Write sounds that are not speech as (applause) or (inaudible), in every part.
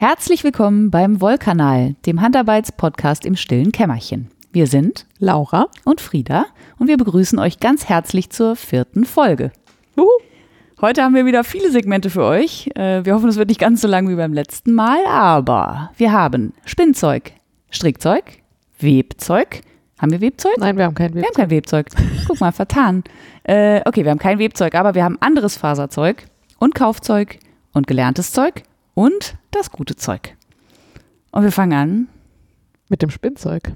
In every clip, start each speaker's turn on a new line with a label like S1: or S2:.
S1: Herzlich willkommen beim Wollkanal, dem Handarbeitspodcast im stillen Kämmerchen. Wir sind
S2: Laura
S1: und Frieda und wir begrüßen euch ganz herzlich zur vierten Folge.
S2: Uhu.
S1: Heute haben wir wieder viele Segmente für euch. Äh, Wir hoffen, es wird nicht ganz so lang wie beim letzten Mal, aber wir haben Spinnzeug, Strickzeug, Webzeug. Haben wir Webzeug?
S2: Nein, wir haben kein
S1: Wir
S2: Web.
S1: haben kein Webzeug. Guck mal, vertan. Äh, okay, wir haben kein Webzeug, aber wir haben anderes Faserzeug und Kaufzeug und gelerntes Zeug und das gute Zeug. Und wir fangen an.
S2: Mit dem Spinnzeug.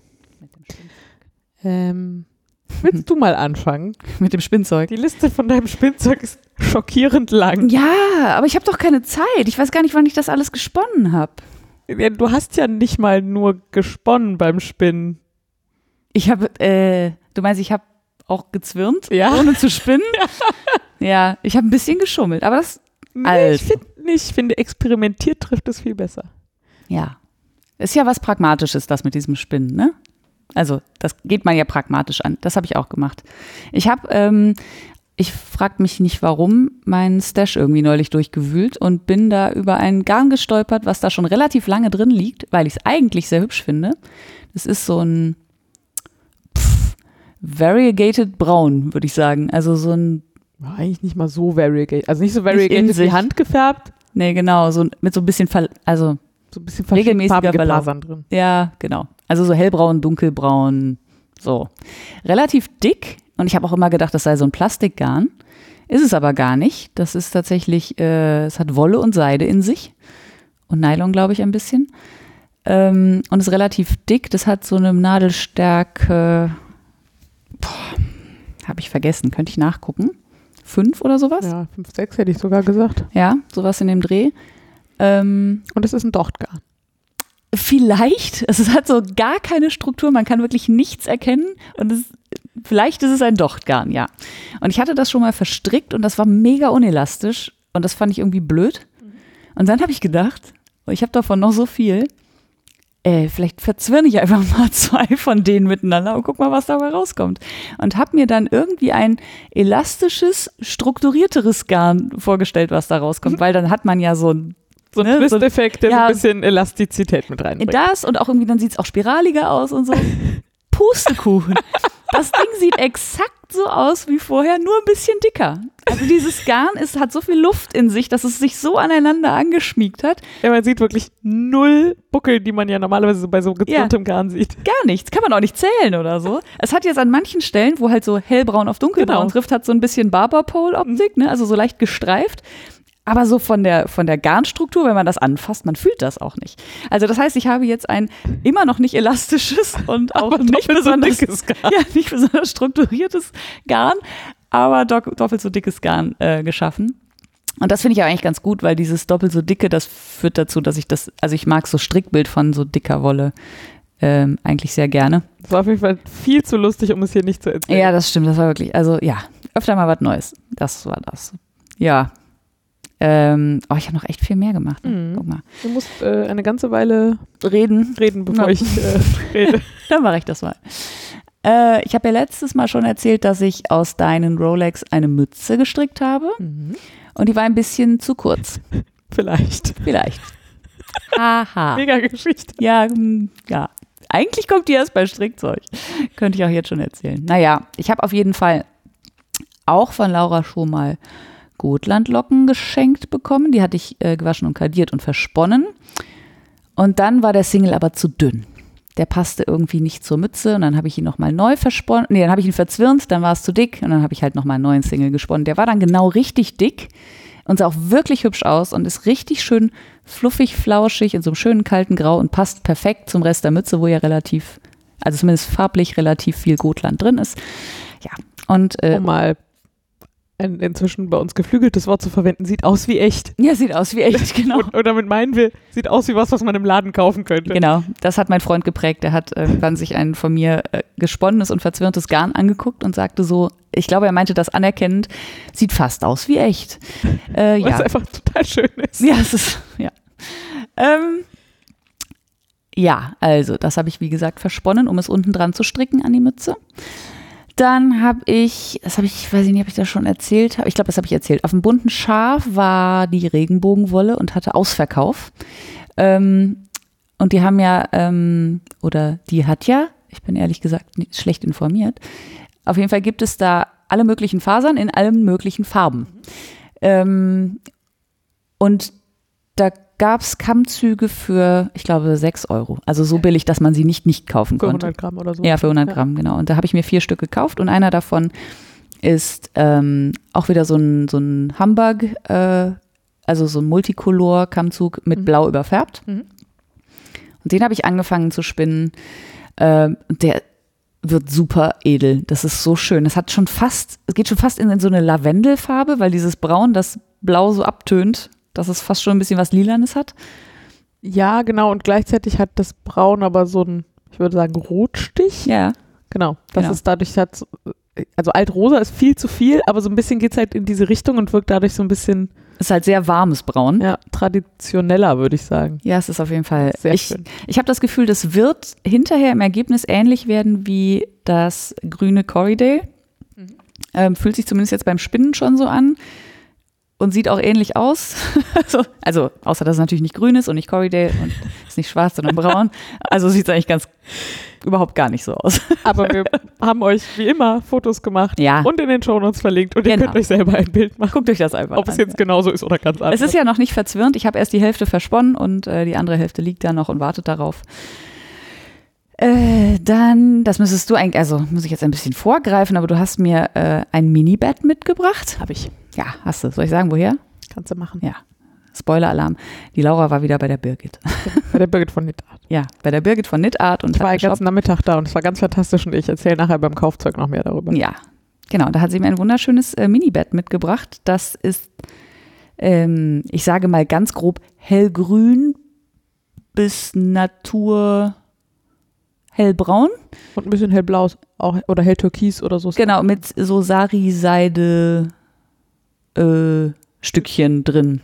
S2: Ähm, willst du mal anfangen? (laughs)
S1: Mit dem Spinnzeug.
S2: Die Liste von deinem Spinnzeug ist schockierend lang.
S1: Ja, aber ich habe doch keine Zeit. Ich weiß gar nicht, wann ich das alles gesponnen habe.
S2: Ja, Du hast ja nicht mal nur gesponnen beim Spinnen.
S1: Ich habe, äh, du meinst, ich habe auch gezwirnt,
S2: Ja.
S1: ohne zu (laughs) spinnen? Ja, ich habe ein bisschen geschummelt, aber das,
S2: Nee, ich finde. Ich finde, experimentiert trifft es viel besser.
S1: ja, ist ja was Pragmatisches, das mit diesem Spinnen, ne? Also, das geht man ja pragmatisch an. Das habe ich auch gemacht. Ich habe, ähm, ich frage mich nicht warum, meinen Stash irgendwie neulich durchgewühlt und bin da über ein Garn gestolpert, was da schon relativ lange drin liegt, weil ich es eigentlich sehr hübsch finde. Das ist so ein pff, variegated Braun, würde ich sagen. Also so ein
S2: War eigentlich nicht mal so variegated. Also nicht so variegated
S1: in sich.
S2: wie handgefärbt.
S1: Nee, genau, so mit so ein bisschen, Ver also,
S2: So ein bisschen
S1: Regelmäßiger Verlauf.
S2: Drin.
S1: ja, genau. Also so hellbraun, dunkelbraun, so. Relativ dick und ich habe auch immer gedacht, das sei so ein Plastikgarn. Ist es aber gar nicht. Das ist tatsächlich, äh, es hat Wolle und Seide in sich und Nylon, glaube ich, ein bisschen. Ähm, und ist relativ dick. Das hat so eine Nadelstärke, habe ich vergessen, könnte ich nachgucken. Fünf oder sowas?
S2: Ja, 5, 6 hätte ich sogar gesagt.
S1: Ja, sowas in dem Dreh. Ähm,
S2: Und es ist ein Dochtgarn.
S1: Vielleicht, (laughs) es hat so gar keine Struktur, man kann wirklich nichts erkennen und es, vielleicht ist es ein Dochtgarn, ja. Und ich hatte das schon mal verstrickt und das war mega unelastisch und das fand ich irgendwie blöd. Und dann habe ich gedacht, oh, ich habe davon noch so viel, äh, vielleicht verzwirne ich einfach (laughs) mal zwei von denen miteinander und guck mal, was dabei rauskommt. Und habe mir dann irgendwie ein elastisches, strukturierteres Garn vorgestellt, was da rauskommt, weil dann hat man ja so ein
S2: So ein
S1: Ne, so-
S2: Twist-Effekt, der
S1: ja.
S2: so ein bisschen Elastizität mit reinbringt.
S1: Das und auch irgendwie, dann sieht es auch spiraliger aus und so. (laughs) Pustekuchen. Das Ding sieht exakt so aus wie vorher, nur ein bisschen dicker. Also dieses Garn ist, hat so viel Luft in sich, dass es sich so aneinander angeschmiegt hat.
S2: Ja, man sieht wirklich null Buckel, die man ja normalerweise so bei so gezwirntem Garn sieht.
S1: Gar nichts. Kann man auch nicht zählen oder so. Es hat jetzt an manchen Stellen, wo halt so hellbraun auf dunkelbraun
S2: Genau.
S1: trifft, hat so ein bisschen Barber-Pole-Optik, ne? also so leicht gestreift. Aber so von der, von der Garnstruktur, wenn man das anfasst, man fühlt das auch nicht. Also das heißt, ich habe jetzt ein immer noch nicht elastisches (laughs) und auch nicht besonders. (laughs) Ja, nicht besonders strukturiertes Garn, aber doppelt so dickes Garn äh, geschaffen. Und das finde ich ja eigentlich ganz gut, weil dieses doppelt so dicke, das führt dazu, dass ich das, also ich mag so Strickbild von so dicker Wolle ähm, eigentlich sehr gerne.
S2: Das war auf jeden Fall viel zu lustig, um es hier nicht zu erzählen.
S1: Ja, das stimmt, das war wirklich, also ja, öfter mal was Neues. Das war das. Ja. Ähm, oh, ich habe noch echt viel mehr gemacht. Ne?
S2: Mhm.
S1: Guck mal.
S2: Du musst äh, eine ganze Weile
S1: Reden,
S2: reden, bevor
S1: Ja.
S2: ich äh, (laughs) rede.
S1: dann mache ich das mal. Äh, ich habe ja letztes Mal schon erzählt, dass ich aus deinen Rolex eine Mütze gestrickt habe und die war ein bisschen zu kurz. (laughs)
S2: Vielleicht.
S1: Vielleicht. (laughs) Haha.
S2: Mega Geschichte.
S1: Ja, hm, ja. Eigentlich kommt die erst bei Strickzeug. Könnte ich auch jetzt schon erzählen. Naja, ich habe auf jeden Fall auch von Laura schon mal Gotlandlocken geschenkt bekommen. Die hatte ich äh, gewaschen und kadiert und versponnen. Und dann war der Single aber zu dünn. Der passte irgendwie nicht zur Mütze und dann habe ich ihn nochmal neu versponnen. Nee, dann habe ich ihn verzwirnt, dann war es zu dick und dann habe ich halt nochmal einen neuen Single gesponnen. Der war dann genau richtig dick und sah auch wirklich hübsch aus und ist richtig schön fluffig, flauschig in so einem schönen kalten Grau und passt perfekt zum Rest der Mütze, wo ja relativ, also zumindest farblich relativ viel Gotland drin ist. Ja, und äh,
S2: Um mal ein inzwischen bei uns geflügeltes Wort zu verwenden, sieht aus wie echt.
S1: ja, sieht aus wie echt, (laughs) genau.
S2: Und, und damit meinen wir, sieht aus wie was, was man im Laden kaufen könnte.
S1: Genau, das hat mein Freund geprägt. Er hat irgendwann sich ein von mir äh, gesponnenes und verzwirntes Garn angeguckt und sagte so, ich glaube, er meinte das anerkennend, sieht fast aus wie echt. (laughs) Äh,
S2: Weil es
S1: ja.
S2: einfach total schön ist.
S1: ja, es ist, ja. Ähm, ja, also, das habe ich, wie gesagt, versponnen, um es unten dran zu stricken an die Mütze. Dann habe ich, das habe ich, ich weiß nicht, ob ich das schon erzählt habe. Ich glaube, das habe ich erzählt. Auf dem bunten Schaf war die Regenbogenwolle und hatte Ausverkauf. Ähm, und die haben ja, ähm, oder die hat ja, ich bin ehrlich gesagt nicht schlecht informiert, auf jeden Fall gibt es da alle möglichen Fasern in allen möglichen Farben. Ähm, und da gab es Kammzüge für, ich glaube, 6 Euro. Also so billig, dass man sie nicht nicht kaufen
S2: Für
S1: konnte.
S2: 100 Gramm oder so.
S1: Ja, für 100 Gramm, genau. Und da habe ich mir vier Stück gekauft und einer davon ist ähm, auch wieder so ein, so ein Hamburg, äh, also so ein Multicolor-Kammzug mit
S2: Mhm.
S1: Blau überfärbt.
S2: Mhm.
S1: Und den habe ich angefangen zu spinnen. Ähm, der wird super edel. Das ist so schön. Das hat schon fast, es geht schon fast in, in so eine Lavendelfarbe, weil dieses Braun das Blau so abtönt, dass es fast schon ein bisschen was Lilanes hat.
S2: Ja, genau. Und gleichzeitig hat das Braun aber so einen, ich würde sagen, Rotstich.
S1: Ja.
S2: Genau. Das
S1: Genau.
S2: ist dadurch hat, so- also Altrosa ist viel zu viel, aber so ein bisschen geht es halt in diese Richtung und wirkt dadurch so ein bisschen
S1: Ist halt sehr warmes Braun.
S2: ja, traditioneller, würde ich sagen.
S1: Ja, es ist auf jeden Fall.
S2: Sehr
S1: ich
S2: schön.
S1: ich habe das Gefühl, das wird hinterher im Ergebnis ähnlich werden wie das grüne Corridale.
S2: Mhm.
S1: Ähm, fühlt sich zumindest jetzt beim Spinnen schon so an und sieht auch ähnlich aus. (laughs) also, also, außer dass es natürlich nicht grün ist und nicht Corridale und (laughs) ist nicht schwarz, sondern braun. Also sieht es eigentlich ganz überhaupt gar nicht so aus. (laughs)
S2: Aber wir haben euch wie immer Fotos gemacht
S1: Ja.
S2: und in den Shownotes verlinkt und ihr
S1: Genau.
S2: könnt euch selber ein Bild machen,
S1: Guckt euch das einfach
S2: ob
S1: an.
S2: es jetzt genauso ist oder ganz anders.
S1: Es ist ja noch nicht verzwirnt. Ich habe erst die Hälfte versponnen und äh, die andere Hälfte liegt da noch und wartet darauf. Äh, dann, das müsstest du eigentlich, also muss ich jetzt ein bisschen vorgreifen, aber du hast mir äh, ein Minibett mitgebracht.
S2: habe ich.
S1: Ja, hast du. Soll ich sagen, woher?
S2: Kannst du machen.
S1: Ja. Spoiler-Alarm. Die Laura war wieder bei der Birgit. (laughs)
S2: Bei der Birgit von Nitart.
S1: Ja, bei der Birgit von Knitart und
S2: Ich war ganzen Nachmittag da und es war ganz fantastisch und ich erzähle nachher beim Kaufzeug noch mehr darüber.
S1: Ja, genau. Da hat sie mir ein wunderschönes äh, Minibett mitgebracht. Das ist, ähm, ich sage mal ganz grob, hellgrün bis Natur hellbraun.
S2: Und ein bisschen hellblau auch, oder helltürkis oder so.
S1: Genau, mit so Sari-Seide äh, Stückchen drin.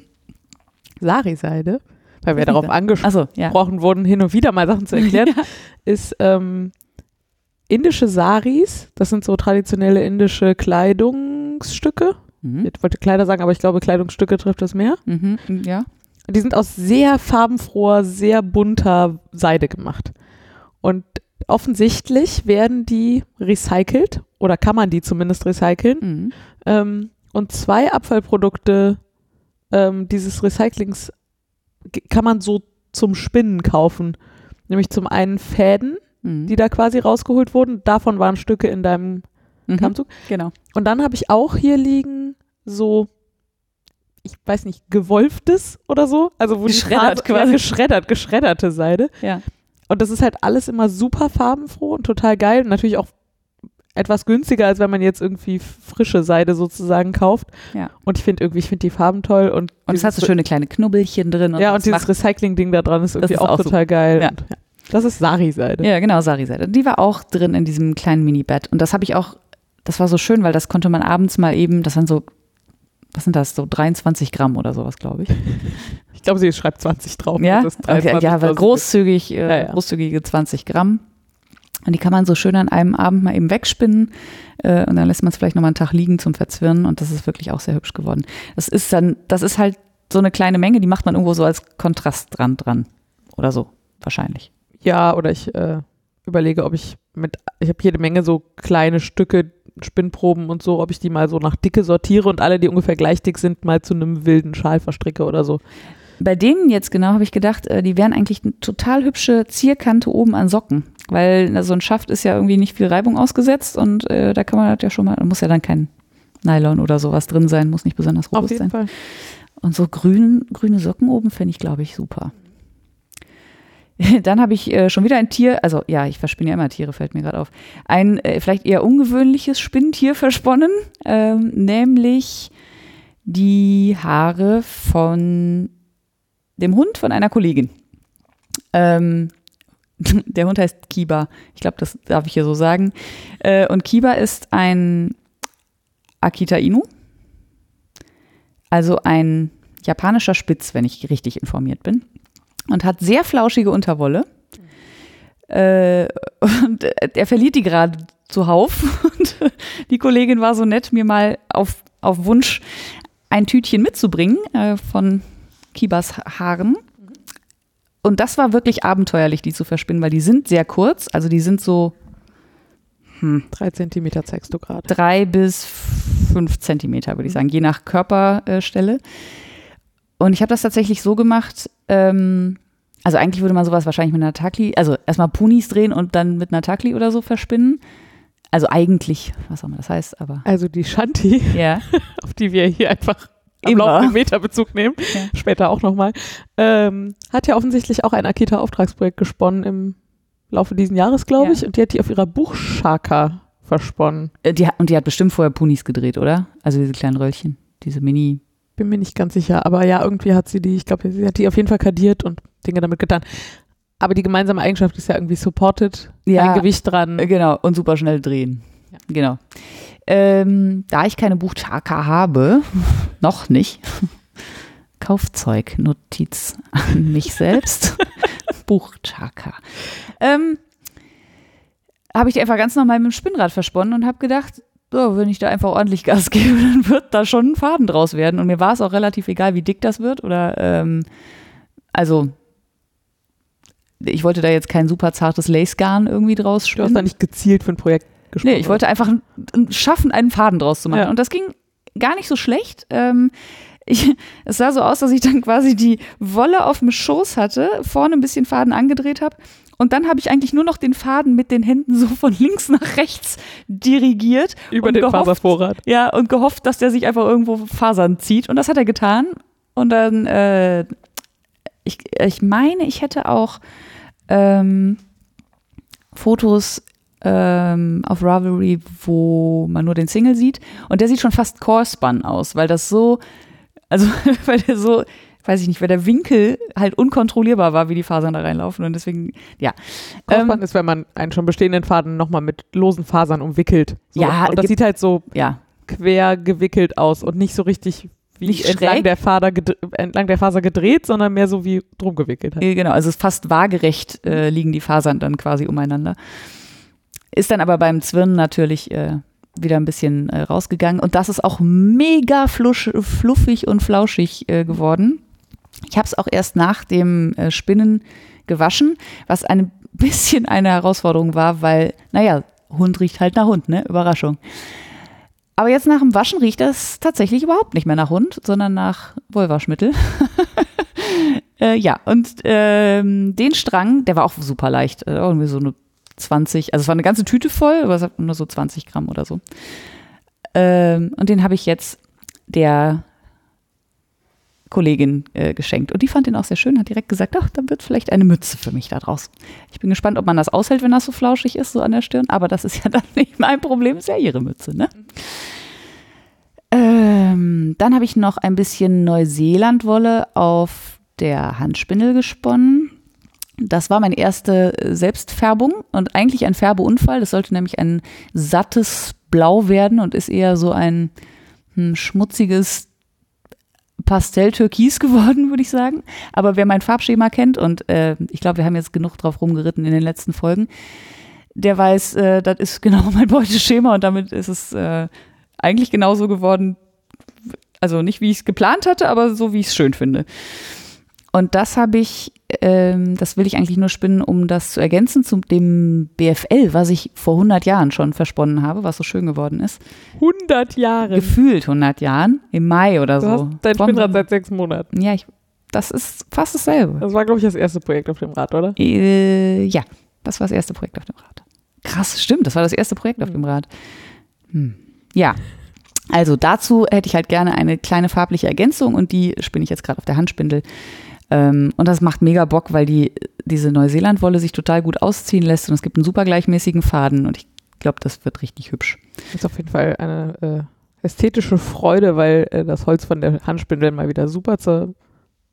S2: Sari-Seide, weil wir darauf angesprochen
S1: Achso, ja.
S2: wurden, hin und wieder mal Sachen zu erklären, (laughs)
S1: Ja.
S2: ist ähm, indische Saris. Das sind so traditionelle indische Kleidungsstücke.
S1: Mhm.
S2: Ich wollte Kleider sagen, aber ich glaube, Kleidungsstücke trifft das mehr.
S1: Mhm. Ja.
S2: Die sind aus sehr farbenfroher, sehr bunter Seide gemacht. Und offensichtlich werden die recycelt oder kann man die zumindest recyceln.
S1: Mhm.
S2: Ähm, und zwei Abfallprodukte ähm, dieses Recyclings kann man so zum Spinnen kaufen. Nämlich zum einen Fäden,
S1: Mhm.
S2: die da quasi rausgeholt wurden. Davon waren Stücke in deinem
S1: Mhm.
S2: Kammzug.
S1: Genau.
S2: Und dann habe ich auch hier liegen so, ich weiß nicht, gewolftes oder so. Also wo
S1: Geschreddert
S2: die ja,
S1: quasi.
S2: geschreddert, geschredderte Seide.
S1: Ja.
S2: Und das ist halt alles immer super farbenfroh und total geil. Und natürlich auch etwas günstiger, als wenn man jetzt irgendwie frische Seide sozusagen kauft.
S1: Ja.
S2: Und ich finde irgendwie, ich finde die Farben toll. Und,
S1: Und es hat so schöne kleine Knubbelchen drin. Und
S2: Ja, und dieses Recycling-Ding da dran ist irgendwie
S1: ist
S2: auch,
S1: auch
S2: total geil.
S1: Ja.
S2: Und, ja. Das ist Sari-Seide.
S1: Ja, genau, Sari-Seite. Die war auch drin in diesem kleinen Minibett. Und das habe ich auch, das war so schön, weil das konnte man abends mal eben, das waren so, was sind das, so 23 Gramm oder sowas, glaube ich. (laughs)
S2: Ich glaube, sie schreibt 20 drauf.
S1: Ja,
S2: ist
S1: okay,
S2: 23,
S1: ja,
S2: was-
S1: großzügig, äh,
S2: Ja, ja.
S1: großzügige 20 Gramm. Und die kann man so schön an einem Abend mal eben wegspinnen. Äh, und dann lässt man es vielleicht nochmal einen Tag liegen zum Verzwirnen. Und das ist wirklich auch sehr hübsch geworden. Das ist dann, das ist halt so eine kleine Menge, die macht man irgendwo so als Kontrastrand dran. Oder so, wahrscheinlich.
S2: Ja, oder ich äh, überlege, ob ich mit, ich habe jede Menge so kleine Stücke, Spinnproben und so, ob ich die mal so nach Dicke sortiere und alle, die ungefähr gleich dick sind, mal zu einem wilden Schal verstricke oder so.
S1: Bei denen jetzt genau habe ich gedacht, äh, die wären eigentlich eine total hübsche Zierkante oben an Socken. Weil so ein Schaft ist ja irgendwie nicht viel Reibung ausgesetzt und äh, da kann man das ja schon mal, da muss ja dann kein Nylon oder sowas drin sein, muss nicht besonders
S2: Auf
S1: robust
S2: jeden
S1: sein.
S2: Fall.
S1: Und so grün, grüne Socken oben finde ich, glaube ich, super. (laughs) Dann habe ich äh, schon wieder ein Tier, also ja, ich verspinne ja immer Tiere, fällt mir gerade auf. Ein äh, vielleicht eher ungewöhnliches Spinntier versponnen, ähm, nämlich die Haare von dem Hund von einer Kollegin. Ähm, (laughs) der Hund heißt Kiba. Ich glaube, das darf ich hier so sagen. Äh, und Kiba ist ein Akita Inu. Also ein japanischer Spitz, wenn ich richtig informiert bin. Und hat sehr flauschige Unterwolle. Äh, und äh, er verliert die gerade zuhauf. (laughs) Und die Kollegin war so nett, mir mal auf, auf Wunsch ein Tütchen mitzubringen äh, von Kibas Haaren. Und das war wirklich abenteuerlich, die zu verspinnen, weil die sind sehr kurz. Also die sind so
S2: Drei Zentimeter zeigst du gerade.
S1: drei bis fünf Zentimeter, würde ich sagen, je nach Körperstelle. Und ich habe das tatsächlich so gemacht, ähm, also eigentlich würde man sowas wahrscheinlich mit einer Takli, also erstmal Punis drehen und dann mit einer Takli oder so verspinnen. Also eigentlich, was auch immer das heißt, aber
S2: Also die Shanti,
S1: ja. (laughs)
S2: auf die wir hier einfach am
S1: Immer.
S2: laufenden Meter Bezug nehmen,
S1: Ja.
S2: später auch nochmal, ähm, hat ja offensichtlich auch ein Akita-Auftragsprojekt gesponnen im Laufe dieses Jahres, glaube
S1: Ja.
S2: ich. Und die hat die auf ihrer Buchschaka versponnen.
S1: Äh, Die, und die hat bestimmt vorher Punis gedreht, oder? Also diese kleinen Röllchen, diese Mini.
S2: Bin mir nicht ganz sicher, aber ja, irgendwie hat sie die, ich glaube, sie hat die auf jeden Fall kadiert und Dinge damit getan. Aber die gemeinsame Eigenschaft ist ja irgendwie supported,
S1: Ja.
S2: ein Gewicht dran.
S1: Äh, Genau, und super schnell drehen.
S2: Ja.
S1: Genau. Ähm, da ich keine Buchchaka habe, (laughs) noch nicht, (laughs) Kaufzeugnotiz an mich selbst, (laughs) Buchchaka, ähm, habe ich die einfach ganz normal mit dem Spinnrad versponnen und habe gedacht, so, wenn ich da einfach ordentlich Gas (laughs) gebe, dann wird da schon ein Faden draus werden. Und mir war es auch relativ egal, wie dick das wird oder, ähm, also, ich wollte da jetzt kein super zartes Lace-Garn irgendwie draus
S2: Du
S1: spinnen.
S2: hast da nicht gezielt für ein Projekt gesponnen.
S1: Nee, ich wollte einfach schaffen, einen Faden draus zu machen.
S2: Ja.
S1: Und das ging gar nicht so schlecht. Ähm, ich, es sah so aus, dass ich dann quasi die Wolle auf dem Schoß hatte, vorne ein bisschen Faden angedreht habe. Und dann habe ich eigentlich nur noch den Faden mit den Händen so von links nach rechts dirigiert.
S2: über den
S1: gehofft,
S2: Faservorrat.
S1: Ja, und gehofft, dass der sich einfach irgendwo Fasern zieht. Und das hat er getan. Und dann, äh, ich, ich meine, ich hätte auch ähm, Fotos ähm, auf Ravelry, wo man nur den Single sieht. Und der sieht schon fast Core-Spun aus, weil das so, also (laughs) weil der so, weiß ich nicht, weil der Winkel halt unkontrollierbar war, wie die Fasern da reinlaufen. Und deswegen, ja.
S2: Crossband
S1: Ähm,
S2: ist, wenn man einen schon bestehenden Faden nochmal mit losen Fasern umwickelt. So.
S1: Ja,
S2: und das
S1: gibt-
S2: sieht halt so
S1: ja,
S2: quer gewickelt aus und nicht so richtig wie
S1: Nicht
S2: entlang
S1: schräg?
S2: der, Fader entlang der Faser gedreht, sondern mehr so wie drum gewickelt. Halt.
S1: Äh, Genau, also es ist fast waagerecht äh, liegen die Fasern dann quasi umeinander. Ist dann aber beim Zwirnen natürlich äh, wieder ein bisschen äh, rausgegangen und das ist auch mega flusch, fluffig und flauschig äh, geworden. Ich habe es auch erst nach dem äh, Spinnen gewaschen, was ein (laughs) bisschen eine Herausforderung war, weil, naja, Hund riecht halt nach Hund, ne? Überraschung. Aber jetzt nach dem Waschen riecht das tatsächlich überhaupt nicht mehr nach Hund, sondern nach Wollwaschmittel. (laughs) äh, ja, und ähm, den Strang, der war auch super leicht. Äh, irgendwie so eine 20, also es war eine ganze Tüte voll, aber es hat nur so 20 Gramm oder so. Ähm, und den habe ich jetzt der Kollegin äh, geschenkt. Und die fand den auch sehr schön, hat direkt gesagt, ach, dann wird vielleicht eine Mütze für mich da draus. Ich bin gespannt, ob man das aushält, wenn das so flauschig ist, so an der Stirn. Aber das ist ja (laughs) dann nicht mein Problem, ist ja ihre Mütze, ne? Ähm, dann habe ich noch ein bisschen Neuseelandwolle auf der Handspindel gesponnen. Das war meine erste äh, Selbstfärbung und eigentlich ein Färbeunfall. Das sollte nämlich ein sattes Blau werden und ist eher so ein hm, schmutziges Pastelltürkis (laughs) geworden, würde ich sagen. Aber wer mein Farbschema kennt, und äh, ich glaube, wir haben jetzt genug drauf rumgeritten in den letzten Folgen, der weiß, äh, das ist genau (laughs) mein Beuteschema und damit ist es äh, eigentlich genauso geworden. Also nicht, wie ich es geplant hatte, aber so, wie ich es schön finde. Und das habe ich, ähm, das will ich eigentlich nur spinnen, um das zu ergänzen zu dem BFL, was ich vor 100 Jahren schon versponnen habe, was so schön geworden ist.
S2: 100 Jahre.
S1: Gefühlt 100 Jahren, im Mai oder
S2: du
S1: so.
S2: hast dein
S1: Vom-
S2: Spinnrad seit sechs Monaten.
S1: Ja, ich, das ist fast dasselbe.
S2: Das war, glaube ich, das erste Projekt auf dem Rad, oder?
S1: Äh, ja, das war das erste Projekt auf dem Rad. Krass, stimmt, das war das erste Projekt auf
S2: Mhm.
S1: dem Rad. Hm. Ja, also dazu hätte ich halt gerne eine kleine farbliche Ergänzung und die spinne ich jetzt gerade auf der Handspindel. Ähm, und das macht mega Bock, weil die, diese Neuseelandwolle sich total gut ausziehen lässt und es gibt einen super gleichmäßigen Faden und ich glaube, das wird richtig hübsch.
S2: Das ist auf jeden Fall eine äh, ästhetische Freude, weil äh, das Holz von der Handspindel mal wieder super zur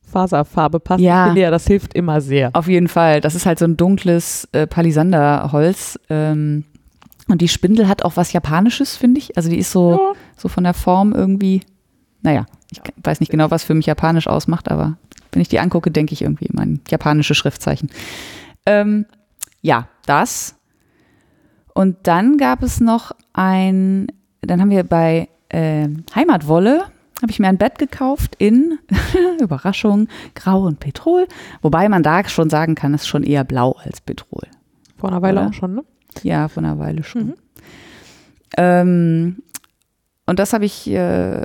S2: Faserfarbe passt.
S1: Ja.
S2: Ja, das hilft immer sehr.
S1: Auf jeden Fall. Das ist halt so ein dunkles äh, Palisanderholz. Ähm, und die Spindel hat auch was Japanisches, finde ich. Also die ist so,
S2: Ja.
S1: so von der Form irgendwie, naja, ich weiß nicht genau, was für mich japanisch ausmacht, aber wenn ich die angucke, denke ich irgendwie immer an japanische Schriftzeichen. Ähm, ja, das. Und dann gab es noch ein, dann haben wir bei äh, Heimatwolle, habe ich mir ein Bett gekauft in, (laughs) Überraschung, Grau und Petrol. Wobei man da schon sagen kann, es ist schon eher blau als Petrol.
S2: Vor einer Weile
S1: Oder?
S2: auch schon, ne?
S1: Ja, von einer Weile schon.
S2: Mhm.
S1: Ähm, und das habe ich, äh,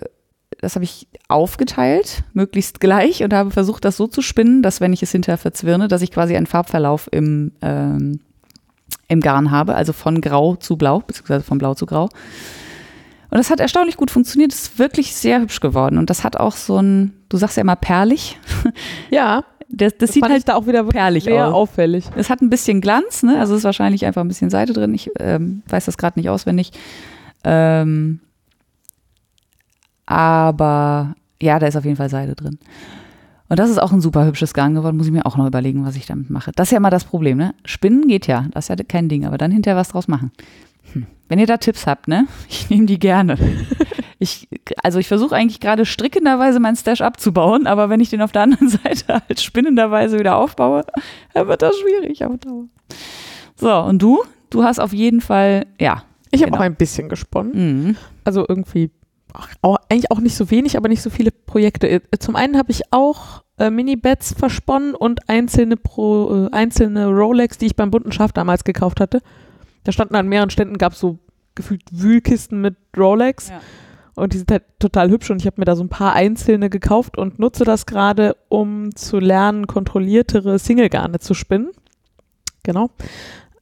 S1: das habe ich aufgeteilt, möglichst gleich, und habe versucht, das so zu spinnen, dass wenn ich es hinterher verzwirne, dass ich quasi einen Farbverlauf im, ähm, im Garn habe, also von Grau zu Blau, beziehungsweise von Blau zu Grau. Und das hat erstaunlich gut funktioniert. Es ist wirklich sehr hübsch geworden. Und das hat auch so ein, du sagst ja immer perlig. (laughs)
S2: Ja,
S1: Das, das,
S2: das
S1: sieht halt
S2: da auch wieder
S1: perlig
S2: sehr
S1: aus.
S2: auffällig.
S1: Es hat ein bisschen Glanz, ne? Also es ist wahrscheinlich einfach ein bisschen Seide drin. Ich ähm, weiß das gerade nicht auswendig. Ähm, aber ja, da ist auf jeden Fall Seide drin. Und das ist auch ein super hübsches Garn geworden. Muss ich mir auch noch überlegen, was ich damit mache. Das ist ja immer das Problem, ne? Spinnen geht ja, das ist ja kein Ding, aber dann hinterher was draus machen. Hm. Wenn ihr da Tipps habt, ne? (laughs) Ich nehme die gerne. (laughs) Ich, also ich versuche eigentlich gerade strickenderweise meinen Stash abzubauen, aber wenn ich den auf der anderen (laughs) Seite halt spinnenderweise wieder aufbaue, dann wird das schwierig auf Dauer. So, und du? Du hast auf jeden Fall, ja.
S2: Ich habe
S1: Genau.
S2: auch ein bisschen gesponnen.
S1: Mhm.
S2: Also irgendwie, auch, eigentlich auch nicht so wenig, aber nicht so viele Projekte. Äh, Zum einen habe ich auch äh, Mini-Beds versponnen und einzelne, Pro, äh, einzelne Rolex, die ich beim bunten Schaf damals gekauft hatte. Da standen an mehreren Ständen, gab es so gefühlt Wühlkisten mit Rolex.
S1: Ja.
S2: Und die sind halt total hübsch und ich habe mir da so ein paar einzelne gekauft und nutze das gerade, um zu lernen, kontrolliertere Singlegarne zu spinnen. Genau.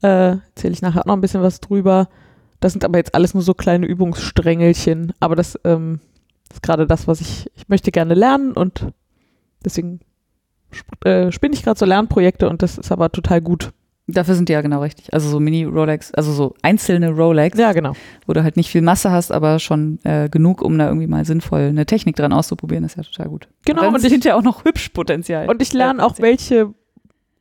S2: Äh, Erzähle ich nachher auch noch ein bisschen was drüber. Das sind aber jetzt alles nur so kleine Übungssträngelchen. Aber das ähm, ist gerade das, was ich, ich möchte gerne lernen und deswegen sp äh, spinne ich gerade so Lernprojekte und das ist aber total gut.
S1: Dafür sind die ja genau richtig. Also so Mini-Rolex, also so einzelne Rolex,
S2: Ja, genau.
S1: wo du halt nicht viel Masse hast, aber schon äh, genug, um da irgendwie mal sinnvoll eine Technik dran auszuprobieren, ist ja total gut.
S2: Genau,
S1: Und,
S2: ich-
S1: sind ja auch noch hübsch Potenzial.
S2: Und ich lerne auch, welche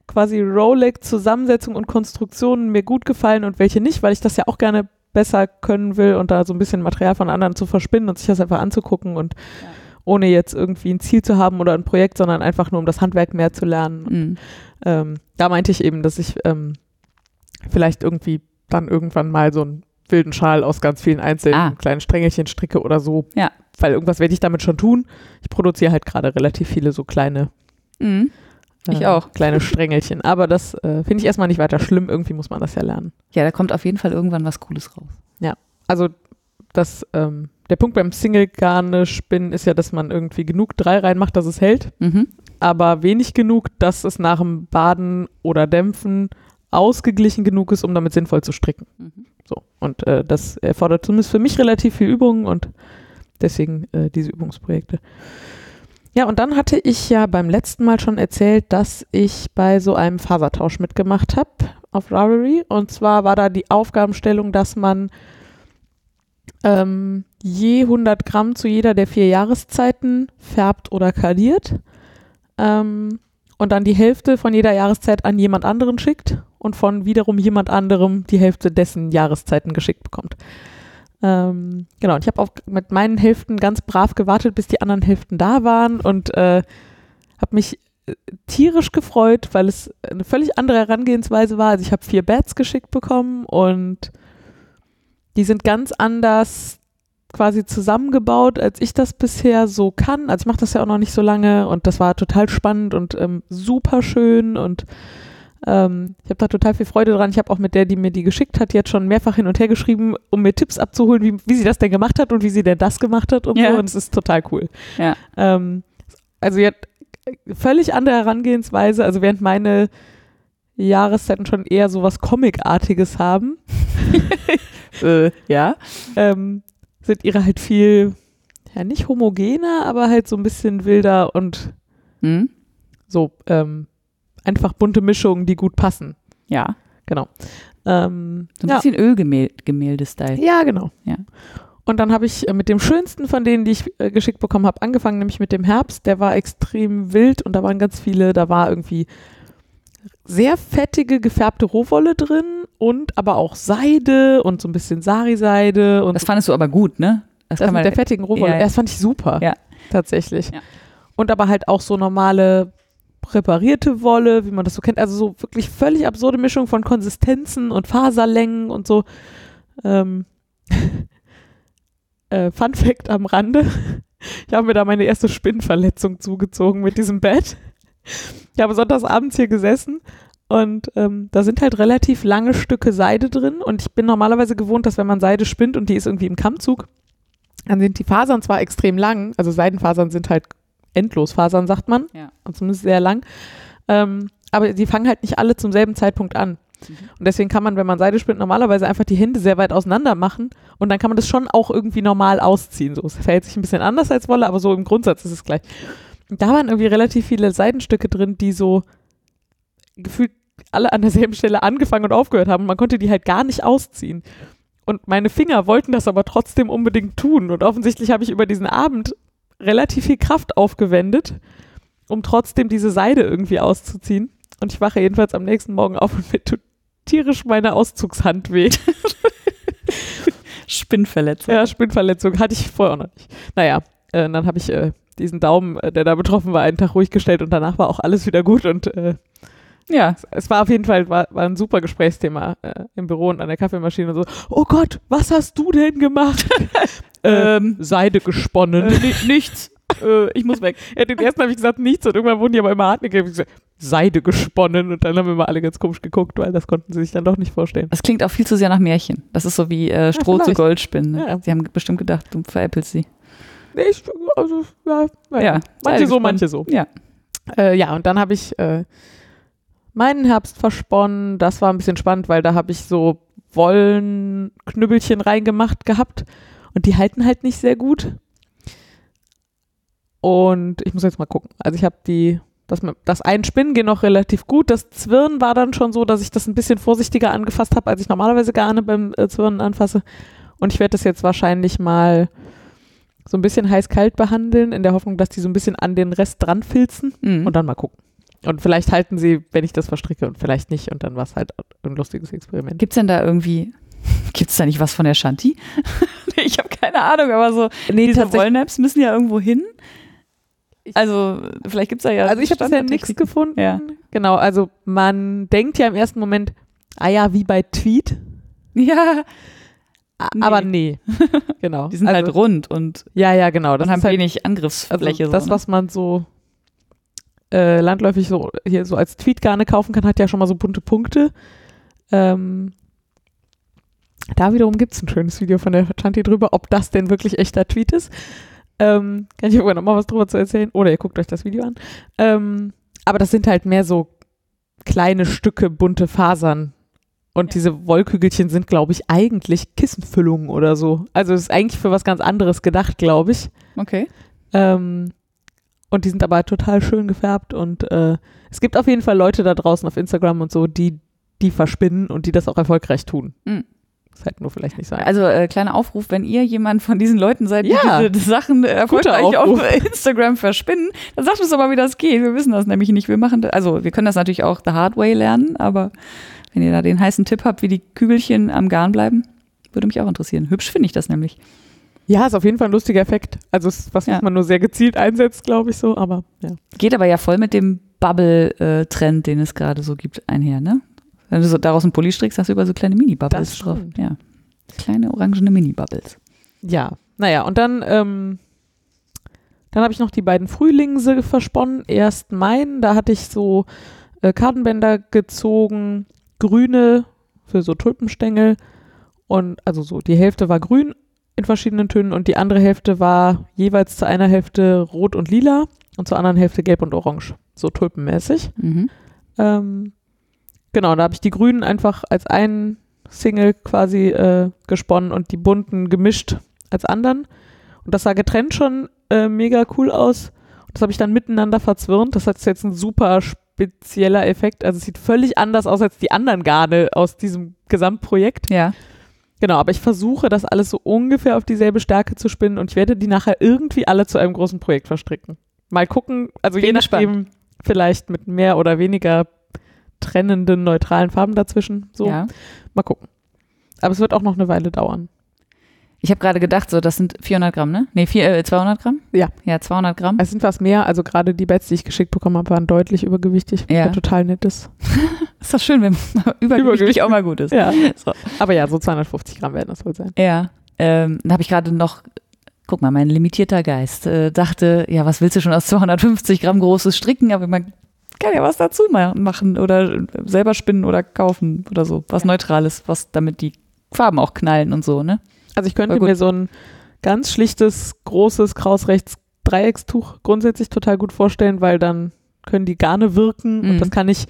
S2: quasi Rolex-Zusammensetzung und Konstruktionen mir gut gefallen und welche nicht, weil ich das ja auch gerne besser können will und da so ein bisschen Material von anderen zu verspinnen und sich das einfach anzugucken und
S1: Ja.
S2: ohne jetzt irgendwie ein Ziel zu haben oder ein Projekt, sondern einfach nur um das Handwerk mehr zu lernen.
S1: Mhm.
S2: Ähm, da meinte ich eben, dass ich ähm, vielleicht irgendwie dann irgendwann mal so einen wilden Schal aus ganz vielen einzelnen
S1: Ah.
S2: kleinen Strängelchen stricke oder so.
S1: Ja.
S2: Weil irgendwas werde ich damit schon tun. Ich produziere halt gerade relativ viele so kleine
S1: Mhm. Ich auch.
S2: Kleine Strängelchen. Aber das äh, finde ich erstmal nicht weiter schlimm. Irgendwie muss man das ja lernen.
S1: Ja, da kommt auf jeden Fall irgendwann was Cooles raus.
S2: Also das, ähm, der Punkt beim Single-Garne-Spinnen ist ja, dass man irgendwie genug drei reinmacht, dass es hält,
S1: Mhm.
S2: aber wenig genug, dass es nach dem Baden oder Dämpfen ausgeglichen genug ist, um damit sinnvoll zu stricken.
S1: Mhm.
S2: So. Und äh, das erfordert zumindest für mich relativ viel Übung und deswegen äh, diese Übungsprojekte. Ja, und dann hatte ich ja beim letzten Mal schon erzählt, dass ich bei so einem Fasertausch mitgemacht habe auf Ravelry. Und zwar war da die Aufgabenstellung, dass man ähm, je 100 Gramm zu jeder der vier Jahreszeiten färbt oder kaliert. Ähm, und dann die Hälfte von jeder Jahreszeit an jemand anderen schickt und von wiederum jemand anderem die Hälfte dessen Jahreszeiten geschickt bekommt. Ähm, genau, und ich habe auch mit meinen Hälften ganz brav gewartet, bis die anderen Hälften da waren und äh, habe mich äh, tierisch gefreut, weil es eine völlig andere Herangehensweise war. Also ich habe vier Bats geschickt bekommen und die sind ganz anders quasi zusammengebaut, als ich das bisher so kann. Also ich mache das ja auch noch nicht so lange und das war total spannend und ähm, super schön und ähm, ich habe da total viel Freude dran. Ich habe auch mit der, die mir die geschickt hat, jetzt schon mehrfach hin und her geschrieben, um mir Tipps abzuholen, wie, wie sie das denn gemacht hat und wie sie denn das gemacht hat und
S1: Ja.
S2: so. Und es ist total cool.
S1: Ja.
S2: Ähm, also jetzt völlig andere Herangehensweise. Also während meine Jahreszeiten schon eher so was Comicartiges haben, (laughs)
S1: Äh, ja.
S2: ähm, sind ihre halt viel, ja nicht homogener, aber halt so ein bisschen wilder und
S1: Mhm.
S2: so ähm, einfach bunte Mischungen, die gut passen.
S1: Ja.
S2: Genau. Ähm,
S1: So ein
S2: ja.
S1: bisschen Ölgemälde-Style.
S2: Ja, genau.
S1: Ja.
S2: Und dann habe ich äh, mit dem schönsten von denen, die ich äh, geschickt bekommen habe, angefangen, nämlich mit dem Herbst. Der war extrem wild und da waren ganz viele, da war irgendwie sehr fettige, gefärbte Rohwolle drin und aber auch Seide und so ein bisschen Sari-Seide
S1: Das fandest du aber gut, ne? Das,
S2: das mit der fettigen Rohwolle.
S1: ja.
S2: Ja, das fand ich super.
S1: Ja.
S2: Tatsächlich.
S1: Ja.
S2: Und aber halt auch so normale präparierte Wolle, wie man das so kennt. Also so wirklich völlig absurde Mischung von Konsistenzen und Faserlängen und so. Ähm, (laughs) äh, Fun Fact am Rande. Ich habe mir da meine erste Spinnverletzung zugezogen mit diesem Bett. Ich habe sonntags abends hier gesessen und ähm, da sind halt relativ lange Stücke Seide drin und ich bin normalerweise gewohnt, dass wenn man Seide spinnt und die ist irgendwie im Kammzug, dann sind die Fasern zwar extrem lang, also Seidenfasern sind halt Endlosfasern, sagt man,
S1: Ja.
S2: und zumindest sehr lang, ähm, aber die fangen halt nicht alle zum selben Zeitpunkt an. Und deswegen kann man, wenn man Seide spinnt, normalerweise einfach die Hände sehr weit auseinander machen und dann kann man das schon auch irgendwie normal ausziehen. So, es verhält sich ein bisschen anders als Wolle, aber so im Grundsatz ist es gleich. Und da waren irgendwie relativ viele Seidenstücke drin, die so gefühlt alle an derselben Stelle angefangen und aufgehört haben. Und man konnte die halt gar nicht ausziehen. Und meine Finger wollten das aber trotzdem unbedingt tun. Und offensichtlich habe ich über diesen Abend relativ viel Kraft aufgewendet, um trotzdem diese Seide irgendwie auszuziehen. Und ich wache jedenfalls am nächsten Morgen auf und mir tut tierisch meine Auszugshand weh. (laughs)
S1: Spinnverletzung.
S2: Ja, Spinnverletzung hatte ich vorher auch noch nicht. Naja, äh, dann habe ich äh, diesen Daumen, äh, der da betroffen war, einen Tag ruhig gestellt und danach war auch alles wieder gut und äh,
S1: Ja.
S2: es war auf jeden Fall war, war ein super Gesprächsthema äh, im Büro und an der Kaffeemaschine und so. Oh Gott, was hast du denn gemacht? (laughs) ähm, Seide gesponnen.
S1: nichts. äh, ich muss weg. (laughs)
S2: Ja, den ersten habe ich gesagt, nichts und irgendwann wurden die aber immer hartnäckig. Ich gesagt, Seide gesponnen und dann haben wir mal alle ganz komisch geguckt, weil das konnten sie sich dann doch nicht vorstellen.
S1: Das klingt auch viel zu sehr nach Märchen. Das ist so wie äh, Stroh zu
S2: vielleicht.
S1: Gold spinnen. Ne?
S2: Ja.
S1: Sie haben bestimmt gedacht, du veräppelst sie.
S2: Nee, ich, also, ja.
S1: Ja.
S2: manche so, manche so.
S1: Ja.
S2: Äh, ja, und dann habe ich äh, meinen Herbst versponnen. Das war ein bisschen spannend, weil da habe ich so Wollenknüppelchen reingemacht gehabt und die halten halt nicht sehr gut. Und ich muss jetzt mal gucken. Also ich habe die, das, das Einspinnen geht noch relativ gut. Das Zwirnen war dann schon so, dass ich das ein bisschen vorsichtiger angefasst habe, als ich normalerweise gerne beim äh, Zwirnen anfasse. Und ich werde das jetzt wahrscheinlich mal so ein bisschen heiß-kalt behandeln, in der Hoffnung, dass die so ein bisschen an den Rest dran filzen
S1: Mhm.
S2: und dann mal gucken. Und vielleicht halten sie, wenn ich das verstricke und vielleicht nicht und dann war es halt ein lustiges Experiment.
S1: Gibt es denn da irgendwie, (laughs) gibt es da nicht was von der Shanti? (laughs) ich habe keine Ahnung, aber so,
S2: Nee,
S1: diese Wollnaps müssen ja irgendwo hin. Also, vielleicht gibt es da ja.
S2: Also ich habe bisher nichts gefunden.
S1: Ja.
S2: Genau, also man denkt ja im ersten Moment, ah ja, wie bei Tweet,
S1: Ja, Nee.
S2: aber nee. (laughs) genau.
S1: die sind
S2: also,
S1: halt rund und,
S2: Ja, ja, genau. Das
S1: und haben
S2: halt
S1: wenig
S2: also
S1: Angriffsfläche.
S2: das,
S1: so, ne?
S2: was man so äh, landläufig so hier so als Tweetgarne kaufen kann, hat ja schon mal so bunte Punkte. Ähm, da wiederum gibt es ein schönes Video von der Chanti drüber, ob das denn wirklich echter Tweet ist. Ähm, kann ich irgendwann noch mal was drüber zu erzählen? Oder ihr guckt euch das Video an. Ähm, aber das sind halt mehr so kleine Stücke bunte Fasern. Und
S1: Ja.
S2: diese Wollkügelchen sind, glaube ich, eigentlich Kissenfüllungen oder so. Also es ist eigentlich für was ganz anderes gedacht, glaube ich.
S1: Okay.
S2: Ähm, und die sind aber total schön gefärbt und äh, es gibt auf jeden Fall Leute da draußen auf Instagram und so, die die verspinnen und die das auch erfolgreich tun.
S1: Mhm.
S2: Das hätte nur vielleicht nicht sein.
S1: Also äh, kleiner Aufruf, wenn ihr jemand von diesen Leuten seid, die
S2: Ja.
S1: diese Sachen erfolgreich auf (laughs) Instagram verspinnen, dann sagt uns aber, wie das geht. Wir wissen das nämlich nicht. Wir machen, das, also wir können das natürlich auch the hard way lernen, aber wenn ihr da den heißen Tipp habt, wie die Kügelchen am Garn bleiben, würde mich auch interessieren. Hübsch finde ich das nämlich.
S2: Ja, ist auf jeden Fall ein lustiger Effekt. Also es ist was,
S1: Ja.
S2: was man nur sehr gezielt einsetzt, glaube ich so, aber ja.
S1: Geht aber ja voll mit dem Bubble-Trend, den es gerade so gibt, einher, ne? Wenn du so daraus einen Pulli strickst, hast du über so kleine Mini-Bubbles drauf. Ja. Kleine orangene Mini-Bubbles.
S2: Ja, naja, und dann, ähm, dann habe ich noch die beiden Frühlingse versponnen. Erst meinen, da hatte ich so äh, Kartenbänder gezogen, grüne für so Tulpenstängel. Und also so, die Hälfte war grün in verschiedenen Tönen und die andere Hälfte war jeweils zu einer Hälfte rot und lila und zur anderen Hälfte gelb und orange. So tulpenmäßig.
S1: Mhm.
S2: Ähm, genau, da habe ich die Grünen einfach als einen Single quasi äh, gesponnen und die bunten gemischt als anderen. Und das sah getrennt schon äh, mega cool aus. Und das habe ich dann miteinander verzwirnt. Das hat jetzt ein super spezieller Effekt. Also es sieht völlig anders aus als die anderen Garne aus diesem Gesamtprojekt.
S1: Ja.
S2: Genau, aber ich versuche das alles so ungefähr auf dieselbe Stärke zu spinnen und ich werde die nachher irgendwie alle zu einem großen Projekt verstricken. Mal gucken, also je
S1: Bin
S2: nachdem, vielleicht mit mehr oder weniger trennenden, neutralen Farben dazwischen. So,
S1: ja.
S2: mal gucken. Aber es wird auch noch eine Weile dauern.
S1: Ich habe gerade gedacht, so, das sind 400 Gramm, ne? Nee, vier, äh, 200 Gramm?
S2: Ja.
S1: Ja, 200 Gramm.
S2: Es sind was mehr, also gerade die Bets, die ich geschickt bekommen habe, waren deutlich übergewichtig.
S1: Ja.
S2: Was total nett ist. (laughs)
S1: Ist doch schön, wenn (laughs) übergewichtig
S2: Übergewicht.
S1: auch mal gut ist.
S2: Ja.
S1: So.
S2: Aber ja, so 250 Gramm werden das wohl sein.
S1: Ja. Ähm, dann habe ich gerade noch guck mal, mein limitierter Geist äh, dachte, ja, was willst du schon aus 250 Gramm großes stricken? Aber man kann ja was dazu ma- machen oder selber spinnen oder kaufen oder so. Was Neutrales, was damit die Farben auch knallen und so, ne?
S2: Also ich könnte mir so ein ganz schlichtes, großes Krausrechts Dreieckstuch grundsätzlich total gut vorstellen, weil dann können die Garne wirken
S1: Mhm.
S2: und das kann ich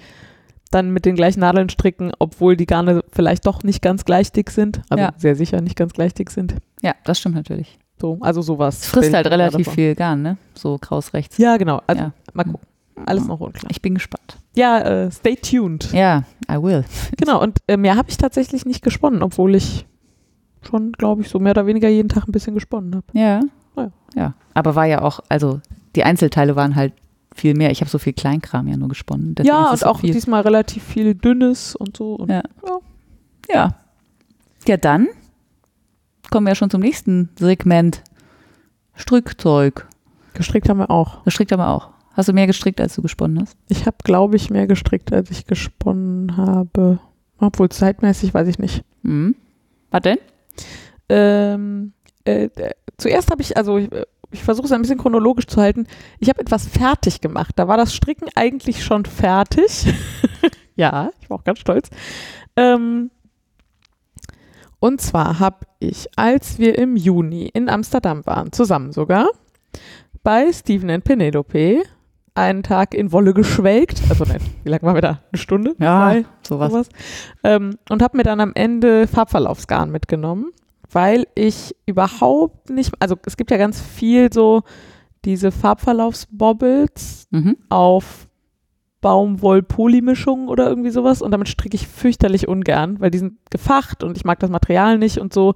S2: dann mit den gleichen Nadeln stricken, obwohl die Garne vielleicht doch nicht ganz gleich dick sind. Also
S1: Ja.
S2: sehr sicher nicht ganz gleich dick sind.
S1: Ja, das stimmt natürlich.
S2: So, also sowas.
S1: Es frisst halt relativ viel Garn, ne? So kraus rechts.
S2: Ja, genau. Also
S1: Ja.
S2: mal gucken. Alles noch unklar.
S1: Ich bin gespannt.
S2: Ja, äh, stay tuned.
S1: Ja, I will.
S2: Genau, und äh, mehr habe ich tatsächlich nicht gesponnen, obwohl ich schon, glaube ich, so mehr oder weniger jeden Tag ein bisschen gesponnen habe.
S1: Ja.
S2: Ja.
S1: Ja. Aber war ja auch, also die Einzelteile waren halt viel mehr. Ich habe so viel Kleinkram ja nur gesponnen.
S2: Ja, und
S1: so
S2: auch
S1: viel.
S2: diesmal relativ viel Dünnes und so. Und
S1: Ja. Ja. Ja, dann kommen wir ja schon zum nächsten Segment. Strickzeug.
S2: Gestrickt haben wir auch.
S1: Gestrickt haben wir auch. Hast du mehr gestrickt, als du gesponnen hast?
S2: Ich habe, glaube ich, mehr gestrickt, als ich gesponnen habe. Obwohl zeitmäßig weiß ich nicht.
S1: Mhm. Was denn?
S2: Ähm, äh, zuerst habe ich, also ich, äh, ich versuche es ein bisschen chronologisch zu halten. Ich habe etwas fertig gemacht. Da war das Stricken eigentlich schon fertig. (laughs) ja, ich war auch ganz stolz. Ähm, und zwar habe ich, als wir im Juni in Amsterdam waren, zusammen sogar, bei Stephen and Penelope einen Tag in Wolle geschwelgt. Also nein, wie lange waren wir da? Eine Stunde? Zwei?
S1: sowas.
S2: sowas. Ähm, und habe mir dann am Ende Farbverlaufsgarn mitgenommen, weil ich überhaupt nicht, also es gibt ja ganz viel so diese Farbverlaufsbobbles
S1: Mhm.
S2: auf Baumwoll-Polymischungen oder irgendwie sowas und damit stricke ich fürchterlich ungern, weil die sind gefacht und ich mag das Material nicht und so.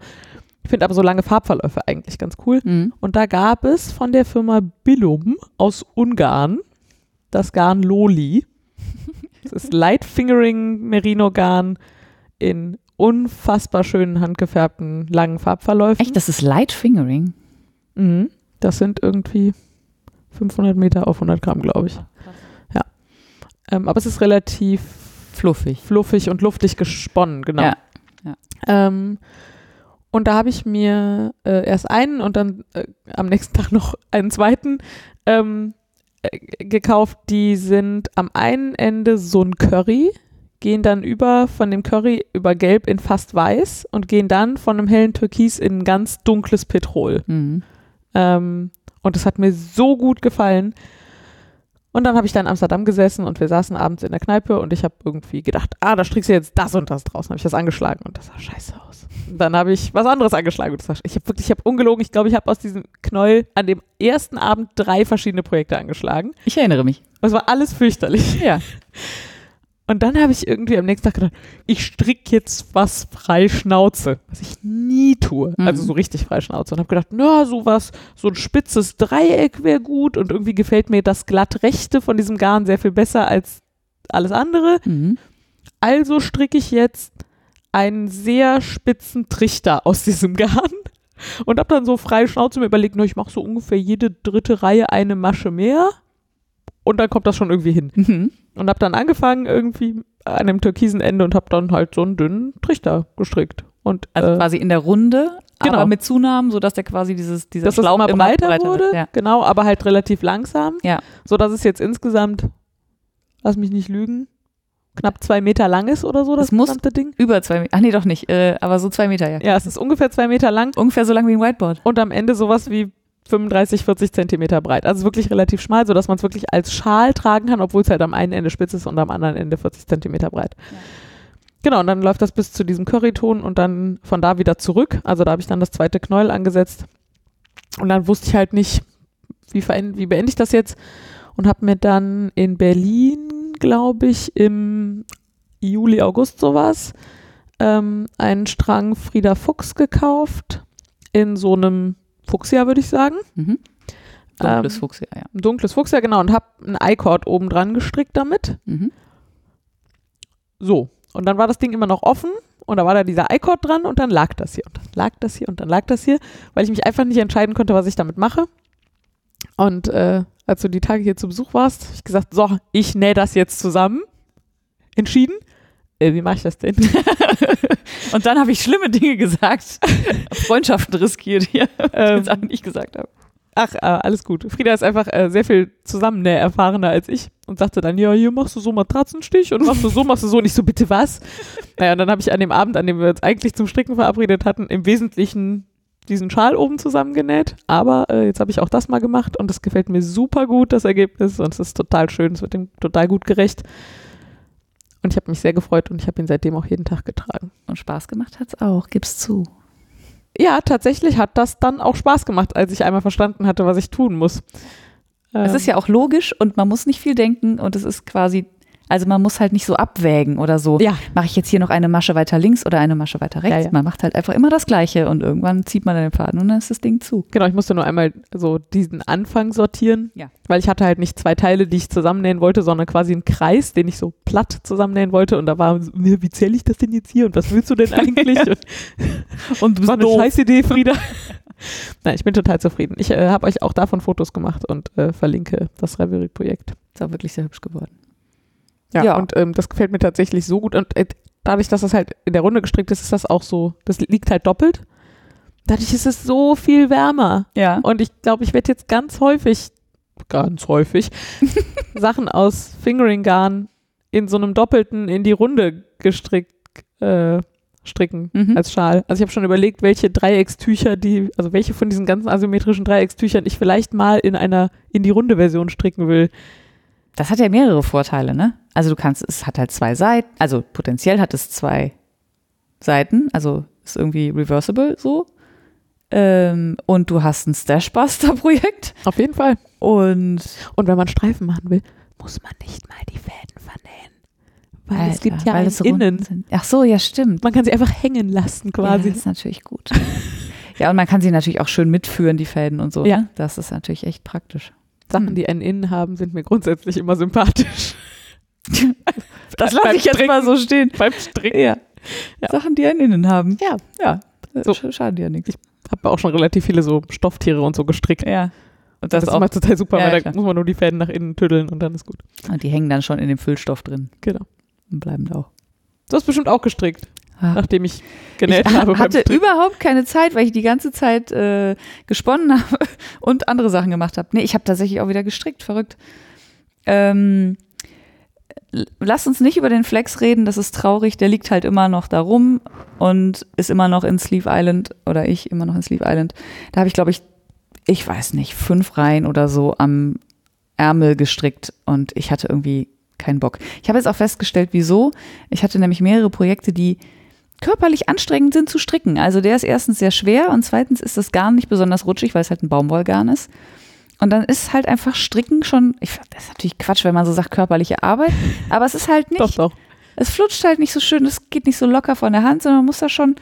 S2: Ich finde aber so lange Farbverläufe eigentlich ganz cool.
S1: Mhm.
S2: Und da gab es von der Firma Billum aus Ungarn das Garn Loli. (laughs) Das ist Light Fingering Merino Garn in unfassbar schönen handgefärbten langen Farbverläufen.
S1: Echt, das ist Light Fingering.
S2: Mhm. Das sind irgendwie 500 Meter auf 100 Gramm, glaube ich. Ja. Ähm, aber es ist relativ
S1: Fluffig.
S2: fluffig und luftig gesponnen, genau.
S1: Ja, ja.
S2: Ähm, und da habe ich mir äh, erst einen und dann äh, am nächsten (laughs) Tag noch einen zweiten ähm, äh, gekauft. Die sind am einen Ende so ein Curry, gehen dann über von dem Curry über Gelb in fast Weiß und gehen dann von einem hellen Türkis in ein ganz dunkles Petrol.
S1: Mhm.
S2: Ähm, und das hat mir so gut gefallen. Und dann habe ich da in Amsterdam gesessen und wir saßen abends in der Kneipe und ich habe irgendwie gedacht, ah, da strickst du jetzt das und das draus. Dann habe ich das angeschlagen und das sah scheiße aus. Und dann habe ich was anderes angeschlagen und das sah, ich habe wirklich, ich habe ungelogen, ich glaube, ich habe aus diesem Knäuel an dem ersten Abend drei verschiedene Projekte angeschlagen.
S1: Ich erinnere mich.
S2: Das war alles fürchterlich.
S1: Ja. (laughs)
S2: Und dann habe ich irgendwie am nächsten Tag gedacht, ich stricke jetzt was frei Schnauze, was ich nie tue.
S1: Mhm.
S2: Also so richtig frei Schnauze. Und habe gedacht, na, sowas, so ein spitzes Dreieck wäre gut. Und irgendwie gefällt mir das glatt rechte von diesem Garn sehr viel besser als alles andere.
S1: Mhm.
S2: Also stricke ich jetzt einen sehr spitzen Trichter aus diesem Garn. Und habe dann so frei Schnauze mir überlegt, na, ich mache so ungefähr jede dritte Reihe eine Masche mehr. Und dann kommt das schon irgendwie hin.
S1: Mhm.
S2: Und habe dann angefangen irgendwie an einem türkisen Ende und habe dann halt so einen dünnen Trichter gestrickt. Und
S1: Also
S2: äh,
S1: quasi in der Runde,
S2: genau.
S1: aber mit Zunahmen, sodass der quasi dieses, dieser
S2: dass das
S1: Schlauch
S2: immer breiter, wurde,
S1: wird. Ja.
S2: genau, aber halt relativ langsam.
S1: Ja.
S2: So dass es jetzt insgesamt, lass mich nicht lügen, knapp zwei Meter lang ist oder so, das,
S1: Das muss-
S2: gesamte Ding.
S1: Über zwei Meter. Ach nee, doch nicht. Äh, aber so zwei Meter, ja.
S2: Ja, es ist ungefähr zwei Meter lang
S1: Ungefähr so lang wie ein Whiteboard.
S2: und am Ende sowas wie 35, 40 Zentimeter breit. Also wirklich relativ schmal, sodass man es wirklich als Schal tragen kann, obwohl es halt am einen Ende spitz ist und am anderen Ende 40 Zentimeter breit.
S1: Ja.
S2: Genau, und dann läuft das bis zu diesem Curryton und dann von da wieder zurück. Also da habe ich dann das zweite Knäuel angesetzt. Und dann wusste ich halt nicht, wie, wie beende ich das jetzt und habe mir dann in Berlin, glaube ich, im Juli, August sowas, ähm, einen Strang Frieda Fuchs gekauft in so einem Fuchsia, würde ich sagen.
S1: Mhm. Dunkles
S2: Ähm,
S1: Fuchs, ja,
S2: dunkles Fuchsia, genau, und habe ein I-Cord oben dran gestrickt damit.
S1: Mhm.
S2: So. Und dann war das Ding immer noch offen und da war da dieser I-Cord dran und dann lag das hier und dann lag das hier und dann lag das hier, weil ich mich einfach nicht entscheiden konnte, was ich damit mache. Und äh, als du die Tage hier zu Besuch warst, habe ich gesagt, so, ich nähe das jetzt zusammen. Entschieden. Äh, wie mache ich das denn? (laughs)
S1: Und dann habe ich schlimme Dinge gesagt. (laughs) Freundschaften riskiert hier, (laughs)
S2: Ähm,
S1: die Sachen, die ich gesagt habe.
S2: Ach, äh, alles gut. Frieda ist einfach äh, sehr viel zusammennäher erfahrener als ich und sagte dann, ja, hier machst du so Matratzenstich und machst du so, machst du so. Und ich so, bitte was? Naja, und dann habe ich an dem Abend, an dem wir uns eigentlich zum Stricken verabredet hatten, im Wesentlichen diesen Schal oben zusammengenäht. Aber äh, jetzt habe ich auch das mal gemacht und es gefällt mir super gut, das Ergebnis. Und es ist total schön, es wird ihm total gut gerecht. Und ich habe mich sehr gefreut und ich habe ihn seitdem auch jeden Tag getragen.
S1: Und Spaß gemacht hat's auch, gib's zu.
S2: Ja, tatsächlich hat das dann auch Spaß gemacht, als ich einmal verstanden hatte, was ich tun muss.
S1: Es
S2: Ähm,
S1: ist ja auch logisch und man muss nicht viel denken und es ist quasi, also man muss halt nicht so abwägen oder so.
S2: Ja.
S1: Mache ich jetzt hier noch eine Masche weiter links oder eine Masche weiter rechts?
S2: Ja, ja.
S1: Man macht halt einfach immer das Gleiche und irgendwann zieht man den Faden und dann ist das Ding zu.
S2: Genau, ich musste nur einmal so diesen Anfang sortieren,
S1: Ja.
S2: weil ich hatte halt nicht zwei Teile, die ich zusammennähen wollte, sondern quasi einen Kreis, den ich so platt zusammennähen wollte und da war so, "Nee, wie zähle ich das denn jetzt hier und was willst du denn (laughs) eigentlich? und
S1: Und du
S2: war eine scheiß Idee, (laughs) Frieda. Nein, ich bin total zufrieden. Ich äh, habe euch auch davon Fotos gemacht und äh, verlinke das Reverie-Projekt.
S1: Ist auch wirklich sehr hübsch geworden.
S2: Ja,
S1: Ja.
S2: und ähm, das gefällt mir tatsächlich so gut. Und äh, dadurch, dass das halt in der Runde gestrickt ist, ist das auch so, das liegt halt doppelt. Dadurch ist es so viel wärmer.
S1: Ja.
S2: Und ich glaube, ich werde jetzt ganz häufig, ganz häufig, (laughs) Sachen aus Fingering Garn in so einem doppelten in die Runde gestrickt äh, stricken
S1: Mhm.
S2: als Schal. Also ich habe schon überlegt, welche Dreieckstücher, die, also welche von diesen ganzen asymmetrischen Dreieckstüchern ich vielleicht mal in einer in die Runde Version stricken will.
S1: Das hat ja mehrere Vorteile, ne? Also du kannst, es hat halt zwei Seiten, also potenziell hat es zwei Seiten, also ist irgendwie reversible so. Ähm, und du hast ein Stashbuster-Projekt (laughs)
S2: Auf jeden Fall.
S1: und
S2: Und wenn man Streifen machen will, muss man nicht mal die Fäden vernähen. Weil es
S1: Alter,
S2: gibt ja
S1: weil es rund
S2: Innen.
S1: Sind. Ach so, ja, stimmt.
S2: Man kann sie einfach hängen lassen
S1: Ja,
S2: quasi.
S1: das ist natürlich gut. ja, und man kann sie natürlich auch schön mitführen, die Fäden und so.
S2: Ja.
S1: ne? Das ist natürlich echt praktisch.
S2: Sachen, die ein Innen haben, sind mir grundsätzlich immer sympathisch. (laughs)
S1: Das lasse ich jetzt
S2: Stricken.
S1: mal so stehen.
S2: Beim Stricken.
S1: Ja.
S2: Ja.
S1: Sachen, die einen Innen haben.
S2: Ja.
S1: Ja.
S2: So.
S1: Schaden dir ja nichts.
S2: Habe auch schon relativ viele so Stofftiere und so gestrickt.
S1: Ja. Und
S2: Das,
S1: das,
S2: ist
S1: auch.
S2: immer total super,
S1: Ja,
S2: weil da muss man nur die Fäden nach innen tüddeln und dann ist gut.
S1: Und die hängen dann schon in dem Füllstoff drin
S2: Genau.
S1: und bleiben da auch.
S2: Du hast bestimmt auch gestrickt,
S1: Ah.
S2: nachdem ich genäht
S1: ich
S2: habe. beim
S1: hatte überhaupt keine Zeit, weil ich die ganze Zeit äh, gesponnen (laughs) habe und andere Sachen gemacht habe. Nee, ich habe tatsächlich auch wieder gestrickt, verrückt. Ähm, lass uns nicht über den Flex reden, das ist traurig, der liegt halt immer noch da rum und ist immer noch in Sleeve Island oder ich immer noch in Sleeve Island. Da habe ich, glaube ich, ich weiß nicht, fünf Reihen oder so am Ärmel gestrickt und ich hatte irgendwie keinen Bock. Ich habe jetzt auch festgestellt, wieso. Ich hatte nämlich mehrere Projekte, die körperlich anstrengend sind zu stricken. Also der ist erstens sehr schwer und zweitens ist das Garn nicht besonders rutschig, weil es halt ein Baumwollgarn ist. Und dann ist halt einfach Stricken schon, ich, das ist natürlich Quatsch, wenn man so sagt, körperliche Arbeit, aber es ist halt (laughs) nicht,
S2: Doch, doch.
S1: es flutscht halt nicht so schön, es geht nicht so locker von der Hand, sondern man muss da schon,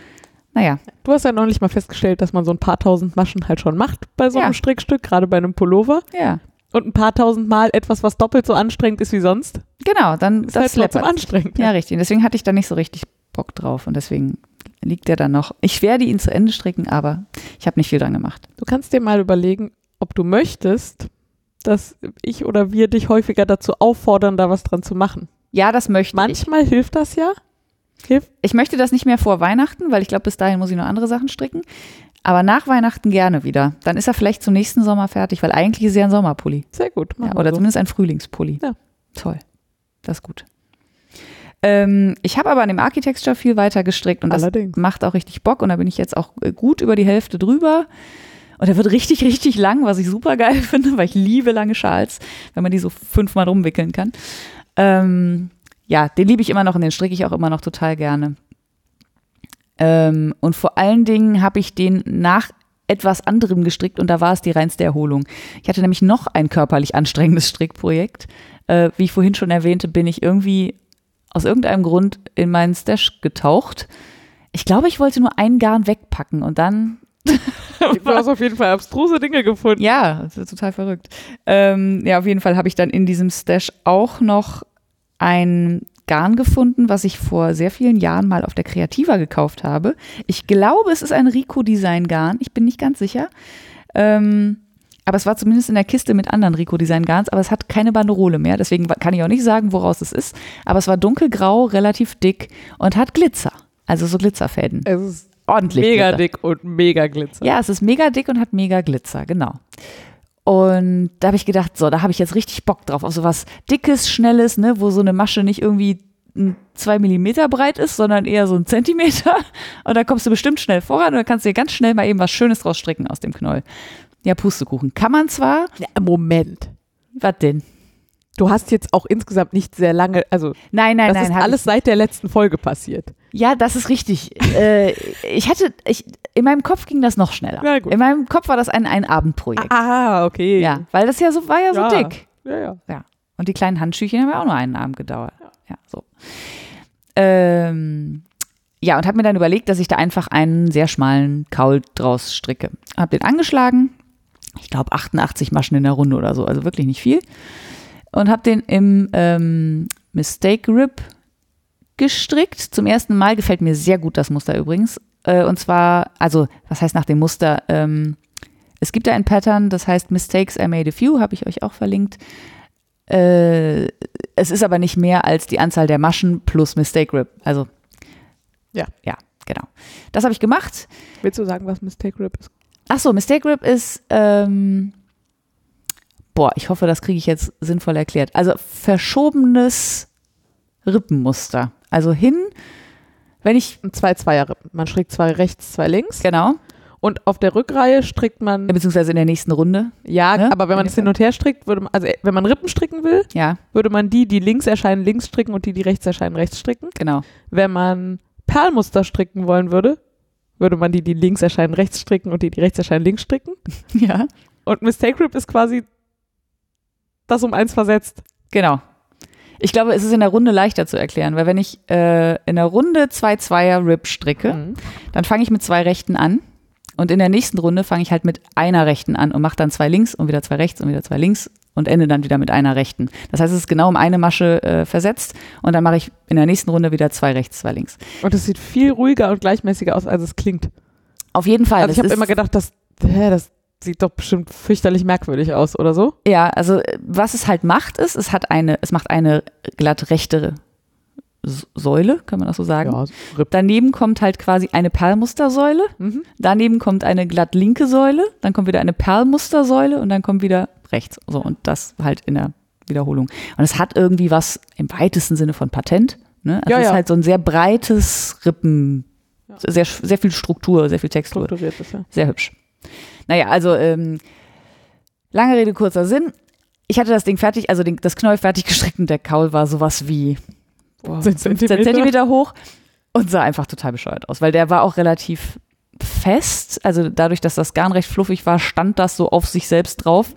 S1: naja,
S2: Du hast ja neulich mal festgestellt, dass man so ein paar tausend Maschen halt schon macht bei so einem
S1: Ja.
S2: Strickstück, gerade bei einem Pullover.
S1: ja,
S2: Und ein paar tausend Mal etwas, was doppelt so anstrengend ist wie sonst,
S1: genau, dann
S2: ist halt trotzdem
S1: läppert.
S2: anstrengend.
S1: Ja, richtig. Und deswegen hatte ich da nicht so richtig Bock drauf und deswegen liegt der dann noch. Ich werde ihn zu Ende stricken, aber ich habe nicht viel dran gemacht.
S2: Du kannst dir mal überlegen, ob du möchtest, dass ich oder wir dich häufiger dazu auffordern, da was dran zu machen.
S1: Ja, das möchte ich.
S2: Manchmal hilft das ja. Hilft.
S1: Ich möchte das nicht mehr vor Weihnachten, weil ich glaube, bis dahin muss ich noch andere Sachen stricken. Aber nach Weihnachten gerne wieder. Dann ist er vielleicht zum nächsten Sommer fertig, weil eigentlich ist er ein Sommerpulli.
S2: Sehr gut.
S1: Ja, oder
S2: so.
S1: zumindest ein Frühlingspulli.
S2: Ja.
S1: Toll. Das ist gut. Ähm, ich habe aber an dem Architecture viel weiter gestrickt und das
S2: Allerdings.
S1: macht auch richtig Bock und da bin ich jetzt auch äh, gut über die Hälfte drüber. Und er wird richtig, (laughs) richtig lang, was ich super geil (laughs) finde, weil ich liebe lange Schals, wenn man die so fünfmal rumwickeln kann. Ähm, ja, den liebe ich immer noch und den stricke ich auch immer noch total gerne. Ähm, und vor allen Dingen habe ich den nach etwas anderem gestrickt und da war es die reinste Erholung. Ich hatte nämlich noch ein körperlich anstrengendes Strickprojekt. Äh, wie ich vorhin schon erwähnte, bin ich irgendwie aus irgendeinem Grund in meinen Stash getaucht. Ich glaube, ich wollte nur ein Garn wegpacken und dann (laughs)
S2: Du hast auf jeden Fall abstruse Dinge gefunden.
S1: ja, das ist total verrückt. Ähm, ja, auf jeden Fall habe ich dann in diesem Stash auch noch ein Garn gefunden, was ich vor sehr vielen Jahren mal auf der Creativa gekauft habe. Ich glaube, es ist ein Rico Design Garn. Ich bin nicht ganz sicher. Ähm, Aber es war zumindest in der Kiste mit anderen Rico Design Garns, aber es hat keine Banderole mehr. Deswegen kann ich auch nicht sagen, woraus es ist. Aber es war dunkelgrau, relativ dick und hat Glitzer. Also so Glitzerfäden.
S2: Es ist
S1: Ordentlich.
S2: mega
S1: Glitzer.
S2: dick und mega glitzer.
S1: Ja, es ist mega dick und hat mega Glitzer, genau. Und da habe ich gedacht, so, da habe ich jetzt richtig Bock drauf, auf sowas Dickes, Schnelles, ne, wo so eine Masche nicht irgendwie zwei Millimeter breit ist, sondern eher so ein Zentimeter. (laughs) Und da kommst du bestimmt schnell voran und dann kannst du dir ganz schnell mal eben was Schönes draus stricken aus dem Knoll. Ja, Pustekuchen. Kann man zwar,
S2: Ja, Moment.
S1: was denn?
S2: Du hast jetzt auch insgesamt nicht sehr lange, also
S1: Nein, nein,
S2: das
S1: nein.
S2: ist
S1: hab
S2: alles seit der letzten Folge passiert.
S1: Ja, das ist richtig. äh, ich hatte, ich, in meinem Kopf ging das noch schneller.
S2: Gut.
S1: In meinem Kopf war das ein, ein Abendprojekt.
S2: Ah, okay.
S1: Ja, weil das ja so, war ja so
S2: Ja.
S1: dick.
S2: Ja, ja.
S1: Ja. Und die kleinen Handschüchen haben ja auch nur einen Abend gedauert. Ja, so. Ähm, ja, und habe mir dann überlegt, dass ich da einfach einen sehr schmalen Kaul draus stricke. Habe den angeschlagen. Ich glaube 88 Maschen in der Runde oder so, also wirklich nicht viel. Und habe den im ähm, Mistake Rib gestrickt. Zum ersten Mal gefällt mir sehr gut das Muster übrigens. Äh, und zwar, also, was heißt nach dem Muster? Ähm, es gibt da ein Pattern, das heißt Mistakes I Made a Few, habe ich euch auch verlinkt. Äh, es ist aber nicht mehr als die Anzahl der Maschen plus Mistake Rip. Also,
S2: Ja.
S1: Ja, genau. Das habe ich gemacht.
S2: Willst du sagen, was Mistake Rip ist?
S1: Ach so, Mistake Rip ist, ähm, boah, ich hoffe, das kriege ich jetzt sinnvoll erklärt. Also verschobenes Rippenmuster. Also hin, wenn ich,
S2: zwei zweier rippen Man strickt zwei rechts, zwei links.
S1: genau,
S2: Und auf der Rückreihe strickt man,
S1: beziehungsweise in der nächsten Runde,
S2: ja,
S1: ne?
S2: aber wenn man es hin und her strickt, würde man, also äh, wenn man Rippen stricken will,
S1: ja,
S2: würde man die, die links erscheinen, links stricken und die, die rechts erscheinen, rechts stricken.
S1: genau.
S2: Wenn man Perlmuster stricken wollen würde, würde man die, die links erscheinen, rechts stricken und die, die rechts erscheinen, links stricken. (laughs)
S1: Ja,
S2: Und Mistake Rip ist quasi das um eins versetzt.
S1: genau. Ich glaube, es ist in der Runde leichter zu erklären, weil wenn ich äh, in der Runde zwei Zweier Rip stricke,
S2: Mhm.
S1: dann fange ich mit zwei Rechten an und in der nächsten Runde fange ich halt mit einer Rechten an und mache dann zwei links und wieder zwei rechts und wieder zwei links und ende dann wieder mit einer Rechten. Das heißt, es ist genau um eine Masche äh, versetzt und dann mache ich in der nächsten Runde wieder zwei rechts, zwei links.
S2: Und es sieht viel ruhiger und gleichmäßiger aus, als es klingt.
S1: Auf jeden Fall.
S2: Also ich habe immer gedacht, das, hä, das sieht doch bestimmt fürchterlich merkwürdig aus, oder so?
S1: Ja, also äh, was es halt macht, ist, es hat eine, es macht eine glatt rechtere Säule, kann man das so sagen.
S2: Ja.
S1: Daneben kommt halt quasi eine Perlmustersäule.
S2: Mhm.
S1: Daneben kommt eine glatt linke Säule, dann kommt wieder eine Perlmustersäule und dann kommt wieder rechts. So, und das halt in der Wiederholung. Und es hat irgendwie was im weitesten Sinne von Patent. Ne? Also
S2: Ja,
S1: es ist
S2: ja.
S1: halt so ein sehr breites Rippen,
S2: Ja.
S1: sehr, sehr viel Struktur, sehr viel Textur.
S2: Strukturiert ist, ja.
S1: Sehr hübsch. Naja, also ähm, lange Rede, kurzer Sinn. Ich hatte das Ding fertig, also den, das Knoll fertig gestrickt und der Kaul war sowas wie boah,
S2: 15
S1: 15
S2: Zentimeter.
S1: Zentimeter hoch und sah einfach total bescheuert aus, weil der war auch relativ fest. Also dadurch, dass das Garn recht fluffig war, stand das so auf sich selbst drauf.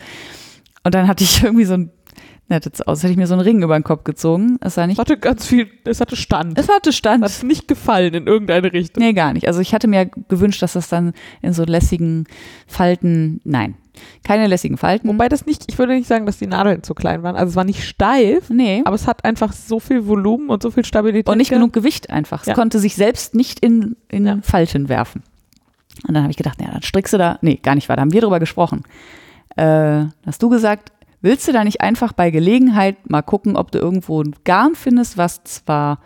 S1: Und dann hatte ich (laughs) irgendwie so ein, nett jetzt aus, hätte ich mir so einen Ring über den Kopf gezogen. Es sah
S2: Es
S1: nicht,
S2: hatte ganz viel, es hatte Stand.
S1: es hatte Stand.
S2: Es hat nicht gefallen in irgendeine Richtung.
S1: Nee, gar nicht. Also ich hatte mir gewünscht, dass das dann in so lässigen Falten, nein, keine lässigen Falten.
S2: Wobei das nicht, ich würde nicht sagen, dass die Nadeln zu klein waren. Also es war nicht steif,
S1: nee.
S2: aber es hat einfach so viel Volumen und so viel Stabilität.
S1: Und nicht genug Gewicht einfach. Es
S2: Ja.
S1: konnte sich selbst nicht in, in
S2: Ja.
S1: Falten werfen. Und dann habe ich gedacht, ja, dann strickst du da. Nee, gar nicht wahr. Da haben wir drüber gesprochen. Äh, hast du gesagt, willst du da nicht einfach bei Gelegenheit mal gucken, ob du irgendwo ein Garn findest, was zwar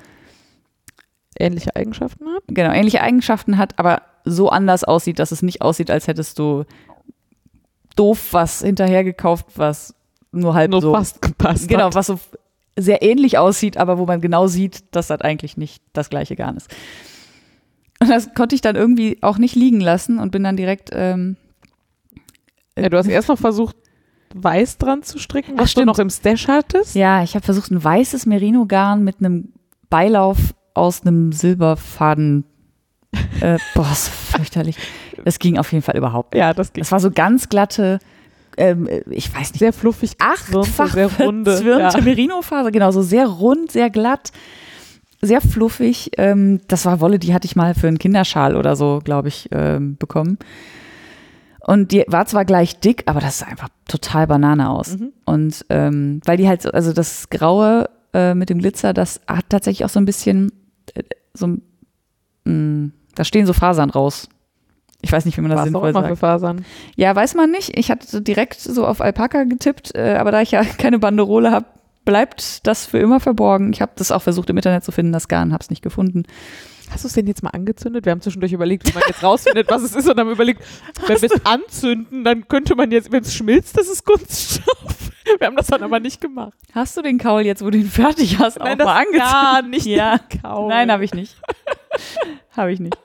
S2: ähnliche Eigenschaften hat.
S1: genau ähnliche Eigenschaften hat, aber so anders aussieht, dass es nicht aussieht, als hättest du doof was hinterher gekauft, was nur halb
S2: Nur
S1: so
S2: fast gepasst
S1: Genau, was so sehr ähnlich aussieht, aber wo man genau sieht, dass das eigentlich nicht das gleiche Garn ist. Und das konnte ich dann irgendwie auch nicht liegen lassen und bin dann direkt. Ähm,
S2: Ja, du hast erst noch versucht, weiß dran zu stricken,
S1: Ach,
S2: was du
S1: stimmt.
S2: noch im Stash hattest.
S1: ja, ich habe versucht, ein weißes Merino-Garn mit einem Beilauf aus einem Silberfaden. Äh, (laughs) boah, ist fürchterlich. Das ging auf jeden Fall überhaupt nicht.
S2: Ja, das geht.
S1: Das war so ganz glatte, ähm, ich weiß nicht,
S2: Sehr fluffig.
S1: achtfach
S2: sehr runde. Ja.
S1: Merino-Faser, genau, so sehr rund, sehr glatt, sehr fluffig. Ähm, das war Wolle, die hatte ich mal für einen Kinderschal oder so, glaube ich, ähm, bekommen. Und die war zwar gleich dick, aber das sah einfach total Banane aus.
S2: Mhm.
S1: Und ähm, weil die halt, so- also das Graue äh, mit dem Glitzer, das hat tatsächlich auch so ein bisschen, äh, so, mh, da stehen so Fasern raus. Ich weiß nicht, wie man das
S2: Was auch
S1: sinnvoll
S2: immer
S1: sagt.
S2: für Fasern.
S1: Ja, weiß man nicht. Ich hatte direkt so auf Alpaka getippt, äh, aber da ich ja (laughs) keine Banderole habe, bleibt das für immer verborgen. Ich habe das auch versucht im Internet zu finden, das Garn, habe es nicht gefunden.
S2: Hast du es denn jetzt mal angezündet? Wir haben zwischendurch überlegt, wie man jetzt rausfindet, was es ist und haben überlegt, wenn wir es anzünden, dann könnte man jetzt, wenn es schmilzt, das ist Kunststoff. Wir haben das dann aber nicht gemacht.
S1: Hast du den Kaul jetzt, wo du ihn fertig hast,
S2: Nein,
S1: auch
S2: das
S1: mal angezündet?
S2: gar nicht
S1: Ja.
S2: den Kaul.
S1: Nein, habe ich nicht. (laughs) habe ich nicht.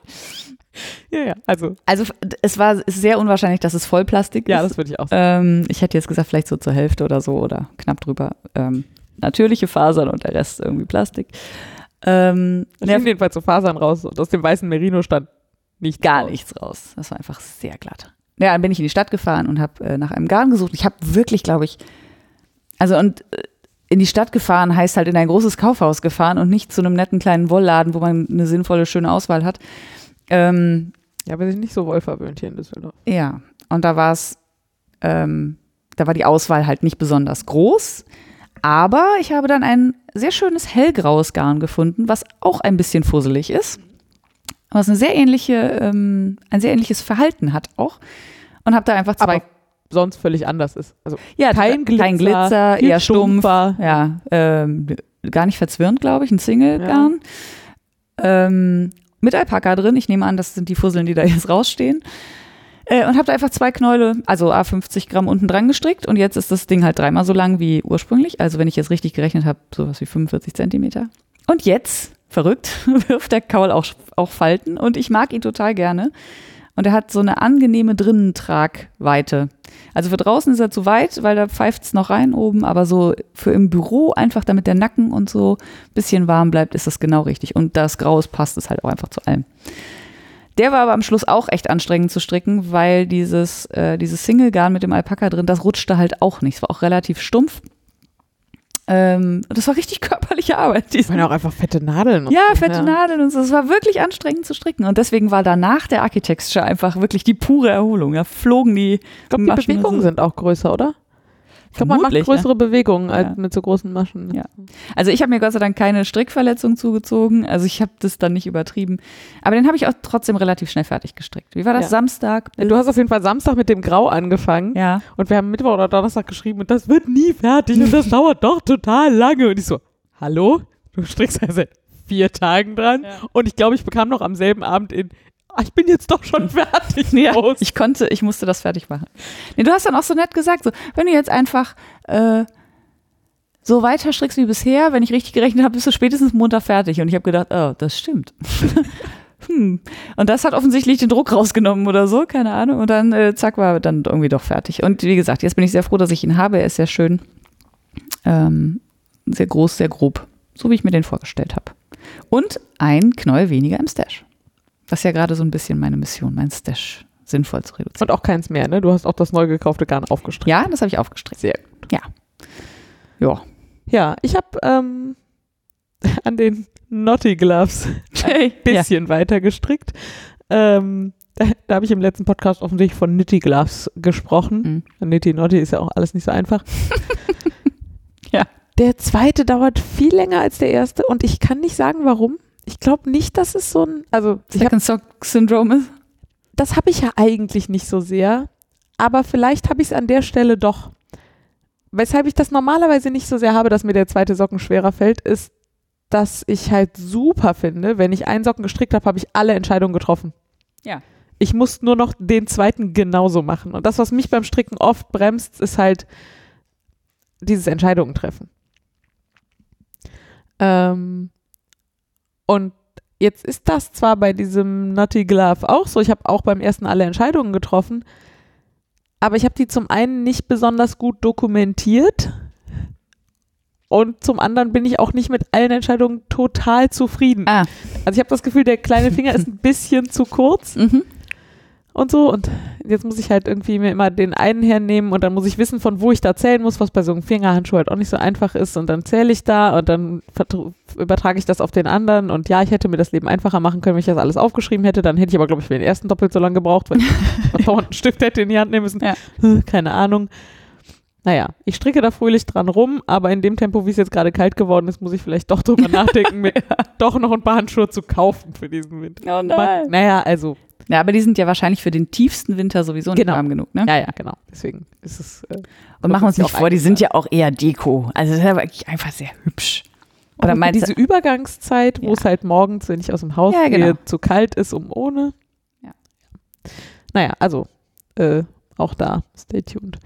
S2: Ja, ja, also,
S1: Also es war sehr unwahrscheinlich, dass es Vollplastik
S2: ja,
S1: ist.
S2: das würde ich auch sagen.
S1: Ähm, ich hätte jetzt gesagt, vielleicht so zur Hälfte oder so oder knapp drüber. Ähm, natürliche Fasern und der Rest irgendwie Plastik. Ähm,
S2: Da
S1: ja,
S2: jedenfalls so Fasern raus und aus dem weißen Merino stand nicht
S1: gar
S2: raus.
S1: nichts raus. Das war einfach sehr glatt. Ja, dann bin ich in die Stadt gefahren und habe äh, nach einem Garn gesucht. Ich habe wirklich, glaube ich, also und äh, in die Stadt gefahren heißt halt in ein großes Kaufhaus gefahren und nicht zu einem netten kleinen Wollladen, wo man eine sinnvolle, schöne Auswahl hat. Ähm,
S2: Ja, wir sind nicht so wohlverwöhnt hier in Düsseldorf.
S1: Ja, und da war es, ähm, da war die Auswahl halt nicht besonders groß. Aber ich habe dann ein sehr schönes hellgraues Garn gefunden, was auch ein bisschen fusselig ist. Was eine sehr ähnliche, ähm, ein sehr ähnliches Verhalten hat auch. Und habe da einfach zwei.
S2: Aber sonst völlig anders ist. Also
S1: ja,
S2: kein Glitzer,
S1: kein Glitzer eher stumpf.
S2: stumpfer.
S1: Ja, ähm, gar nicht verzwirrend, glaube ich, ein Single-Garn. Ähm, mit Alpaka drin. Ich nehme an, das sind die Fusseln, die da jetzt rausstehen. Äh, und habe da einfach zwei Knäule, also A50 Gramm unten dran gestrickt. Und jetzt ist das Ding halt dreimal so lang wie ursprünglich. Also wenn ich jetzt richtig gerechnet habe, sowas wie 45 Zentimeter. Und jetzt, verrückt, (laughs) wirft der Kaul auch, auch Falten. Und ich mag ihn total gerne. Und er hat so eine angenehme Drinnentragweite. Also für draußen ist er zu weit, weil da pfeift es noch rein oben, aber so für im Büro einfach, damit der Nacken und so ein bisschen warm bleibt, ist das genau richtig. Und das Graues passt es halt auch einfach zu allem. Der war aber am Schluss auch echt anstrengend zu stricken, weil dieses, äh, dieses Single-Garn mit dem Alpaka drin, das rutschte halt auch nicht. Es war auch relativ stumpf. Ähm, das war richtig (laughs) körperliche Arbeit.
S2: Ich meine auch einfach fette Nadeln. und
S1: Ja,
S2: so,
S1: fette Nadeln und so. Es war wirklich anstrengend zu stricken. Und deswegen war danach der Architecture einfach wirklich die pure Erholung. Da flogen die.
S2: Ich glaube, die Bewegungen
S1: so.
S2: sind auch größer, oder? Ich glaube, man macht größere Bewegungen als
S1: Ja.
S2: mit so großen Maschen.
S1: Ja. Also ich habe mir Gott sei Dank keine Strickverletzung zugezogen. Also ich habe das dann nicht übertrieben. Aber den habe ich auch trotzdem relativ schnell fertig gestrickt. Wie war das?
S2: Ja.
S1: Samstag?
S2: Du hast auf jeden Fall Samstag mit dem Grau angefangen
S1: Ja.
S2: und wir haben Mittwoch oder Donnerstag geschrieben und das wird nie fertig und das (laughs) dauert doch total lange. Und ich so, hallo? Du strickst seit vier Tagen dran
S1: Ja.
S2: und ich glaube, ich bekam noch am selben Abend in, "Ah, ich bin jetzt doch schon fertig.
S1: Ja, ich konnte, ich musste das fertig machen. Nee, du hast dann auch so nett gesagt, so, wenn du jetzt einfach äh, so weiter strickst wie bisher, wenn ich richtig gerechnet habe, bist du spätestens Montag fertig. Und ich habe gedacht, oh, das stimmt. (laughs) hm. Und das hat offensichtlich den Druck rausgenommen oder so, keine Ahnung. Und dann, äh, zack, war dann irgendwie doch fertig. Und wie gesagt, jetzt bin ich sehr froh, dass ich ihn habe. Er ist sehr schön. Ähm, sehr groß, sehr grob. So wie ich mir den vorgestellt habe. Und ein Knäuel weniger im Stash. Das ist ja gerade so ein bisschen meine Mission, mein Stash sinnvoll zu reduzieren.
S2: Und auch keins mehr, ne? Du hast auch das neu gekaufte Garn aufgestrickt.
S1: Ja, das habe ich aufgestrickt.
S2: Sehr
S1: Ja. Ja.
S2: Ja, ich habe ähm, (laughs) an den Naughty Gloves (laughs) ein bisschen weiter gestrickt. Ähm, da (laughs) da habe ich im letzten Podcast offensichtlich von Nitty Gloves gesprochen. Nitty Naughty ist ja auch alles nicht so einfach.
S1: Ja.
S2: Der zweite dauert viel länger als der erste und ich kann nicht sagen, warum. Ich glaube nicht, dass es so ein, also
S1: Second Stock Syndrome ist.
S2: das habe ich ja eigentlich nicht so sehr, aber vielleicht habe ich es an der Stelle doch. Weshalb ich das normalerweise nicht so sehr habe, dass mir der zweite Socken schwerer fällt, ist, dass ich halt super finde, wenn ich einen Socken gestrickt habe, habe ich alle Entscheidungen getroffen.
S1: Ja.
S2: Ich muss nur noch den zweiten genauso machen. Und das, was mich beim Stricken oft bremst, ist halt dieses Entscheidungen treffen. Ähm, und jetzt ist das zwar bei diesem Nutty Glove auch so, ich habe auch beim ersten alle Entscheidungen getroffen, aber ich habe die zum einen nicht besonders gut dokumentiert und zum anderen bin ich auch nicht mit allen Entscheidungen total zufrieden.
S1: Ah.
S2: Also ich habe das Gefühl, der kleine Finger ist ein bisschen zu kurz
S1: Mhm.
S2: Und so. Und jetzt muss ich halt irgendwie mir immer den einen hernehmen und dann muss ich wissen, von wo ich da zählen muss, was bei so einem Fingerhandschuh halt auch nicht so einfach ist. Und dann zähle ich da und dann übertrage ich das auf den anderen. Und ja, ich hätte mir das Leben einfacher machen können, wenn ich das alles aufgeschrieben hätte. Dann hätte ich aber, glaube ich, für den ersten doppelt so lange gebraucht, weil (laughs) ich einen Stift hätte in die Hand nehmen müssen.
S1: Ja.
S2: Keine Ahnung. Naja, ich stricke da fröhlich dran rum, aber in dem Tempo, wie es jetzt gerade kalt geworden ist, muss ich vielleicht doch drüber (laughs) nachdenken, mir doch noch ein paar Handschuhe zu kaufen für diesen Winter.
S1: Oh
S2: Ma- Naja, also
S1: Ja, aber die sind ja wahrscheinlich für den tiefsten Winter sowieso nicht
S2: Genau.
S1: warm genug, ne?
S2: Ja, ja, genau. Deswegen ist es. Äh,
S1: Und machen wir uns nicht vor, die sind ja auch eher Deko. Also das ist ja wirklich einfach sehr hübsch. Oder
S2: Oder
S1: meinst
S2: diese
S1: du?
S2: Übergangszeit, wo
S1: Ja.
S2: es halt morgens, wenn ich aus dem Haus
S1: Ja,
S2: gehe,
S1: genau.
S2: zu kalt ist, um ohne.
S1: Ja.
S2: Naja, also äh, auch da, stay tuned.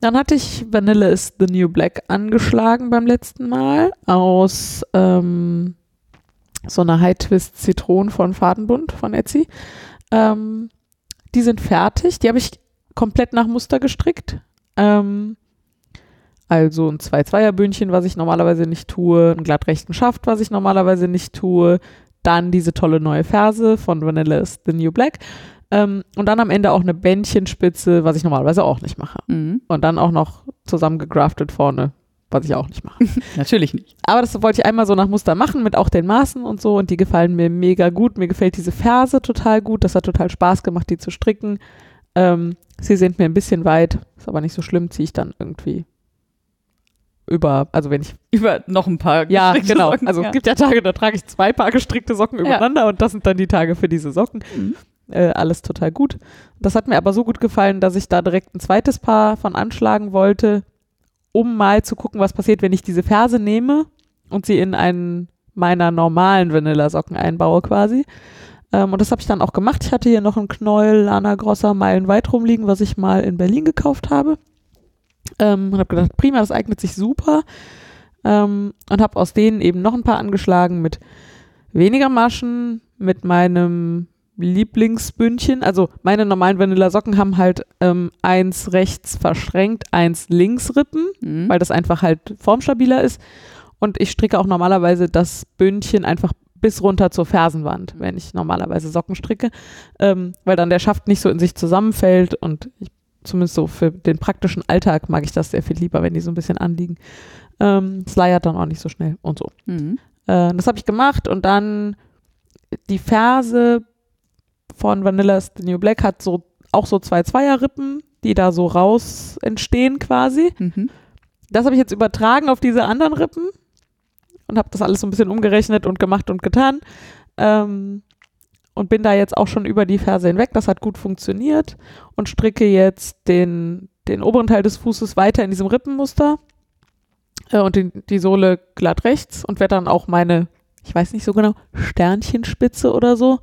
S2: Dann hatte ich Vanilla is the New Black angeschlagen beim letzten Mal aus ähm, so einer High Twist Zitronen von Fadenbund von Etsy. Ähm, die sind fertig. Die habe ich komplett nach Muster gestrickt. Ähm, also ein 2-2er-Bündchen, was ich normalerweise nicht tue, einen glattrechten Schaft, was ich normalerweise nicht tue, dann diese tolle neue Ferse von Vanilla is the New Black ähm, und dann am Ende auch eine Bändchenspitze, was ich normalerweise auch nicht mache.
S1: Mhm.
S2: Und dann auch noch zusammengegraftet vorne, was ich auch nicht mache. (laughs)
S1: Natürlich nicht.
S2: Aber das wollte ich einmal so nach Muster machen, mit auch den Maßen und so. Und die gefallen mir mega gut. Mir gefällt diese Ferse total gut. Das hat total Spaß gemacht, die zu stricken. Ähm, sie sind mir ein bisschen weit, ist aber nicht so schlimm, ziehe ich dann irgendwie über, also wenn ich, (laughs)
S1: Über noch ein paar
S2: ja,
S1: gestrickte
S2: genau.
S1: Socken,
S2: Also
S1: ja.
S2: es gibt ja Tage, da trage ich zwei Paar gestrickte Socken
S1: Ja.
S2: übereinander und das sind dann die Tage für diese Socken.
S1: Mhm.
S2: Äh, alles total gut. Das hat mir aber so gut gefallen, dass ich da direkt ein zweites Paar von anschlagen wollte, um mal zu gucken, was passiert, wenn ich diese Ferse nehme und sie in einen meiner normalen Vanilla-Socken einbaue quasi. Ähm, und das habe ich dann auch gemacht. Ich hatte hier noch ein Knäuel Lana Grosser meilenweit rumliegen, was ich mal in Berlin gekauft habe. Ähm, und habe gedacht, prima, das eignet sich super. Ähm, und habe aus denen eben noch ein paar angeschlagen mit weniger Maschen, mit meinem Lieblingsbündchen. Also meine normalen Vanilla-Socken haben halt ähm, eins rechts verschränkt, eins links Rippen,
S1: Mhm.
S2: weil das einfach halt formstabiler ist. Und ich stricke auch normalerweise das Bündchen einfach bis runter zur Fersenwand, wenn ich normalerweise Socken stricke, ähm, weil dann der Schaft nicht so in sich zusammenfällt und ich, zumindest so für den praktischen Alltag mag ich das sehr viel lieber, wenn die so ein bisschen anliegen. Ähm, es leiert dann auch nicht so schnell und so.
S1: Mhm.
S2: Äh, das habe ich gemacht und dann die Ferse von Vanillas The New Black hat so auch so zwei Zweierrippen, die da so raus entstehen quasi.
S1: Mhm.
S2: Das habe ich jetzt übertragen auf diese anderen Rippen und habe das alles so ein bisschen umgerechnet und gemacht und getan. Ähm, und bin da jetzt auch schon über die Ferse hinweg. Das hat gut funktioniert und stricke jetzt den, den oberen Teil des Fußes weiter in diesem Rippenmuster äh, und den, die Sohle glatt rechts und werde dann auch meine, ich weiß nicht so genau, Sternchenspitze oder so.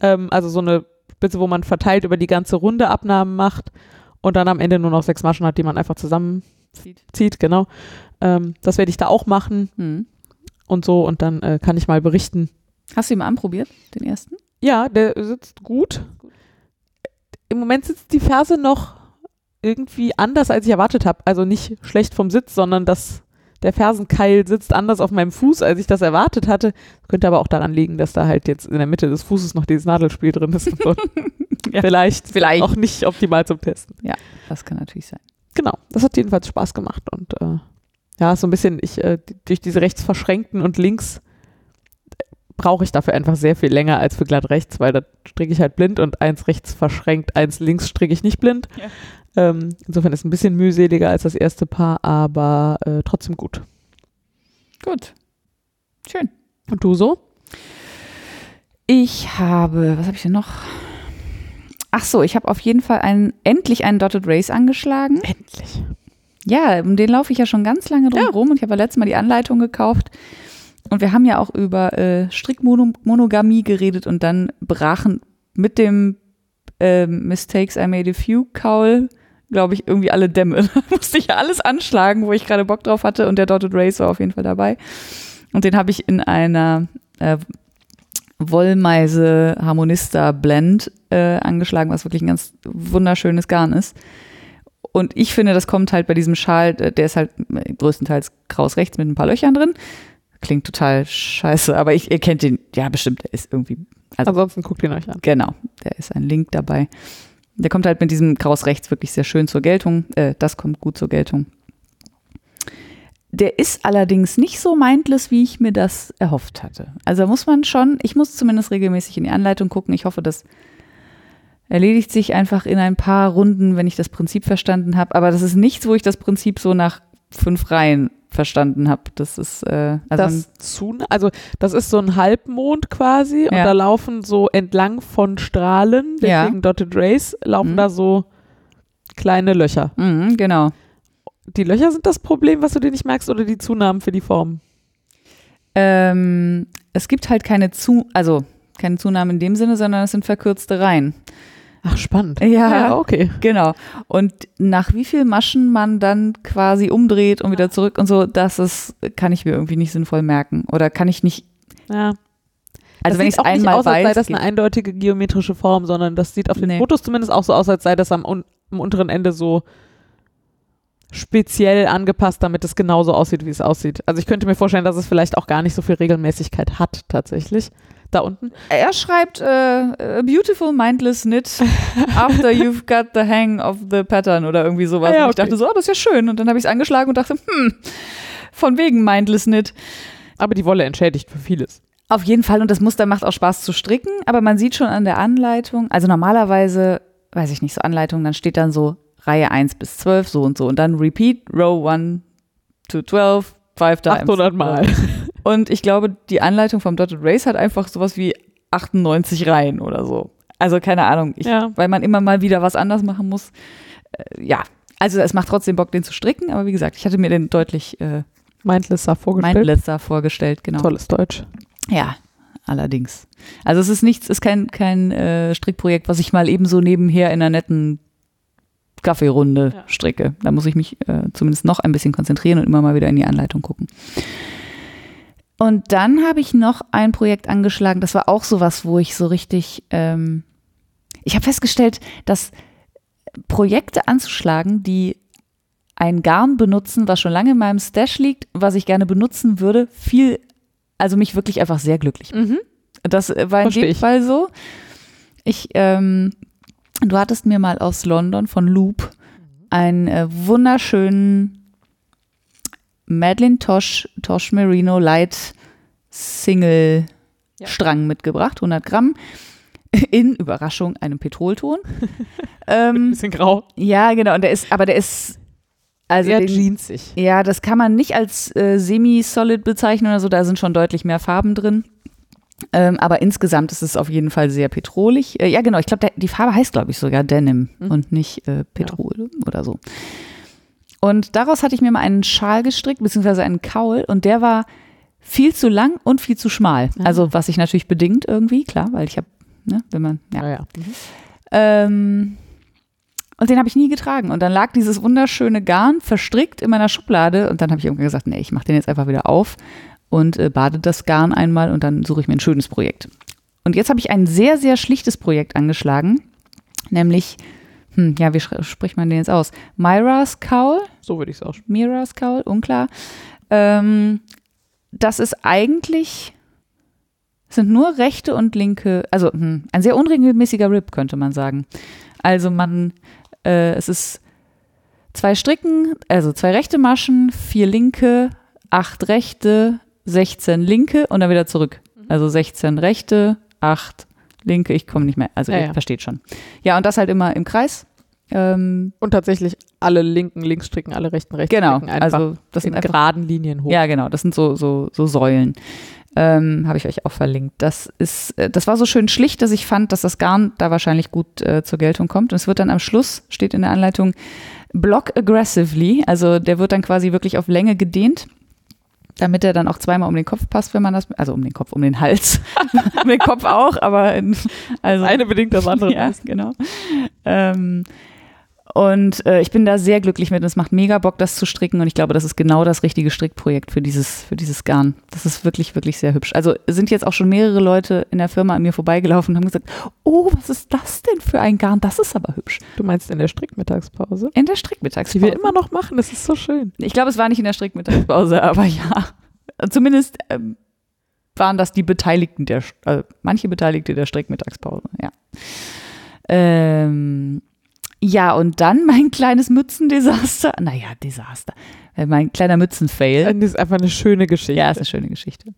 S2: Ähm, also so eine Spitze, wo man verteilt über die ganze Runde Abnahmen macht und dann am Ende nur noch sechs Maschen hat, die man einfach zusammen zieht, genau. Ähm, das werde ich da auch machen
S1: Mhm.
S2: und so und dann äh, kann ich mal berichten.
S1: Hast du ihn mal anprobiert, den ersten?
S2: Ja, der sitzt gut. Im Moment sitzt die Ferse noch irgendwie anders, als ich erwartet habe. Also nicht schlecht vom Sitz, sondern dass der Fersenkeil sitzt anders auf meinem Fuß, als ich das erwartet hatte. Könnte aber auch daran liegen, dass da halt jetzt in der Mitte des Fußes noch dieses Nadelspiel drin ist. (laughs)
S1: Ja.
S2: Vielleicht,
S1: Vielleicht.
S2: auch nicht optimal zum Testen.
S1: Das kann natürlich sein.
S2: Genau, das hat jedenfalls Spaß gemacht und äh, ja, so ein bisschen, ich, äh, durch diese rechts verschränkten und links äh, brauche ich dafür einfach sehr viel länger als für glatt rechts, weil da stricke ich halt blind und eins rechts verschränkt, eins links stricke ich nicht blind.
S1: Ja.
S2: Ähm, insofern ist es ein bisschen mühseliger als das erste Paar, aber äh, trotzdem gut.
S1: Gut. Schön.
S2: Und du so?
S1: Ich habe, was habe ich denn noch? Ach so, ich habe auf jeden Fall einen, endlich einen Dotted Race angeschlagen.
S2: Endlich.
S1: Ja, um den laufe ich ja schon ganz lange drum
S2: Ja.
S1: rum und ich habe ja letztes Mal die Anleitung gekauft. Und wir haben ja auch über äh, Strickmonogamie geredet und dann brachen mit dem ähm, Mistakes I Made a Few Kaul, glaube ich, irgendwie alle Dämme. (laughs) Da musste ich ja alles anschlagen, wo ich gerade Bock drauf hatte und der Dotted Race war auf jeden Fall dabei. Und den habe ich in einer äh, Wollmeise Harmonista Blend äh, angeschlagen, was wirklich ein ganz wunderschönes Garn ist. Und ich finde, das kommt halt bei diesem Schal, äh, der ist halt größtenteils kraus rechts mit ein paar Löchern drin. Klingt total scheiße, aber ich, ihr kennt den, ja bestimmt, der ist irgendwie, also
S2: Ansonsten guckt ihn euch an.
S1: genau, der ist ein Link dabei. Der kommt halt mit diesem kraus rechts wirklich sehr schön zur Geltung. Äh, das kommt gut zur Geltung. Der ist allerdings nicht so mindless, wie ich mir das erhofft hatte. Also muss man schon, ich muss zumindest regelmäßig in die Anleitung gucken. Ich hoffe, das erledigt sich einfach in ein paar Runden, wenn ich das Prinzip verstanden habe. Aber das ist nichts, wo ich das Prinzip so nach fünf Reihen verstanden habe. Das ist äh, also
S2: das zu, also das ist so ein Halbmond quasi und
S1: Ja.
S2: da laufen so entlang von Strahlen,
S1: Ja.
S2: deswegen Dotted Rays, laufen
S1: Mhm.
S2: da so kleine Löcher.
S1: mhm, genau.
S2: Die Löcher sind das Problem, was du dir nicht merkst, oder die Zunahmen für die Form?
S1: Ähm, es gibt halt keine zu, also keine Zunahme in dem Sinne, sondern es sind verkürzte Reihen.
S2: Ach, spannend.
S1: Ja.
S2: okay.
S1: Genau. Und nach wie viel Maschen man dann quasi umdreht und wieder zurück und so, das ist, kann ich mir irgendwie nicht sinnvoll merken. Oder kann ich nicht,
S2: Ja.
S1: also
S2: das
S1: wenn ich es
S2: auch nicht
S1: einmal
S2: aus, als sei
S1: weiß.
S2: das eine eindeutige geometrische Form, sondern das sieht auf den
S1: Nee.
S2: Fotos zumindest auch so aus, als sei das am, un am unteren Ende so speziell angepasst, damit es genauso aussieht, wie es aussieht. Also ich könnte mir vorstellen, dass es vielleicht auch gar nicht so viel Regelmäßigkeit hat, tatsächlich. Da unten.
S1: er schreibt, äh, a beautiful mindless knit after you've got the hang of the pattern oder irgendwie sowas.
S2: Ja,
S1: Und ich
S2: okay.
S1: dachte so, oh, das ist ja schön. Und dann habe ich es angeschlagen und dachte, hm, von wegen mindless knit.
S2: Aber die Wolle entschädigt für vieles.
S1: Auf jeden Fall und das Muster macht auch Spaß zu stricken, aber man sieht schon an der Anleitung, also normalerweise, weiß ich nicht, so Anleitung, dann steht dann so Reihe 1 bis 12 so und so und dann Repeat Row 1 to 12 five times.
S2: 800 Mal. (laughs)
S1: Und ich glaube, die Anleitung vom Dotted Race hat einfach sowas wie 98 Reihen oder so. Also keine Ahnung, ich,
S2: Ja.
S1: weil man immer mal wieder was anders machen muss. Äh, ja, also es macht trotzdem Bock, den zu stricken, aber wie gesagt, ich hatte mir den deutlich äh,
S2: Mindless sah vorgestellt.
S1: mindless da vorgestellt, genau.
S2: Tolles Deutsch.
S1: Ja, allerdings. Also es ist nichts, ist kein, kein äh, Strickprojekt, was ich mal eben so nebenher in einer netten Kaffeerunde
S2: Ja.
S1: stricke. Da muss ich mich äh, zumindest noch ein bisschen konzentrieren und immer mal wieder in die Anleitung gucken. Und dann habe ich noch ein Projekt angeschlagen, das war auch sowas, wo ich so richtig, ähm, ich habe festgestellt, dass Projekte anzuschlagen, die ein Garn benutzen, was schon lange in meinem Stash liegt, was ich gerne benutzen würde, viel, also mich wirklich einfach sehr glücklich.
S2: Mhm.
S1: Das war in dem. Fall so. Ich, ähm, du hattest mir mal aus London von Loop einen äh, wunderschönen Madeline Tosh, Tosh Merino Light Single
S2: Ja.
S1: Strang mitgebracht, 100 Gramm. In Überraschung einem Petrolton. (laughs) ähm,
S2: Bisschen grau.
S1: ja, genau. Und der ist, aber der ist, also
S2: Sehr
S1: den,
S2: jeansig.
S1: ja, das kann man nicht als äh, semi-solid bezeichnen oder so, da sind schon deutlich mehr Farben drin. Ähm, aber insgesamt ist es auf jeden Fall sehr petrolig. Äh, ja, genau, ich glaube, die Farbe heißt, glaube ich, sogar Denim
S2: Mhm.
S1: und nicht äh, Petrol oder so. Und daraus hatte ich mir mal einen Schal gestrickt, beziehungsweise einen Kaul, und der war viel zu lang und viel zu schmal.
S2: Ah.
S1: Also, was sich natürlich bedingt irgendwie, klar, weil ich habe, ne, wenn man, ja,
S2: Ja, ja. Mhm.
S1: ähm, und den habe ich nie getragen. Und dann lag dieses wunderschöne Garn verstrickt in meiner Schublade. Und dann habe ich irgendwann gesagt, nee, ich mache den jetzt einfach wieder auf und äh, bade das Garn einmal und dann suche ich mir ein schönes Projekt. Und jetzt habe ich ein sehr, sehr schlichtes Projekt angeschlagen. Nämlich, hm, ja, wie spricht man den jetzt aus? Myra's Cowl.
S2: So würde ich es auch.
S1: Mira's Cowl, unklar. Ähm, das ist eigentlich, es sind nur rechte und linke, also hm, ein sehr unregelmäßiger Rip, könnte man sagen. Also man, äh, es ist zwei Stricken, also zwei rechte Maschen, vier linke, acht rechte, 16 linke und dann wieder zurück. Also 16 rechte, acht linke, ich komme nicht mehr, also
S2: Ja,
S1: ihr
S2: ja.
S1: versteht schon. Ja, und das halt immer im Kreis. Ähm,
S2: Und tatsächlich alle linken links stricken, alle rechten rechts
S1: genau,
S2: stricken. Einfach
S1: also das
S2: in
S1: sind einfach
S2: geraden Linien hoch.
S1: Ja, genau, das sind so, so, so Säulen. Ähm, Habe ich euch auch verlinkt. Das ist, äh, das war so schön schlicht, dass ich fand, dass das Garn da wahrscheinlich gut äh, zur Geltung kommt. Und es wird dann am Schluss, steht in der Anleitung, block aggressively. Also der wird dann quasi wirklich auf Länge gedehnt, damit er dann auch zweimal um den Kopf passt, wenn man das, also um den Kopf, um den Hals, (laughs) um den Kopf auch, aber in, also
S2: eine bedingt das andere. (laughs)
S1: ja, genau. Ähm, und äh, ich bin da sehr glücklich mit und es macht mega Bock, das zu stricken. Und ich glaube, das ist genau das richtige Strickprojekt für dieses, für dieses Garn. Das ist wirklich, wirklich sehr hübsch. Also sind jetzt auch schon mehrere Leute in der Firma an mir vorbeigelaufen und haben gesagt, oh, was ist das denn für ein Garn? Das ist aber hübsch.
S2: Du meinst in der Strickmittagspause?
S1: In der
S2: Die
S1: Strickmittagspause.
S2: wir immer noch machen, das ist so schön.
S1: Ich glaube, es war nicht in der Strickmittagspause, (laughs) aber ja. Zumindest ähm, waren das die Beteiligten der, äh, manche Beteiligte der Strickmittagspause, ja. Ähm, ja, und dann (laughs) mein kleines Mützendesaster. Naja, Desaster. Äh, Mein kleiner Mützenfail.
S2: Das ist einfach eine schöne Geschichte.
S1: Ja, ist eine schöne Geschichte.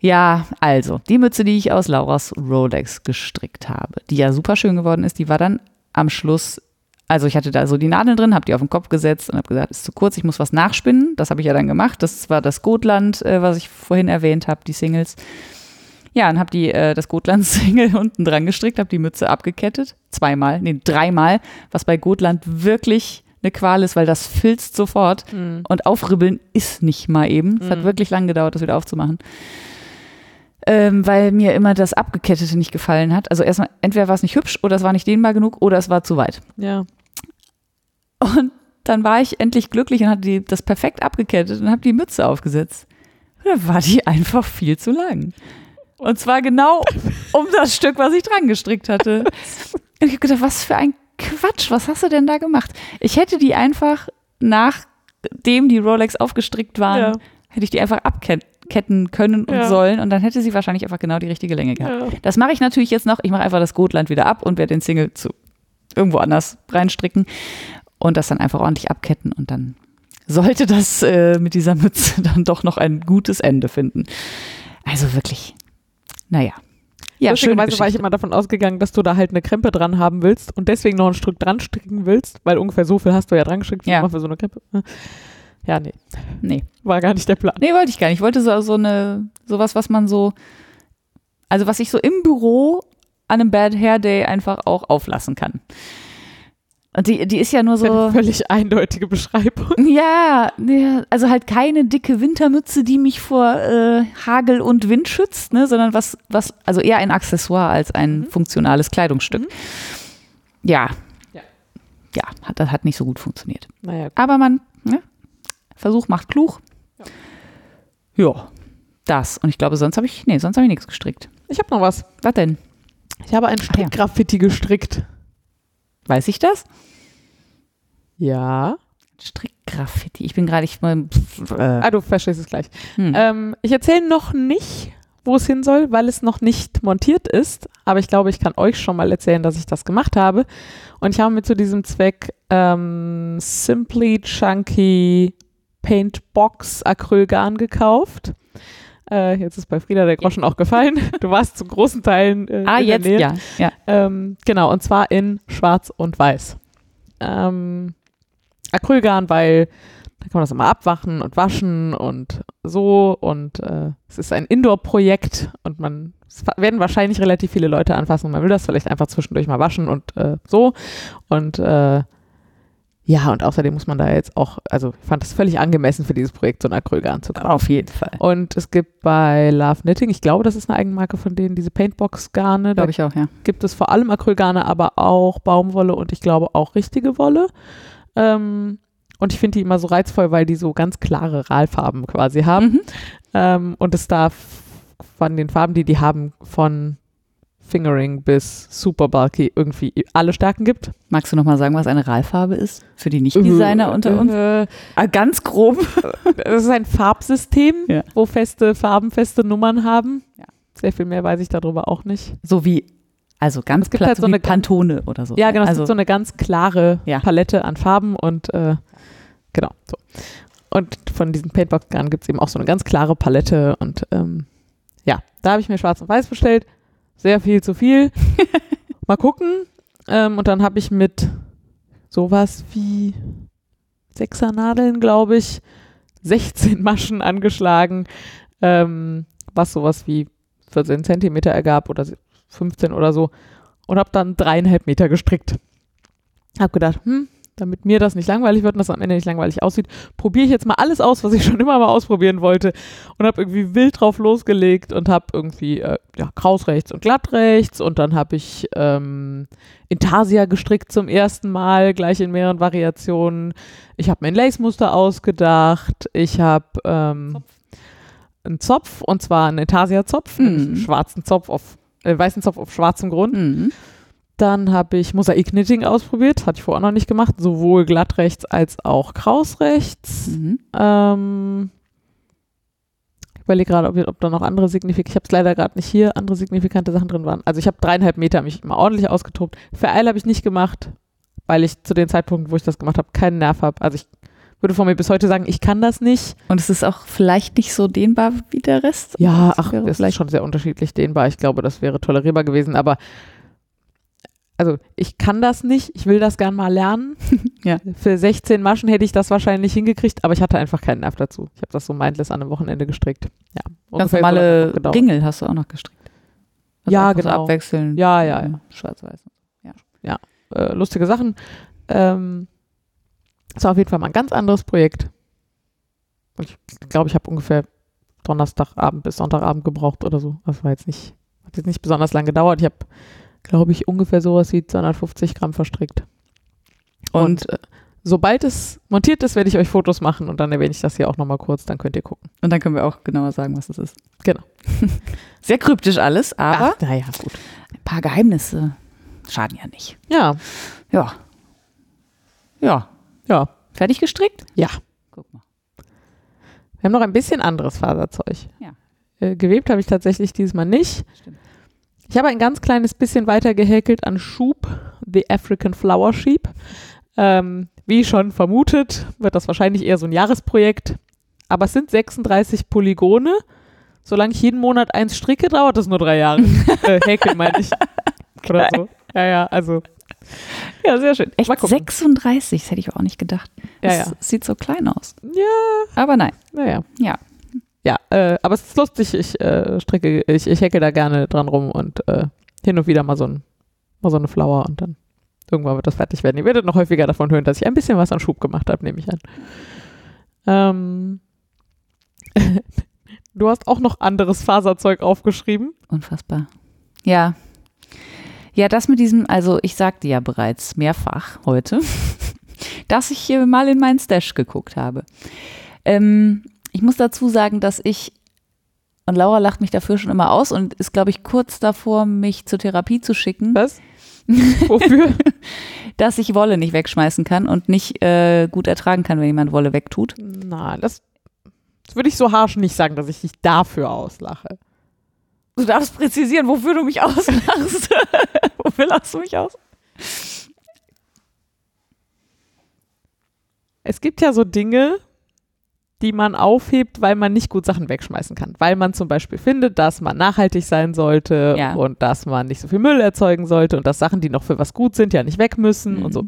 S1: Ja, also, die Mütze, die ich aus Lauras Rolex gestrickt habe, die ja super schön geworden ist, die war dann am Schluss Also ich hatte da so die Nadeln drin, habe die auf den Kopf gesetzt und habe gesagt, ist zu kurz, ich muss was nachspinnen. Das habe ich ja dann gemacht. Das war das Gotland, äh, was ich vorhin erwähnt habe, die Singles. Ja, und habe die äh, das Gotland-Single (laughs) unten dran gestrickt, habe die Mütze abgekettet, zweimal, nee, dreimal, was bei Gotland wirklich eine Qual ist, weil das filzt sofort
S2: Mhm.
S1: und aufribbeln ist nicht mal eben. Es hat
S2: Mhm.
S1: wirklich lang gedauert, das wieder aufzumachen. Ähm, weil mir immer das Abgekettete nicht gefallen hat. Also erstmal, entweder war es nicht hübsch oder es war nicht dehnbar genug oder es war zu weit.
S2: Ja.
S1: Und dann war ich endlich glücklich und hatte die, das perfekt abgekettet und habe die Mütze aufgesetzt. Und dann war die (laughs) einfach viel zu lang. Und zwar genau um das Stück, was ich dran gestrickt hatte. (laughs) Und ich habe gedacht, was für ein Quatsch, was hast du denn da gemacht? Ich hätte die einfach, nachdem die Rolex aufgestrickt waren,
S2: Ja.
S1: hätte ich die einfach abketten können und
S2: Ja.
S1: sollen und dann hätte sie wahrscheinlich einfach genau die richtige Länge gehabt.
S2: Ja.
S1: Das mache ich natürlich jetzt noch. Ich mache einfach das Gotland wieder ab und werde den Single zu irgendwo anders reinstricken und das dann einfach ordentlich abketten und dann sollte das äh, mit dieser Mütze (laughs) dann doch noch ein gutes Ende finden. Also wirklich, naja. Ja,
S2: Lustigerweise war ich immer davon ausgegangen, dass du da halt eine Krempe dran haben willst und deswegen noch ein Stück dran stricken willst, weil ungefähr so viel hast du ja dran gestrickt
S1: Ja.
S2: für so eine Krempe. Ja, nee,
S1: Nee.
S2: war gar nicht der Plan.
S1: Nee, wollte ich gar nicht. Ich wollte so, so eine, sowas, was man so, also was ich so im Büro an einem Bad Hair Day einfach auch auflassen kann. Und die, die ist ja nur
S2: ja
S1: so.
S2: eine völlig eindeutige Beschreibung. (laughs)
S1: Ja, ja, also halt keine dicke Wintermütze, die mich vor äh, Hagel und Wind schützt, ne, sondern was, was, also eher ein Accessoire als ein
S2: Mhm.
S1: funktionales Kleidungsstück.
S2: Mhm.
S1: Ja.
S2: Ja.
S1: Ja, hat, das hat nicht so gut funktioniert.
S2: Naja,
S1: Aber man, ne, Versuch macht klug. Ja. Das. Und ich glaube, sonst habe ich, nee, sonst habe ich nichts gestrickt.
S2: ich habe noch was.
S1: Was denn?
S2: Ich habe ein
S1: ja.
S2: Strickgraffiti gestrickt.
S1: Weiß ich das?
S2: Ja.
S1: Strickgraffiti. Ich bin gerade, ich, äh,
S2: Ah, du verstehst es gleich.
S1: hm.
S2: Ähm, ich erzähle noch nicht, wo es hin soll, weil es noch nicht montiert ist. Aber ich glaube, ich kann euch schon mal erzählen, dass ich das gemacht habe. Und ich habe mir zu diesem Zweck ähm, Simply Chunky Paintbox Acrylgarn gekauft. Äh, jetzt ist bei Frieda der Groschen auch gefallen. (laughs) Du warst zu großen Teilen äh,
S1: ah,
S2: in der
S1: jetzt,
S2: Nähe.
S1: ja, ja.
S2: Ähm, genau, und zwar in Schwarz und Weiß. Ähm, Acrylgarn, weil da kann man das immer abwaschen und waschen und so. Und äh, es ist ein Indoor-Projekt und man werden wahrscheinlich relativ viele Leute anfassen und man will das vielleicht einfach zwischendurch mal waschen und äh, so. Und äh, ja, und außerdem muss man da jetzt auch, also ich fand es völlig angemessen für dieses Projekt, so ein Acrylgarn zu kaufen.
S1: Auf jeden Fall.
S2: Und es gibt bei Love Knitting, ich glaube, das ist eine Eigenmarke von denen, diese Paintbox-Garne. Da
S1: Glaube ich auch, ja.
S2: gibt es vor allem Acrylgarne, aber auch Baumwolle und ich glaube auch richtige Wolle. Ähm, und ich finde die immer so reizvoll, weil die so ganz klare Ralfarben quasi haben.
S1: Mhm.
S2: Ähm, und es darf von den Farben, die die haben, von Fingering bis Super Bulky irgendwie alle Stärken gibt.
S1: Magst du noch mal sagen, was eine Ralfarbe ist? Für die Nicht-Designer unter uns?
S2: Äh,
S1: Ah, ganz grob. (laughs)
S2: Es ist ein Farbsystem,
S1: Ja.
S2: wo feste Farben feste Nummern haben.
S1: Ja.
S2: Sehr viel mehr weiß ich darüber auch nicht.
S1: So wie, also ganz platt,
S2: halt
S1: so
S2: so eine-
S1: Pantone oder so.
S2: Ja, genau, es
S1: Also,
S2: gibt so eine ganz klare
S1: Ja.
S2: Palette an Farben und äh, genau so. Und von diesen Paintbox-Garn gibt es eben auch so eine ganz klare Palette und ähm, ja, da habe ich mir schwarz und weiß bestellt. Sehr viel zu viel. (laughs) Mal gucken. Ähm, und dann habe ich mit sowas wie Sechsernadeln, glaube ich, 16 Maschen angeschlagen, ähm, was sowas wie 14 Zentimeter ergab oder 15 oder so und habe dann dreieinhalb Meter gestrickt. Hab gedacht, hm, damit mir das nicht langweilig wird und das am Ende nicht langweilig aussieht, probiere ich jetzt mal alles aus, was ich (laughs) schon immer mal ausprobieren wollte und habe irgendwie wild drauf losgelegt und habe irgendwie äh, ja, kraus rechts und glatt rechts und dann habe ich ähm, Intarsia gestrickt zum ersten Mal, gleich in mehreren Variationen. Ich habe mir ein Lace-Muster ausgedacht. Ich habe ähm, einen Zopf und zwar einen Intarsia-Zopf,
S1: Mhm.
S2: einen schwarzen Zopf auf äh, weißen Zopf auf schwarzem Grund.
S1: Mhm.
S2: Dann habe ich Mosaik-Knitting ausprobiert, hatte ich vorher noch nicht gemacht, sowohl glatt rechts als auch kraus rechts.
S1: Mhm.
S2: Ähm, ich überlege gerade, ob, ob da noch andere signifikante, ich habe es leider gerade nicht hier, andere signifikante Sachen drin waren. Also ich habe dreieinhalb Meter mich mal ordentlich ausgetobt. Für Eil habe ich nicht gemacht, weil ich zu den Zeitpunkten, wo ich das gemacht habe, keinen Nerv habe. Also ich würde von mir bis heute sagen, ich kann das nicht.
S1: Und es ist auch vielleicht nicht so dehnbar wie der Rest.
S2: Ja, ach, das ist schon sehr unterschiedlich dehnbar. Ich glaube, das wäre tolerierbar gewesen, aber also ich kann das nicht, ich will das gern mal lernen. (laughs)
S1: Ja.
S2: Für 16 Maschen hätte ich das wahrscheinlich hingekriegt, aber ich hatte einfach keinen Nerv dazu. Ich habe das so mindless an einem Wochenende gestrickt. Ja,
S1: Ganz
S2: so
S1: normale
S2: gedauert.
S1: Ringel hast du auch noch gestrickt. Also
S2: Ja,
S1: einfach so
S2: genau.
S1: abwechseln.
S2: Ja, ja, ja.
S1: Schwarz-Weiß.
S2: Äh, lustige Sachen. Ähm, das war auf jeden Fall mal ein ganz anderes Projekt. Und ich glaube, ich habe ungefähr Donnerstagabend bis Sonntagabend gebraucht oder so. Das war jetzt nicht, hat jetzt nicht besonders lang gedauert. Ich habe, glaube ich, ungefähr sowas wie 250 Gramm verstrickt. Und,
S1: Und,
S2: äh, sobald es montiert ist, werde ich euch Fotos machen und dann erwähne ich das hier auch nochmal kurz, dann könnt ihr gucken.
S1: und dann können wir auch genauer sagen, was das ist.
S2: Genau. (laughs)
S1: Sehr kryptisch alles, aber
S2: naja, gut.
S1: ein paar Geheimnisse schaden ja nicht.
S2: Ja,
S1: Ja. Ja.
S2: ja,
S1: Fertig gestrickt?
S2: ja.
S1: Guck mal.
S2: Wir haben noch ein bisschen anderes Faserzeug.
S1: Ja.
S2: Äh, gewebt habe ich tatsächlich dieses Mal nicht.
S1: Stimmt.
S2: Ich habe ein ganz kleines bisschen weiter gehäkelt an Schub, The African Flower Sheep. Ähm, wie schon vermutet, wird das wahrscheinlich eher so ein Jahresprojekt. Aber es sind 36 Polygone. Solange ich jeden Monat eins stricke, dauert das nur drei Jahre. (laughs) äh, häkeln meine ich. Oder so. Ja, ja, also.
S1: Ja, sehr schön. Echt
S2: Mal gucken.
S1: 36, das hätte ich auch nicht gedacht.
S2: Ja,
S1: das
S2: ja.
S1: sieht so klein aus.
S2: Ja,
S1: Aber nein.
S2: naja.
S1: Ja.
S2: Ja, äh, aber es ist lustig, ich äh, stricke, ich, ich hecke da gerne dran rum und äh, hin und wieder mal so, ein, mal so eine Flower und dann irgendwann wird das fertig werden. Ihr werdet noch häufiger davon hören, dass ich ein bisschen was an Schub gemacht habe, nehme ich an. Ähm, (laughs) du hast auch noch anderes Faserzeug aufgeschrieben.
S1: Unfassbar. Ja. Ja, das mit diesem, also ich sagte ja bereits mehrfach heute, (laughs) dass ich hier mal in meinen Stash geguckt habe. Ähm, ich muss dazu sagen, dass ich, und Laura lacht mich dafür schon immer aus und ist, glaube ich, kurz davor, mich zur Therapie zu schicken,
S2: Was? (laughs) Wofür?
S1: dass ich Wolle nicht wegschmeißen kann und nicht äh, gut ertragen kann, wenn jemand Wolle wegtut.
S2: Na, das, das würde ich so harsch nicht sagen, dass ich dich dafür auslache.
S1: Du darfst präzisieren, wofür du mich auslachst. (laughs) wofür lachst du mich aus?
S2: Es gibt ja so Dinge, die man aufhebt, weil man nicht gut Sachen wegschmeißen kann. Weil man zum Beispiel findet, dass man nachhaltig sein sollte
S1: Ja.
S2: und dass man nicht so viel Müll erzeugen sollte und dass Sachen, die noch für was gut sind, ja nicht weg müssen und
S1: Mhm.
S2: so.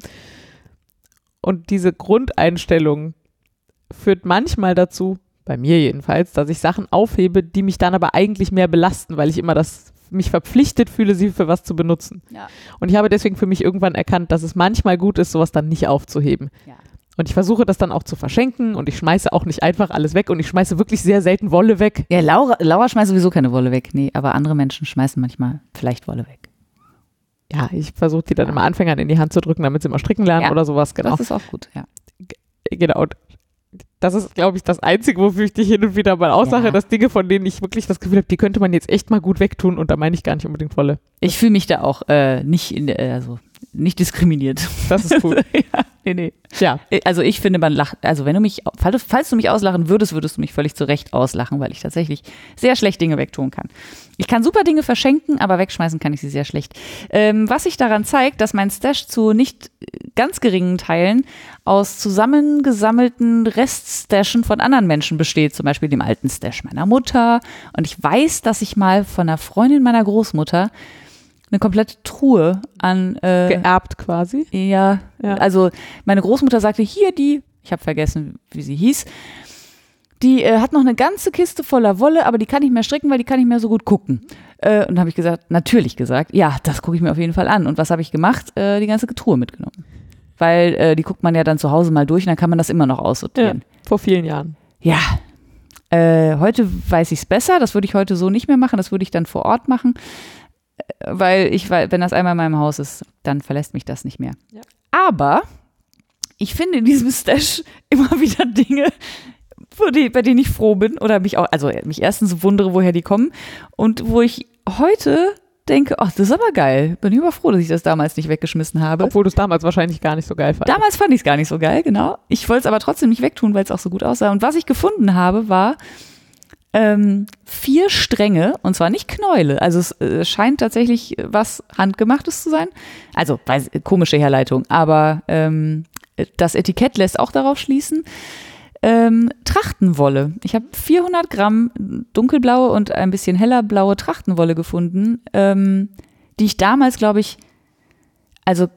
S2: Und diese Grundeinstellung führt manchmal dazu, bei mir jedenfalls, dass ich Sachen aufhebe, die mich dann aber eigentlich mehr belasten, weil ich immer das mich verpflichtet fühle, sie für was zu benutzen.
S1: Ja.
S2: Und ich habe deswegen für mich irgendwann erkannt, dass es manchmal gut ist, sowas dann nicht aufzuheben.
S1: Ja.
S2: Und ich versuche das dann auch zu verschenken und ich schmeiße auch nicht einfach alles weg und ich schmeiße wirklich sehr selten Wolle weg.
S1: Ja, Laura, Laura schmeißt sowieso keine Wolle weg. Nee, aber andere Menschen schmeißen manchmal vielleicht Wolle weg.
S2: Ja, ich versuche die dann
S1: Ja.
S2: immer Anfängern in die Hand zu drücken, damit sie mal stricken lernen
S1: Ja.
S2: oder sowas. Genau.
S1: Das ist auch gut, ja.
S2: genau. Und das ist, glaube ich, das Einzige, wofür ich dich hin und wieder mal auslache,
S1: Ja.
S2: dass Dinge, von denen ich wirklich das Gefühl habe, die könnte man jetzt echt mal gut wegtun und da meine ich gar nicht unbedingt Wolle.
S1: Ich fühle mich da auch äh, nicht in der, also nicht diskriminiert.
S2: Das ist cool. (laughs)
S1: ja, nee, nee.
S2: ja,
S1: Also ich finde, man lacht, also wenn du mich, falls, falls du mich auslachen würdest, würdest du mich völlig zu Recht auslachen, weil ich tatsächlich sehr schlecht Dinge wegtun kann. Ich kann super Dinge verschenken, aber wegschmeißen kann ich sie sehr schlecht. Ähm, was sich daran zeigt, dass mein Stash zu nicht ganz geringen Teilen aus zusammengesammelten Reststashen von anderen Menschen besteht, zum Beispiel dem alten Stash meiner Mutter. Und ich weiß, dass ich mal von einer Freundin meiner Großmutter eine komplette Truhe an äh,
S2: geerbt quasi.
S1: ja,
S2: Ja.
S1: also meine Großmutter sagte, hier die, ich habe vergessen, wie sie hieß, die äh, hat noch eine ganze Kiste voller Wolle, aber die kann ich mehr stricken, weil die kann ich mehr so gut gucken. Äh, und habe ich gesagt, natürlich gesagt, ja, das gucke ich mir auf jeden Fall an. Und was habe ich gemacht? Äh, die ganze Truhe mitgenommen. Weil äh, die guckt man ja dann zu Hause mal durch und dann kann man das immer noch aussortieren.
S2: Vor vielen Jahren.
S1: Ja. Äh, heute weiß ich es besser. Das würde ich heute so nicht mehr machen. Das würde ich dann vor Ort machen. Weil ich, weil, wenn das einmal in meinem Haus ist, dann verlässt mich das nicht mehr.
S2: Ja.
S1: Aber ich finde in diesem Stash (laughs) immer wieder Dinge, die, bei denen ich froh bin oder mich auch, also mich erstens wundere, woher die kommen und wo ich heute denke, ach, das ist aber geil. Bin ich aber froh, dass ich das damals nicht weggeschmissen habe.
S2: Obwohl du es damals wahrscheinlich gar nicht so geil fandest.
S1: Damals fand ich es gar nicht so geil, genau. Ich wollte es aber trotzdem nicht wegtun, weil es auch so gut aussah. Und was ich gefunden habe, war ähm, vier Stränge, und zwar nicht Knäule. Also es äh, scheint tatsächlich was Handgemachtes zu sein. Also weiß, komische Herleitung, aber ähm, das Etikett lässt auch darauf schließen. Ähm, Trachtenwolle. Ich habe 400 Gramm dunkelblaue und ein bisschen heller blaue Trachtenwolle gefunden, ähm, die ich damals, glaube ich, also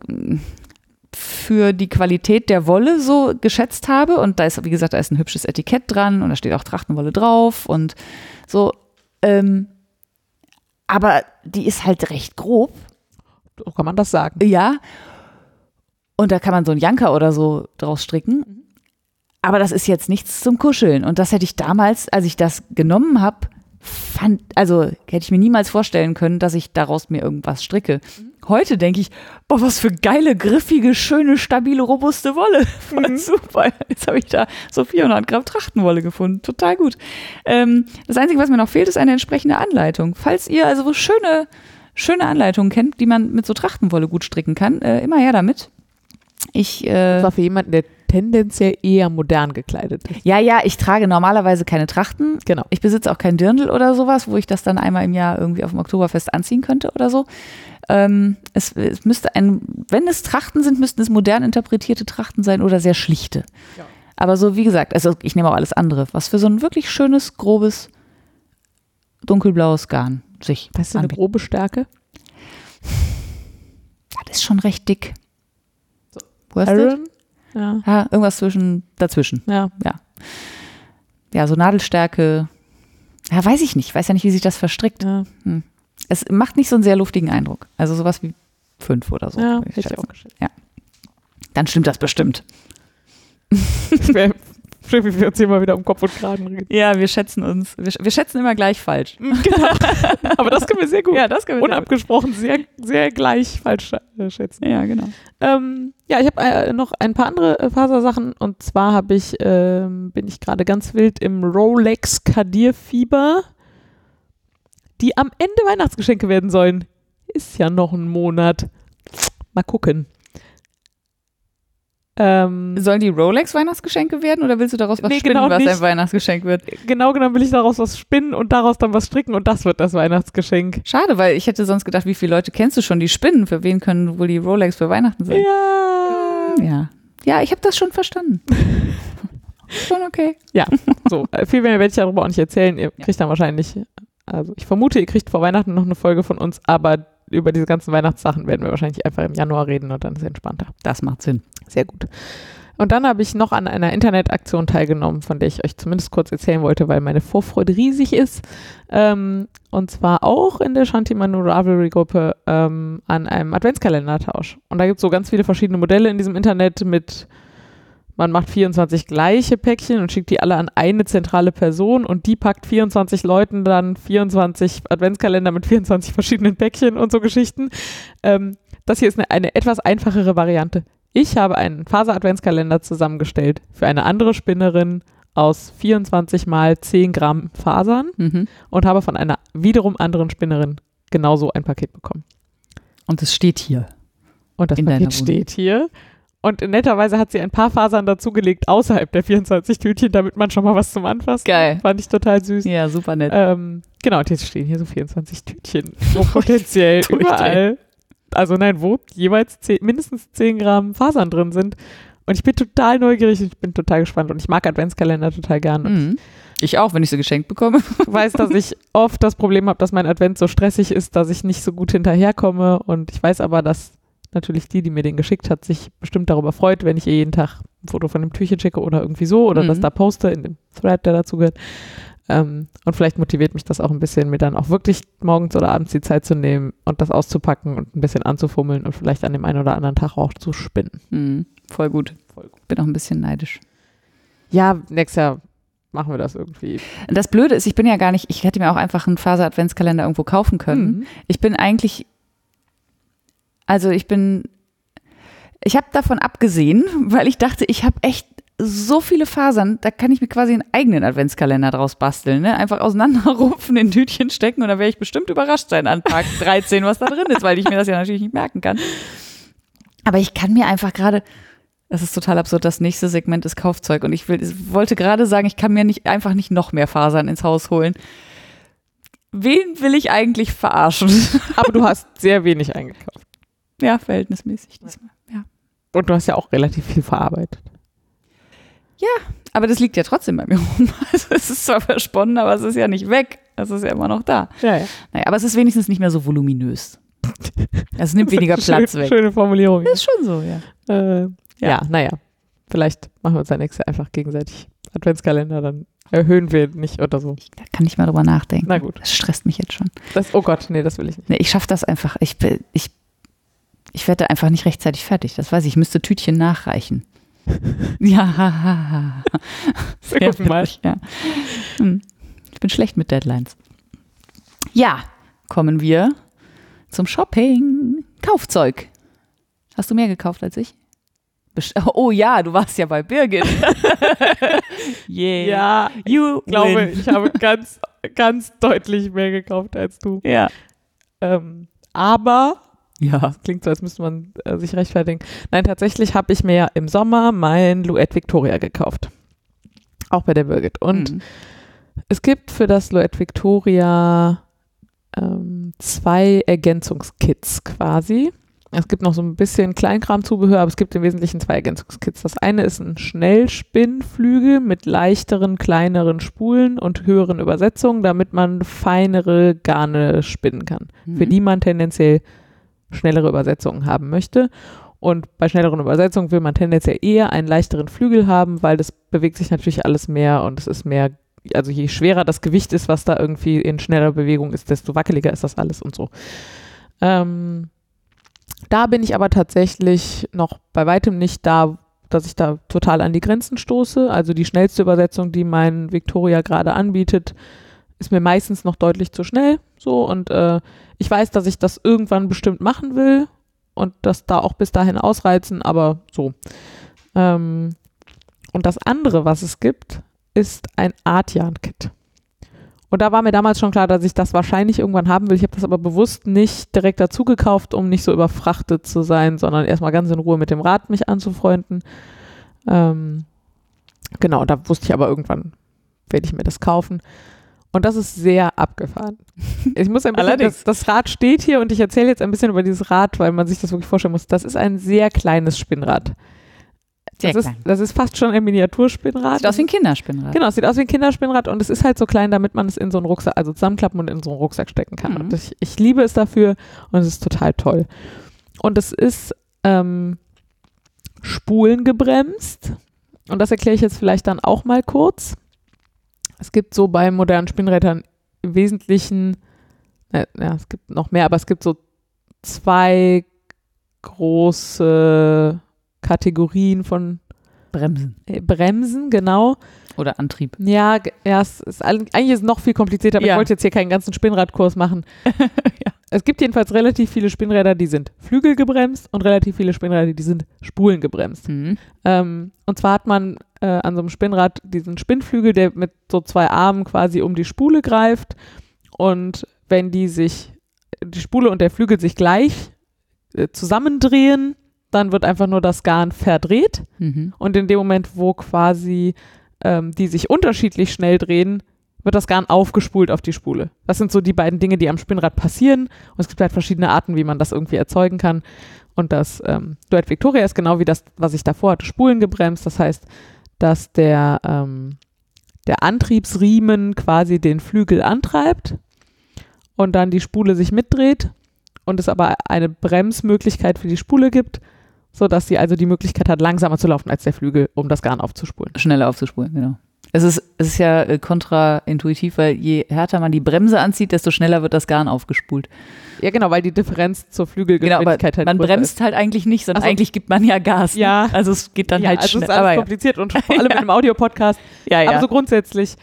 S1: für die Qualität der Wolle so geschätzt habe. Und da ist, wie gesagt, da ist ein hübsches Etikett dran und da steht auch Trachtenwolle drauf und so. Ähm, aber die ist halt recht grob.
S2: So kann man das sagen.
S1: Ja. Und da kann man so einen Janker oder so draus stricken. Aber das ist jetzt nichts zum Kuscheln. Und das hätte ich damals, als ich das genommen habe, fand, also hätte ich mir niemals vorstellen können, dass ich daraus mir irgendwas stricke. Heute denke ich, boah, was für geile, griffige, schöne, stabile, robuste Wolle. (laughs) Voll super. Jetzt habe ich da so 400 Gramm Trachtenwolle gefunden. Total gut. Ähm, das Einzige, was mir noch fehlt, ist eine entsprechende Anleitung. Falls ihr also schöne, schöne Anleitungen kennt, die man mit so Trachtenwolle gut stricken kann, äh, immer her damit. Ich, äh,
S2: Das war für jemanden, der tendenziell eher modern gekleidet ist.
S1: ja, ja, ich trage normalerweise keine Trachten.
S2: Genau.
S1: Ich besitze auch kein Dirndl oder sowas, wo ich das dann einmal im Jahr irgendwie auf dem Oktoberfest anziehen könnte oder so. Ähm, es, es müsste ein, wenn es Trachten sind, müssten es modern interpretierte Trachten sein oder sehr schlichte.
S2: Ja.
S1: Aber so, wie gesagt, also ich nehme auch alles andere, was für so ein wirklich schönes, grobes, dunkelblaues Garn sich
S2: du eine
S1: anbietet.
S2: grobe Stärke?
S1: Das ist schon recht dick.
S2: So.
S1: Wo hast du?
S2: Aaron? Ja.
S1: Ja, irgendwas zwischen, dazwischen.
S2: Ja.
S1: Ja, so Nadelstärke. Ja, weiß ich nicht. Weiß ja nicht, wie sich das verstrickt.
S2: Ja,
S1: Es macht nicht so einen sehr luftigen Eindruck. Also sowas wie fünf oder so.
S2: ja
S1: ich
S2: auch geschätzt.
S1: Dann stimmt das bestimmt.
S2: Schön, wie wir uns hier mal wieder um Kopf und Kragen reden.
S1: Ja, wir schätzen uns. Wir, wir schätzen immer gleich falsch.
S2: Genau. (laughs) Aber das können wir sehr gut.
S1: Ja, das können wir.
S2: Unabgesprochen sehr, sehr gleich falsch äh, schätzen.
S1: Ja, genau.
S2: Ähm, ja, ich habe äh, noch ein paar andere äh, Fasersachen und zwar habe ich, ähm, bin ich gerade ganz wild im Rolex Kadierfieber, die am Ende Weihnachtsgeschenke werden sollen. Ist ja noch ein Monat. Mal gucken. Ähm,
S1: Sollen die Rolex Weihnachtsgeschenke werden oder willst du daraus was
S2: Nee,
S1: spinnen,
S2: genau
S1: was
S2: nicht.
S1: ein Weihnachtsgeschenk wird?
S2: genau genommen will ich daraus was spinnen und daraus dann was stricken und das wird das Weihnachtsgeschenk.
S1: Schade, weil ich hätte sonst gedacht, wie viele Leute kennst du schon, die spinnen? Für wen können wohl die Rolex für Weihnachten sein?
S2: Ja.
S1: Ja, ja ich habe das schon verstanden. (laughs) schon okay.
S2: So, äh, viel mehr werde ich darüber auch nicht erzählen. Ihr kriegt dann wahrscheinlich, also ich vermute, ihr kriegt vor Weihnachten noch eine Folge von uns, aber über diese ganzen Weihnachtssachen werden wir wahrscheinlich einfach im Januar reden und dann ist es entspannter.
S1: Das macht Sinn.
S2: Sehr gut. Und dann habe ich noch an einer Internetaktion teilgenommen, von der ich euch zumindest kurz erzählen wollte, weil meine Vorfreude riesig ist. Ähm, und zwar auch in der Shantimanu Ravelry Gruppe ähm, an einem Adventskalendertausch. Und da gibt es so ganz viele verschiedene Modelle in diesem Internet mit, man macht 24 gleiche Päckchen und schickt die alle an eine zentrale Person und die packt 24 Leuten dann 24 Adventskalender mit 24 verschiedenen Päckchen und so Geschichten. Ähm, das hier ist eine, eine etwas einfachere Variante. Ich habe einen Faser-Adventskalender zusammengestellt für eine andere Spinnerin aus 24 mal 10 Gramm Fasern
S1: Mhm.
S2: und habe von einer wiederum anderen Spinnerin genauso ein Paket bekommen.
S1: Und es steht hier.
S2: Und das Paket steht hier. Und netterweise hat sie ein paar Fasern dazugelegt außerhalb der 24 Tütchen, damit man schon mal was zum Anfassen.
S1: Geil.
S2: Fand ich total süß.
S1: Ja, super nett.
S2: Ähm, genau, und jetzt stehen hier so 24 Tütchen, (laughs) wo potenziell überall, also nein, wo jeweils 10, mindestens 10 Gramm Fasern drin sind. Und ich bin total neugierig, ich bin total gespannt und ich mag Adventskalender total gern. Und
S1: Mhm. Ich auch, wenn ich sie geschenkt bekomme.
S2: ich (laughs) weiß, dass ich oft das Problem habe, dass mein Advent so stressig ist, dass ich nicht so gut hinterherkomme. Und ich weiß aber, dass natürlich die, die mir den geschickt hat, sich bestimmt darüber freut, wenn ich ihr jeden Tag ein Foto von dem Türchen schicke oder irgendwie so oder
S1: Mhm.
S2: das da poste in dem Thread, der dazu gehört. Ähm, und vielleicht motiviert mich das auch ein bisschen, mir dann auch wirklich morgens oder abends die Zeit zu nehmen und das auszupacken und ein bisschen anzufummeln und vielleicht an dem einen oder anderen Tag auch zu spinnen.
S1: Mhm. Voll gut.
S2: Voll gut.
S1: Bin auch ein bisschen neidisch.
S2: Ja, nächstes Jahr machen wir das irgendwie.
S1: Das Blöde ist, ich bin ja gar nicht, ich hätte mir auch einfach einen Faser-Adventskalender irgendwo kaufen können.
S2: Mhm.
S1: Ich bin eigentlich, also ich bin, ich habe davon abgesehen, (laughs) weil ich dachte, ich habe echt so viele Fasern, da kann ich mir quasi einen eigenen Adventskalender draus basteln. Ne? Einfach auseinanderrupfen, in Tütchen stecken und dann werde ich bestimmt überrascht sein an Tag (laughs) 13, was da drin ist, weil ich mir das ja natürlich nicht merken kann. Aber ich kann mir einfach gerade, das ist total absurd, das nächste Segment ist Kaufzeug und ich will, ich wollte gerade sagen, ich kann mir nicht einfach nicht noch mehr Fasern ins Haus holen. Wen will ich eigentlich verarschen?
S2: Aber du hast sehr wenig eingekauft.
S1: Ja, verhältnismäßig diesmal. Ja.
S2: Und du hast ja auch relativ viel verarbeitet.
S1: Aber das liegt ja trotzdem bei mir rum. (laughs) Also es ist zwar versponnen, aber es ist ja nicht weg. Es ist ja immer noch da.
S2: Ja, ja.
S1: Naja, aber es ist wenigstens nicht mehr so voluminös. Es nimmt weniger (laughs) Platz
S2: Schön,
S1: weg.
S2: Schöne Formulierung.
S1: Ist schon so, ja.
S2: Äh, ja.
S1: Ja.
S2: naja. Vielleicht machen wir uns dann nächstes Jahr einfach gegenseitig Adventskalender, dann erhöhen wir nicht oder so.
S1: Da kann ich mal drüber nachdenken.
S2: Na gut.
S1: Das stresst mich jetzt schon.
S2: Das, oh Gott, nee, das will ich nicht.
S1: Nee, ich schaffe das einfach. Ich, bin- ich, ich werde einfach nicht rechtzeitig fertig. Das weiß ich. Ich müsste Tütchen nachreichen. (laughs) ja, ha, ha, ha.
S2: Wir
S1: Ja,
S2: gucken mal.
S1: ja. Hm. Ich bin schlecht mit Deadlines. Ja, kommen wir zum Shopping. Kaufzeug. Hast du mehr gekauft als ich? (laughs) Oh ja, du warst ja bei Birgit. (laughs) yeah.
S2: Ja,
S1: you
S2: ich glaube,
S1: win.
S2: ich habe ganz, ganz deutlich mehr gekauft als du.
S1: Ja.
S2: Ähm, aber
S1: Ja. (laughs)
S2: klingt so, als müsste man äh, sich rechtfertigen. Nein, tatsächlich habe ich mir ja im Sommer mein Louet Victoria gekauft. Auch bei der Birgit. Und
S1: Mhm.
S2: es gibt für das Louet Victoria ähm, zwei Ergänzungskits quasi. Es gibt noch so ein bisschen Kleinkramzubehör, aber es gibt im Wesentlichen zwei Ergänzungskits. Das eine ist ein Schnellspinnflügel mit leichteren, kleineren Spulen und höheren Übersetzungen, damit man feinere Garne spinnen kann, für
S1: Mhm.
S2: die man tendenziell schnellere Übersetzungen haben möchte. Und bei schnelleren Übersetzungen will man tendenziell eher einen leichteren Flügel haben, weil das bewegt sich natürlich alles mehr und es ist mehr, also je schwerer das Gewicht ist, was da irgendwie in schneller Bewegung ist, desto wackeliger ist das alles und so. Ähm, da bin ich aber tatsächlich noch bei weitem nicht da, dass ich da total an die Grenzen stoße. Also die schnellste Übersetzung, die mein Victoria gerade anbietet, ist mir meistens noch deutlich zu schnell. So und äh, ich weiß, dass ich das irgendwann bestimmt machen will und das da auch bis dahin ausreizen, aber so. Ähm, und das andere, was es gibt, ist ein Artjan-Kit. Und da war mir damals schon klar, dass ich das wahrscheinlich irgendwann haben will. Ich habe das aber bewusst nicht direkt dazu gekauft, um nicht so überfrachtet zu sein, sondern erstmal ganz in Ruhe mit dem Rad mich anzufreunden. Ähm, genau, da wusste ich aber irgendwann, werde ich mir das kaufen. Und das ist sehr abgefahren. Ich muss ein (laughs) bisschen,
S1: Allerdings.
S2: das, das Rad steht hier und ich erzähle jetzt ein bisschen über dieses Rad, weil man sich das wirklich vorstellen muss. Das ist ein sehr kleines Spinnrad.
S1: Sehr
S2: das, ist, das ist fast schon ein Miniaturspinnrad.
S1: Sieht aus wie ein Kinderspinnrad.
S2: Genau, es sieht aus wie ein Kinderspinnrad und es ist halt so klein, damit man es in so einen Rucksack, also zusammenklappen und in so einen Rucksack stecken kann.
S1: Mhm.
S2: Und ich, ich liebe es dafür und es ist total toll. Und es ist ähm, spulengebremst und das erkläre ich jetzt vielleicht dann auch mal kurz. Es gibt so bei modernen Spinnrädern im Wesentlichen, äh, ja, es gibt noch mehr, aber es gibt so zwei große Kategorien von
S1: Bremsen.
S2: äh, Bremsen, genau.
S1: Oder Antrieb.
S2: Ja, ja es ist, eigentlich ist es noch viel komplizierter, aber
S1: Ja.
S2: ich wollte jetzt hier keinen ganzen Spinnradkurs machen. (laughs) Es gibt jedenfalls relativ viele Spinnräder, die sind flügelgebremst und relativ viele Spinnräder, die sind spulengebremst.
S1: Mhm.
S2: Ähm, und zwar hat man äh, an so einem Spinnrad diesen Spinnflügel, der mit so zwei Armen quasi um die Spule greift. Und wenn die sich, die Spule und der Flügel sich gleich äh, zusammendrehen, dann wird einfach nur das Garn verdreht.
S1: Mhm.
S2: Und in dem Moment, wo quasi ähm, die sich unterschiedlich schnell drehen, wird das Garn aufgespult auf die Spule. Das sind so die beiden Dinge, die am Spinnrad passieren. Und es gibt halt verschiedene Arten, wie man das irgendwie erzeugen kann. Und das ähm, Duett Victoria ist genau wie das, was ich davor hatte, Spulen gebremst. Das heißt, dass der, ähm, der Antriebsriemen quasi den Flügel antreibt und dann die Spule sich mitdreht und es aber eine Bremsmöglichkeit für die Spule gibt, sodass sie also die Möglichkeit hat, langsamer zu laufen als der Flügel, um das Garn aufzuspulen.
S1: Schneller aufzuspulen, genau. Es ist, es ist ja äh, kontraintuitiv, weil je härter man die Bremse anzieht, desto schneller wird das Garn aufgespult.
S2: Ja, genau, weil die Differenz zur
S1: Genau,
S2: Flügelgeschwindigkeit halt
S1: man bremst halt eigentlich nicht, sondern
S2: Ach so.
S1: eigentlich gibt man ja Gas. ne?
S2: Ja.
S1: Also es geht dann
S2: ja,
S1: halt
S2: also
S1: schnell.
S2: es ist alles
S1: Aber ja.
S2: kompliziert und (laughs) vor allem
S1: Ja.
S2: in einem Audiopodcast.
S1: ja, ja.
S2: Aber so grundsätzlich.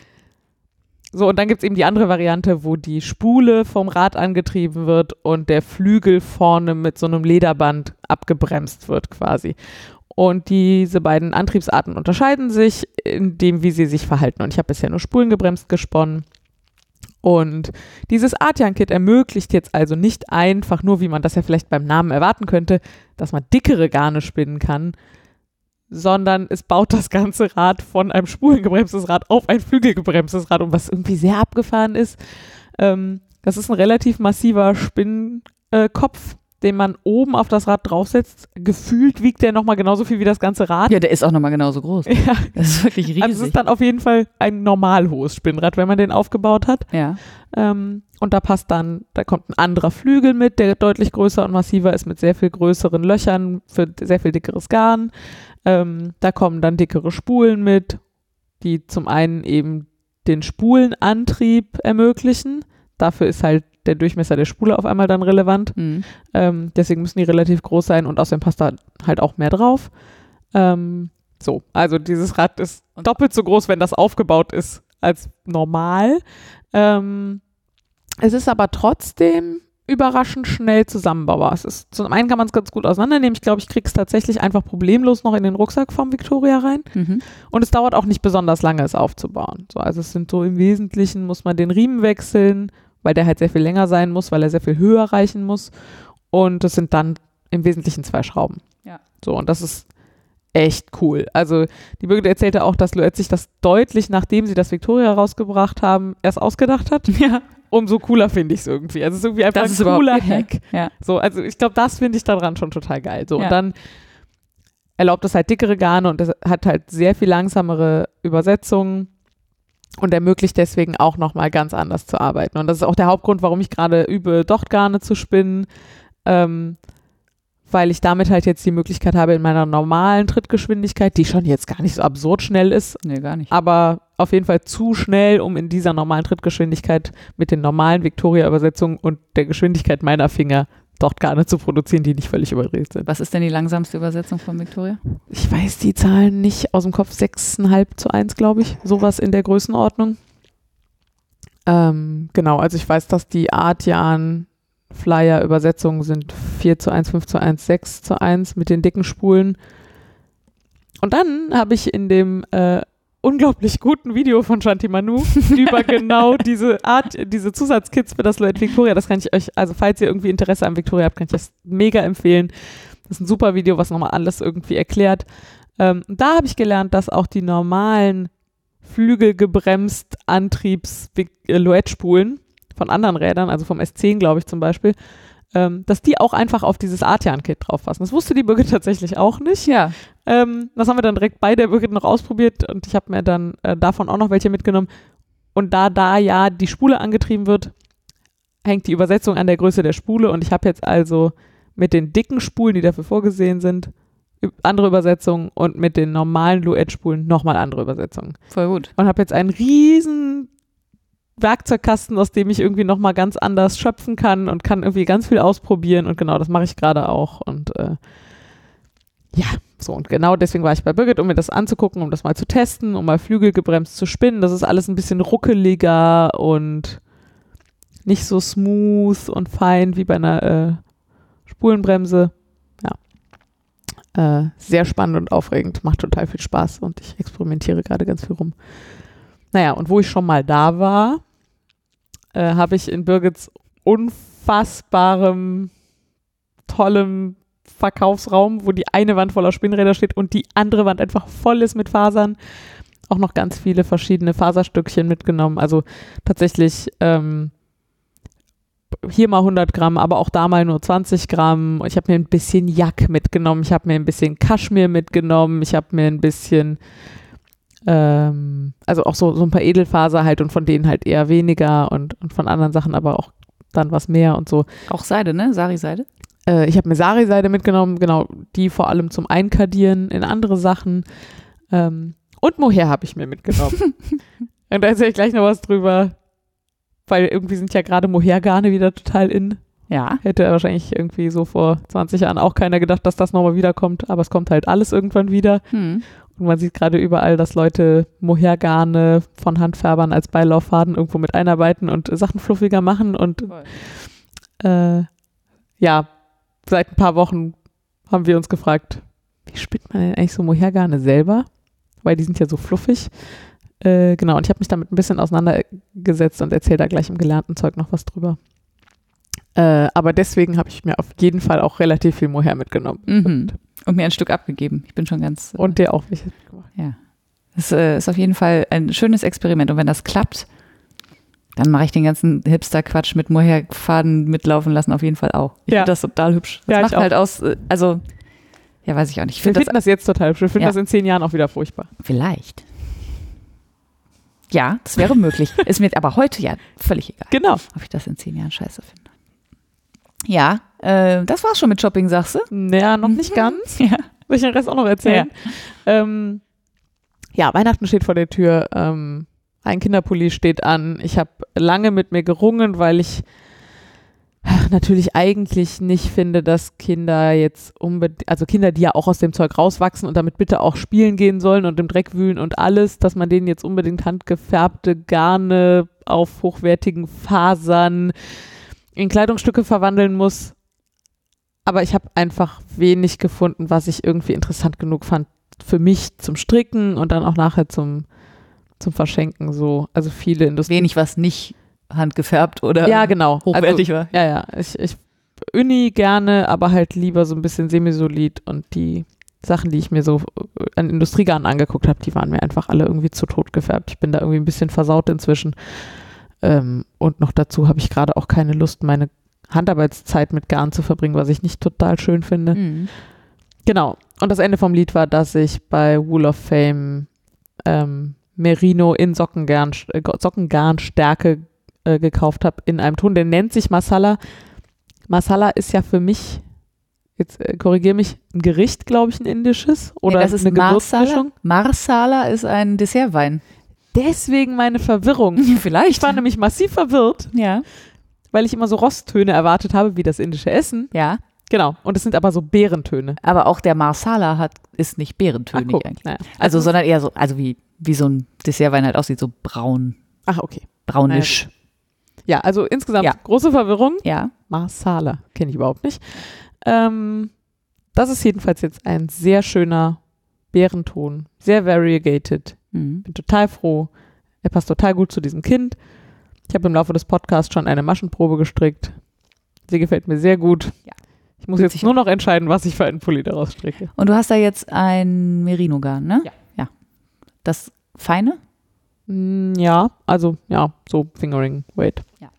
S2: So, und dann gibt es eben die andere Variante, wo die Spule vom Rad angetrieben wird und der Flügel vorne mit so einem Lederband abgebremst wird quasi. Und diese beiden Antriebsarten unterscheiden sich in dem, wie sie sich verhalten. Und ich habe bisher nur spulengebremst gesponnen. Und dieses Artian-Kit ermöglicht jetzt also nicht einfach nur, wie man das ja vielleicht beim Namen erwarten könnte, dass man dickere Garne spinnen kann, sondern es baut das ganze Rad von einem spulengebremstes Rad auf ein flügelgebremstes Rad um, was irgendwie sehr abgefahren ist. Ähm, das ist ein relativ massiver Spinnkopf, den man oben auf das Rad draufsetzt, gefühlt wiegt der nochmal genauso viel wie das ganze Rad.
S1: Ja, der ist auch nochmal genauso groß. (laughs)
S2: Ja,
S1: Das ist wirklich riesig.
S2: also es ist dann auf jeden Fall ein normal hohes Spinnrad, wenn man den aufgebaut hat.
S1: ja.
S2: Ähm, und da passt dann, da kommt ein anderer Flügel mit, der deutlich größer und massiver ist, mit sehr viel größeren Löchern für sehr viel dickeres Garn. Ähm, da kommen dann dickere Spulen mit, die zum einen eben den Spulenantrieb ermöglichen. Dafür ist halt der Durchmesser der Spule auf einmal dann relevant.
S1: Mhm.
S2: Ähm, deswegen müssen die relativ groß sein und außerdem passt da halt auch mehr drauf. Ähm, so, also dieses Rad ist
S1: Und-
S2: doppelt so groß, wenn das aufgebaut ist, als normal. Ähm, es ist aber trotzdem überraschend schnell zusammenbaubar. Es ist, zum einen kann man es ganz gut auseinandernehmen. Ich glaube, ich kriege es tatsächlich einfach problemlos noch in den Rucksack vom Victoria rein.
S1: Mhm.
S2: Und es dauert auch nicht besonders lange, es aufzubauen. So, also es sind so im Wesentlichen, muss man den Riemen wechseln, weil der halt sehr viel länger sein muss, weil er sehr viel höher reichen muss. Und es sind dann im Wesentlichen zwei Schrauben.
S1: Ja.
S2: So, und das ist echt cool. Also die Birgit erzählte auch, dass Luet sich das deutlich, nachdem sie das Victoria rausgebracht haben, erst ausgedacht hat.
S1: Ja.
S2: Umso cooler finde ich es irgendwie. Also es ist irgendwie einfach
S1: Das
S2: ein cooler? Hack.
S1: Ja.
S2: So, also ich glaube, das finde ich daran schon total geil. So,
S1: Ja.
S2: und dann erlaubt es halt dickere Garne und es hat halt sehr viel langsamere Übersetzungen und ermöglicht deswegen auch nochmal ganz anders zu arbeiten. Und das ist auch der Hauptgrund, warum ich gerade übe, Dochtgarne zu spinnen, ähm, weil ich damit halt jetzt die Möglichkeit habe, in meiner normalen Trittgeschwindigkeit, die schon jetzt gar nicht so absurd schnell ist,
S1: Nee, gar nicht.
S2: aber auf jeden Fall zu schnell, um in dieser normalen Trittgeschwindigkeit mit den normalen Victoria-Übersetzungen und der Geschwindigkeit meiner Finger dort Garne zu produzieren, die nicht völlig überredet sind.
S1: Was ist denn die langsamste Übersetzung von Victoria?
S2: Ich weiß die Zahlen nicht aus dem Kopf, 6,5 zu 1, glaube ich. Sowas in der Größenordnung. Ähm, genau, also ich weiß, dass die Artian Flyer-Übersetzungen sind 4 zu 1, 5 zu 1, 6 zu 1 mit den dicken Spulen. Und dann habe ich in dem äh, unglaublich guten Video von Shanti Manu (laughs) über genau diese Art, diese Zusatzkits für das Lloyd Victoria, das kann ich euch, also falls ihr irgendwie Interesse am Victoria habt, kann ich das mega empfehlen. Das ist ein super Video, was nochmal alles irgendwie erklärt. Ähm, da habe ich gelernt, dass auch die normalen flügelgebremst Antriebs Loet-Spulen von anderen Rädern, also vom S10 glaube ich zum Beispiel, ähm, dass die auch einfach auf dieses Artian-Kit drauf passen. Das wusste die Birgit tatsächlich auch nicht.
S1: Ja.
S2: Ähm, das haben wir dann direkt bei der Birgit noch ausprobiert und ich habe mir dann äh, davon auch noch welche mitgenommen. Und da da ja die Spule angetrieben wird, hängt die Übersetzung an der Größe der Spule und ich habe jetzt also mit den dicken Spulen, die dafür vorgesehen sind, andere Übersetzungen und mit den normalen Luet-Spulen nochmal andere Übersetzungen.
S1: Voll gut.
S2: Und habe jetzt einen riesen Werkzeugkasten, aus dem ich irgendwie nochmal ganz anders schöpfen kann und kann irgendwie ganz viel ausprobieren und genau das mache ich gerade auch und äh, ja, so und genau deswegen war ich bei Birgit, um mir das anzugucken, um das mal zu testen, um mal Flügel gebremst zu spinnen. Das ist alles ein bisschen ruckeliger und nicht so smooth und fein wie bei einer äh, Spulenbremse. Ja. Äh, sehr spannend und aufregend, macht total viel Spaß und ich experimentiere gerade ganz viel rum. Naja, und wo ich schon mal da war, äh, habe ich in Birgits unfassbarem, tollem Verkaufsraum, wo die eine Wand voller Spinnräder steht und die andere Wand einfach voll ist mit Fasern, auch noch ganz viele verschiedene Faserstückchen mitgenommen. Also tatsächlich ähm, hier mal 100 Gramm, aber auch da mal nur 20 Gramm. Ich habe mir ein bisschen Jack mitgenommen, ich habe mir ein bisschen Kaschmir mitgenommen, ich habe mir ein bisschen ähm, also auch so, so ein paar Edelfaser halt und von denen halt eher weniger und, und von anderen Sachen aber auch dann was mehr und so.
S1: Auch Seide, ne? Sari-Seide?
S2: Äh, ich habe mir Sari-Seide mitgenommen, genau, die vor allem zum Einkadieren in andere Sachen. Ähm, und Mohair habe ich mir mitgenommen. (laughs) und da erzähle ich gleich noch was drüber, weil irgendwie sind ja gerade Mohair-Garne wieder total in.
S1: Ja.
S2: Hätte wahrscheinlich irgendwie so vor 20 Jahren auch keiner gedacht, dass das nochmal wiederkommt, aber es kommt halt alles irgendwann wieder.
S1: Hm.
S2: Und man sieht gerade überall, dass Leute Mohairgarne von Handfärbern als Beilauffaden irgendwo mit einarbeiten und Sachen fluffiger machen. Und äh, ja, seit ein paar Wochen haben wir uns gefragt, wie spinnt man denn eigentlich so Mohairgarne selber? Weil die sind ja so fluffig. Äh, genau, und ich habe mich damit ein bisschen auseinandergesetzt und erzähle da gleich im gelernten Zeug noch was drüber. Äh, aber deswegen habe ich mir auf jeden Fall auch relativ viel Mohair mitgenommen.
S1: Mhm. Und mir ein Stück abgegeben. Ich bin schon ganz. äh,
S2: Und dir auch welche mitgemacht.
S1: Das äh, ist auf jeden Fall ein schönes Experiment. Und wenn das klappt, Dann mache ich den ganzen Hipster-Quatsch mit Moherfaden mitlaufen lassen auf jeden Fall auch. Ich
S2: Ja.
S1: finde das total hübsch. Das
S2: Ja, ich
S1: macht halt aus, äh, also, ja, weiß ich auch nicht. Ich
S2: Wir
S1: finde
S2: finden das jetzt total hübsch. Wir finden
S1: Ja.
S2: das in zehn Jahren auch wieder furchtbar.
S1: das vielleicht. Ja, das wäre möglich. (laughs) Ist mir aber heute ja völlig egal,
S2: Genau.
S1: ob ich das in zehn Jahren scheiße finde. Ja, äh, das war's schon mit Shopping, sagst du?
S2: Naja, noch nicht ganz. (laughs)
S1: Ja.
S2: Soll ich den Rest auch noch erzählen? Ja, ähm, ja Weihnachten steht vor der Tür. Ähm, ein Kinderpulli steht an. Ich habe lange mit mir gerungen, weil ich ach, natürlich eigentlich nicht finde, dass Kinder jetzt unbedingt, also Kinder, die ja auch aus dem Zeug rauswachsen und damit bitte auch spielen gehen sollen und im Dreck wühlen und alles, dass man denen jetzt unbedingt handgefärbte Garne auf hochwertigen Fasern in Kleidungsstücke verwandeln muss. Aber ich habe einfach wenig gefunden, was ich irgendwie interessant genug fand für mich zum Stricken und dann auch nachher zum, zum Verschenken. So, also viele Industrie.
S1: Wenig, was nicht handgefärbt oder
S2: Ja, genau.
S1: hochwertig war.
S2: Also, ja, ja. Ich, ich Uni gerne, aber halt lieber so ein bisschen semisolid und die Sachen, die ich mir so an Industriegarn angeguckt habe, die waren mir einfach alle irgendwie zu tot gefärbt. Ich bin da irgendwie ein bisschen versaut inzwischen. Ähm, und noch dazu habe ich gerade auch keine Lust, meine Handarbeitszeit mit Garn zu verbringen, was ich nicht total schön finde.
S1: Mhm.
S2: Genau. Und das Ende vom Lied war, dass ich bei Wall of Fame ähm, Merino in Sockengarn, äh, Sockengarnstärke äh, gekauft habe in einem Ton, der nennt sich Masala. Masala ist ja für mich, jetzt äh, korrigiere mich, ein Gericht, glaube ich, ein indisches oder
S1: nee, das ist
S2: eine
S1: Marsala.
S2: Gewürzmischung.
S1: Marsala ist ein Dessertwein.
S2: Deswegen meine Verwirrung. (laughs)
S1: Vielleicht.
S2: Ich war nämlich massiv verwirrt,
S1: ja.
S2: weil ich immer so Rosttöne erwartet habe, wie das indische Essen.
S1: Ja.
S2: Genau. Und es sind aber so Beerentöne.
S1: Aber auch der Marsala hat, ist nicht
S2: Ach,
S1: beerentönig
S2: guck.
S1: eigentlich.
S2: Naja.
S1: Also, sondern eher so, also wie, wie so ein Dessertwein halt aussieht, so braun,
S2: Ach, okay.
S1: braunisch.
S2: Ja, also insgesamt
S1: Ja.
S2: große Verwirrung.
S1: Ja.
S2: Marsala, kenne ich überhaupt nicht. Ähm, das ist jedenfalls jetzt ein sehr schöner Bärenton, sehr variegated.
S1: Mhm.
S2: Bin total froh. Er passt total gut zu diesem Kind. Ich habe im Laufe des Podcasts schon eine Maschenprobe gestrickt. Sie gefällt mir sehr gut.
S1: Ja.
S2: Ich muss
S1: Bin
S2: jetzt nur noch entscheiden, was ich für einen Pulli daraus stricke.
S1: Und du hast da jetzt ein Merino-Garn, ne?
S2: Ja.
S1: Ja. Das feine?
S2: Mm, Ja, also ja, so Fingering Weight.
S1: Ja.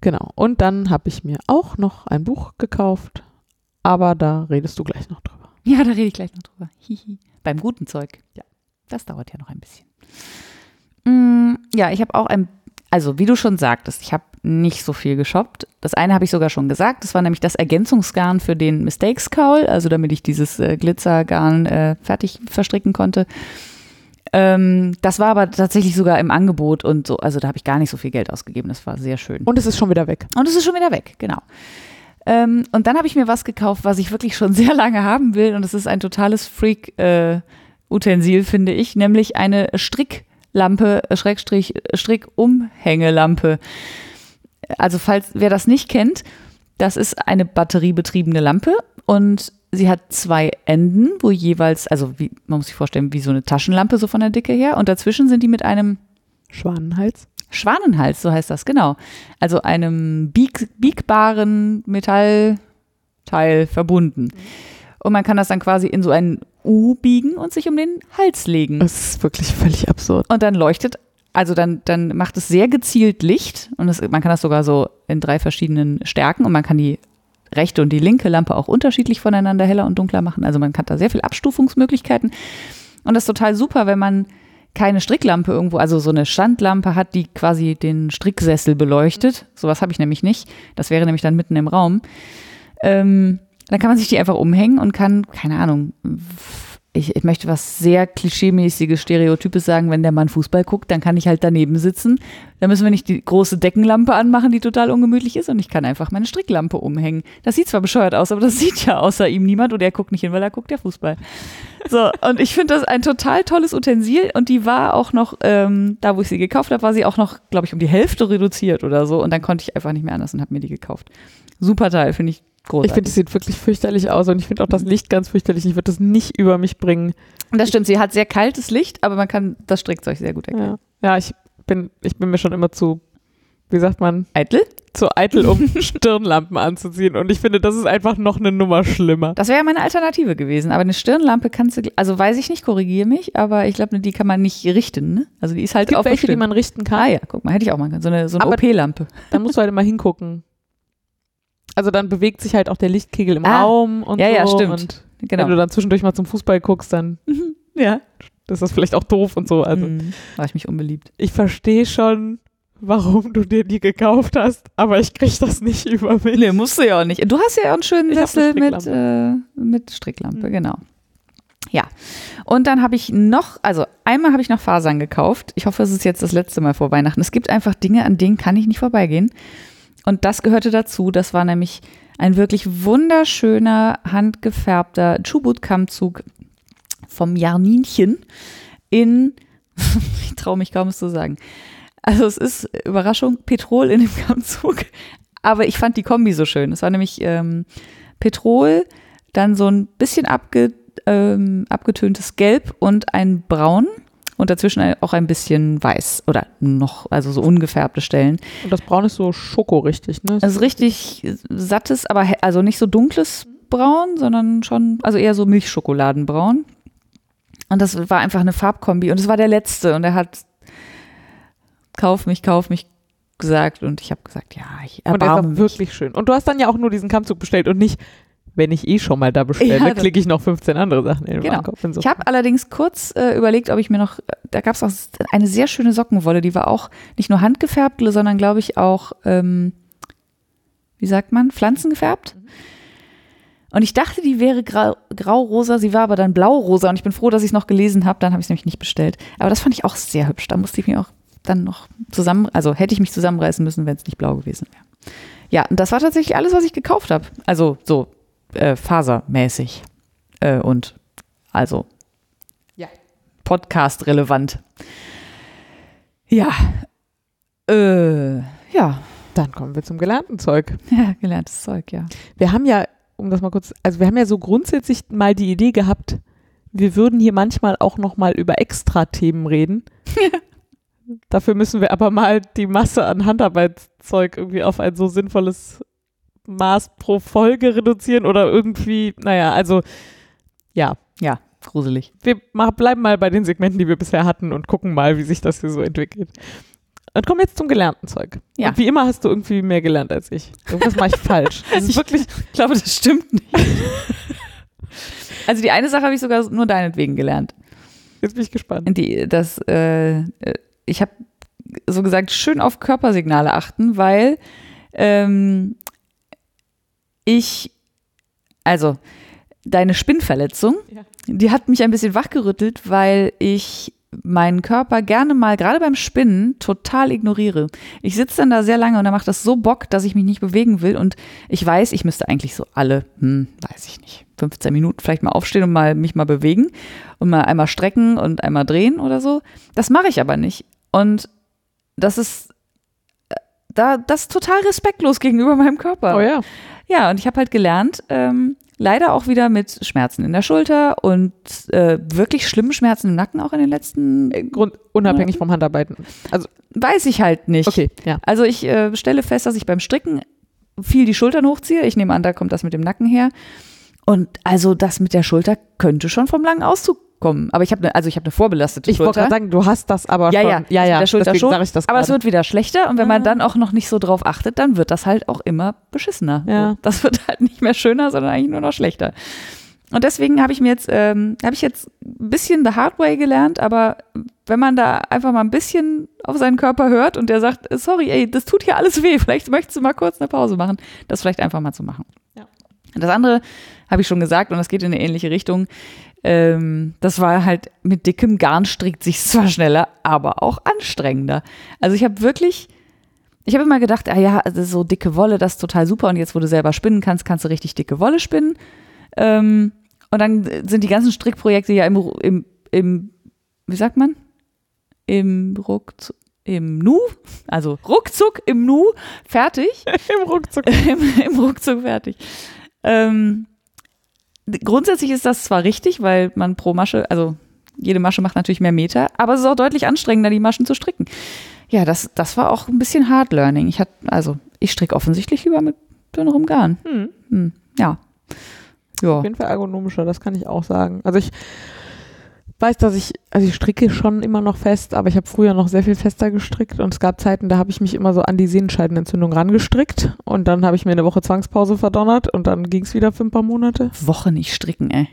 S2: Genau. Und dann habe ich mir auch noch ein Buch gekauft, aber da redest du gleich noch drüber.
S1: Ja, da rede ich gleich noch drüber. Hihi. Beim guten Zeug.
S2: Ja.
S1: Das dauert ja noch ein bisschen. Mm, ja, ich habe auch ein, also wie du schon sagtest, ich habe nicht so viel geshoppt. Das eine habe ich sogar schon gesagt. Das war nämlich das Ergänzungsgarn für den Mistakes Cowl, also damit ich dieses äh, Glitzergarn äh, fertig verstricken konnte. Ähm, das war aber tatsächlich sogar im Angebot und so, also da habe ich gar nicht so viel Geld ausgegeben. Das war sehr schön.
S2: Und es ist schon wieder weg.
S1: Und es ist schon wieder weg, genau. Ähm, und dann habe ich mir was gekauft, was ich wirklich schon (laughs) sehr lange haben will. Und es ist ein totales Freak-Utensil, finde ich, nämlich eine Stricklampe, äh, Schrägstrich, Strickumhängelampe. Also, falls wer das nicht kennt, das ist eine batteriebetriebene Lampe und sie hat zwei Enden, wo jeweils, also wie, man muss sich vorstellen, wie so eine Taschenlampe so von der Dicke her. Und dazwischen sind die mit einem
S2: Schwanenhals.
S1: Schwanenhals, so heißt das, genau. Also einem bieg, biegbaren Metallteil verbunden. Und man kann das dann quasi in so ein U biegen und sich um den Hals legen.
S2: Das ist wirklich völlig absurd.
S1: Und dann leuchtet, also dann, dann macht es sehr gezielt Licht und das, man kann das sogar so in drei verschiedenen Stärken und man kann die rechte und die linke Lampe auch unterschiedlich voneinander heller und dunkler machen. Also man hat da sehr viel Abstufungsmöglichkeiten. Und das ist total super, wenn man keine Stricklampe irgendwo, also so eine Standlampe hat, die quasi den Stricksessel beleuchtet. Sowas habe ich nämlich nicht. Das wäre nämlich dann mitten im Raum. Ähm, dann kann man sich die einfach umhängen und kann, keine Ahnung, ich, ich möchte was sehr klischeemäßiges, Stereotypes sagen, wenn der Mann Fußball guckt, dann kann ich halt daneben sitzen. Da müssen wir nicht die große Deckenlampe anmachen, die total ungemütlich ist und ich kann einfach meine Stricklampe umhängen. Das sieht zwar bescheuert aus, aber das sieht ja außer ihm niemand und er guckt nicht hin, weil er guckt ja Fußball. So, und ich finde das ein total tolles Utensil und die war auch noch, ähm, da wo ich sie gekauft habe, war sie auch noch, glaube ich, um die Hälfte reduziert oder so und dann konnte ich einfach nicht mehr anders und habe mir die gekauft. Super Teil, finde ich großartig.
S2: Ich finde, es sieht wirklich fürchterlich aus und ich finde auch das Licht ganz fürchterlich. Ich würde das nicht über mich bringen.
S1: Das stimmt, sie hat sehr kaltes Licht, aber man kann das Strickzeug sehr gut erkennen.
S2: Ja, ja ich, bin, ich bin mir schon immer zu, wie sagt man,
S1: Eitel?
S2: zu eitel, um (laughs) Stirnlampen anzuziehen. Und ich finde, das ist einfach noch eine Nummer schlimmer.
S1: Das wäre ja meine Alternative gewesen. Aber eine Stirnlampe kannst du, also weiß ich nicht, korrigiere mich, aber ich glaube, die kann man nicht richten. Ne? Also die ist halt
S2: Es gibt
S1: auf
S2: welche, die man richten kann.
S1: Ah ja, guck mal, hätte ich auch mal können. So eine, so eine OP-Lampe.
S2: Dann musst du halt mal hingucken. Also dann bewegt sich halt auch der Lichtkegel im
S1: Ah,
S2: Raum und
S1: ja,
S2: so.
S1: ja, stimmt.
S2: Und
S1: Genau.
S2: wenn du dann zwischendurch mal zum Fußball guckst, dann (laughs)
S1: ja.
S2: ist das vielleicht auch doof und so. Also
S1: Mhm. War ich mich unbeliebt.
S2: ich verstehe schon, warum du dir die gekauft hast, aber ich krieg das nicht (laughs) über mich.
S1: Nee, musst du ja auch nicht. Du hast ja auch einen schönen
S2: Ich
S1: Sessel mit, äh, mit Stricklampe,
S2: Mhm.
S1: genau. Ja. Und dann habe ich noch, also einmal habe ich noch Fasern gekauft. Ich hoffe, es ist jetzt das letzte Mal vor Weihnachten. Es gibt einfach Dinge, an denen kann ich nicht vorbeigehen. Und das gehörte dazu. Das war nämlich ein wirklich wunderschöner, handgefärbter Chubut-Kammzug vom Jarninchen in, (laughs) ich traue mich kaum es zu sagen. Also es ist, Überraschung, Petrol in dem Kammzug. Aber ich fand die Kombi so schön. Es war nämlich ähm, Petrol, dann so ein bisschen abge, ähm, abgetöntes Gelb und ein Braun und dazwischen auch ein bisschen weiß oder noch, also so ungefärbte Stellen.
S2: Und das Braun ist so Schoko richtig, ne?
S1: Also richtig sattes, aber also nicht so dunkles Braun, sondern schon, also eher so Milchschokoladenbraun. Und das war einfach eine Farbkombi und es war der letzte und er hat kauf mich, kauf mich gesagt und ich habe gesagt, ja, ich
S2: und
S1: erbarme
S2: ist
S1: mich.
S2: auch wirklich schön. Und du hast dann ja auch nur diesen Kammzug bestellt und nicht, wenn ich eh schon mal da bestelle,
S1: Ja,
S2: klicke ich noch 15 andere Sachen in den
S1: Genau.
S2: Warenkorb. So.
S1: Ich habe allerdings kurz äh, überlegt, ob ich mir noch, da gab es auch eine sehr schöne Sockenwolle, die war auch nicht nur handgefärbt, sondern glaube ich auch, ähm, wie sagt man, pflanzengefärbt. Und ich dachte, die wäre grau- grau-rosa, sie war aber dann blau-rosa und ich bin froh, dass ich es noch gelesen habe, dann habe ich es nämlich nicht bestellt. Aber das fand ich auch sehr hübsch. Da musste ich mir auch dann noch zusammen, also hätte ich mich zusammenreißen müssen, wenn es nicht blau gewesen wäre. Ja, und das war tatsächlich alles, was ich gekauft habe. Also so äh, fasermäßig. Äh, und also
S2: Ja.
S1: Podcast relevant. Ja. Äh, ja.
S2: Dann kommen wir zum gelernten Zeug. (laughs)
S1: Ja, gelerntes Zeug, ja.
S2: Wir haben ja, um das mal kurz, also wir haben ja so grundsätzlich mal die Idee gehabt, wir würden hier manchmal auch noch mal über Extra-Themen reden. (laughs) Dafür müssen wir aber mal die Masse an Handarbeitszeug irgendwie auf ein so sinnvolles Maß pro Folge reduzieren oder irgendwie, naja, also ja,
S1: Ja, gruselig.
S2: wir mach, bleiben mal bei den Segmenten, die wir bisher hatten und gucken mal, wie sich das hier so entwickelt. Und kommen jetzt zum gelernten Zeug.
S1: Ja.
S2: Und wie immer hast du irgendwie mehr gelernt als ich. Irgendwas mache ich (laughs) falsch. Das ist
S1: Ich-
S2: wirklich,
S1: Ich glaube, das stimmt nicht. also die eine Sache habe ich sogar nur deinetwegen gelernt.
S2: jetzt bin ich gespannt.
S1: Die, das, äh, äh, ich habe so gesagt, schön auf Körpersignale achten, weil ähm, ich, also deine Spinnverletzung,
S2: Ja.
S1: die hat mich ein bisschen wachgerüttelt, weil ich meinen Körper gerne mal, gerade beim Spinnen, total ignoriere. Ich sitze dann da sehr lange und da macht das so Bock, dass ich mich nicht bewegen will und ich weiß, ich müsste eigentlich so alle, hm, weiß ich nicht, 15 Minuten vielleicht mal aufstehen und mal mich mal bewegen und mal einmal strecken und einmal drehen oder so. Das mache ich aber nicht. Und das ist äh, da das ist total respektlos gegenüber meinem Körper.
S2: Oh ja.
S1: Ja, und ich habe halt gelernt, ähm, leider auch wieder mit Schmerzen in der Schulter und äh, wirklich schlimmen Schmerzen im Nacken auch in den letzten,
S2: Grund, unabhängig vom Handarbeiten. Also,
S1: weiß ich halt nicht.
S2: okay, ja.
S1: Also ich äh, stelle fest, dass ich beim Stricken viel die Schultern hochziehe. Ich nehme an, da kommt das mit dem Nacken her. Und also das mit der Schulter könnte schon vom langen Auszug kommen. Aber ich habe ne, also ich habe eine vorbelastete
S2: Ich wollte
S1: Schulter.
S2: gerade sagen, du hast das aber
S1: Ja,
S2: schon.
S1: ja,
S2: ja, ja.
S1: der Schulter schon.
S2: ich das
S1: Aber es wird wieder schlechter und wenn man dann auch noch nicht so drauf achtet, dann wird das halt auch immer beschissener.
S2: Ja.
S1: So, Das wird halt nicht mehr schöner, sondern eigentlich nur noch schlechter. Und deswegen habe ich mir jetzt, ähm, habe ich jetzt ein bisschen the hard way gelernt, aber wenn man da einfach mal ein bisschen auf seinen Körper hört und der sagt, sorry, ey, das tut hier alles weh, (laughs) vielleicht möchtest du mal kurz eine Pause machen, das vielleicht einfach mal zu machen.
S2: Ja.
S1: Und das andere habe ich schon gesagt und das geht in eine ähnliche Richtung. Ähm, das war halt mit dickem Garn strickt sich zwar schneller, aber auch anstrengender. Also ich habe wirklich, ich habe immer gedacht, ah ja, also so dicke Wolle, das ist total super und jetzt, wo du selber spinnen kannst, kannst du richtig dicke Wolle spinnen. Ähm, und dann sind die ganzen Strickprojekte ja im, im, im wie sagt man? Im Ruckzuck, im Nu, also ruckzuck im Nu fertig. (laughs)
S2: Im Ruckzuck. (laughs)
S1: Im, im Ruckzuck fertig. Ähm, grundsätzlich ist das zwar richtig, weil man pro Masche, also jede Masche macht natürlich mehr Meter, aber es ist auch deutlich anstrengender, die Maschen zu stricken. Ja, das, das war auch ein bisschen Hard Learning. Ich hatte, also ich stricke offensichtlich lieber mit dünnerem Garn.
S2: Hm.
S1: Hm, ja. Ja.
S2: Auf jeden Fall ergonomischer, das kann ich auch sagen. Also ich weiß, dass ich, also ich stricke schon immer noch fest, aber ich habe früher noch sehr viel fester gestrickt und es gab Zeiten, da habe ich mich immer so an die Sehnenscheidenentzündung rangestrickt und dann habe ich mir eine Woche Zwangspause verdonnert und dann ging es wieder für ein paar Monate.
S1: Woche nicht stricken, ey.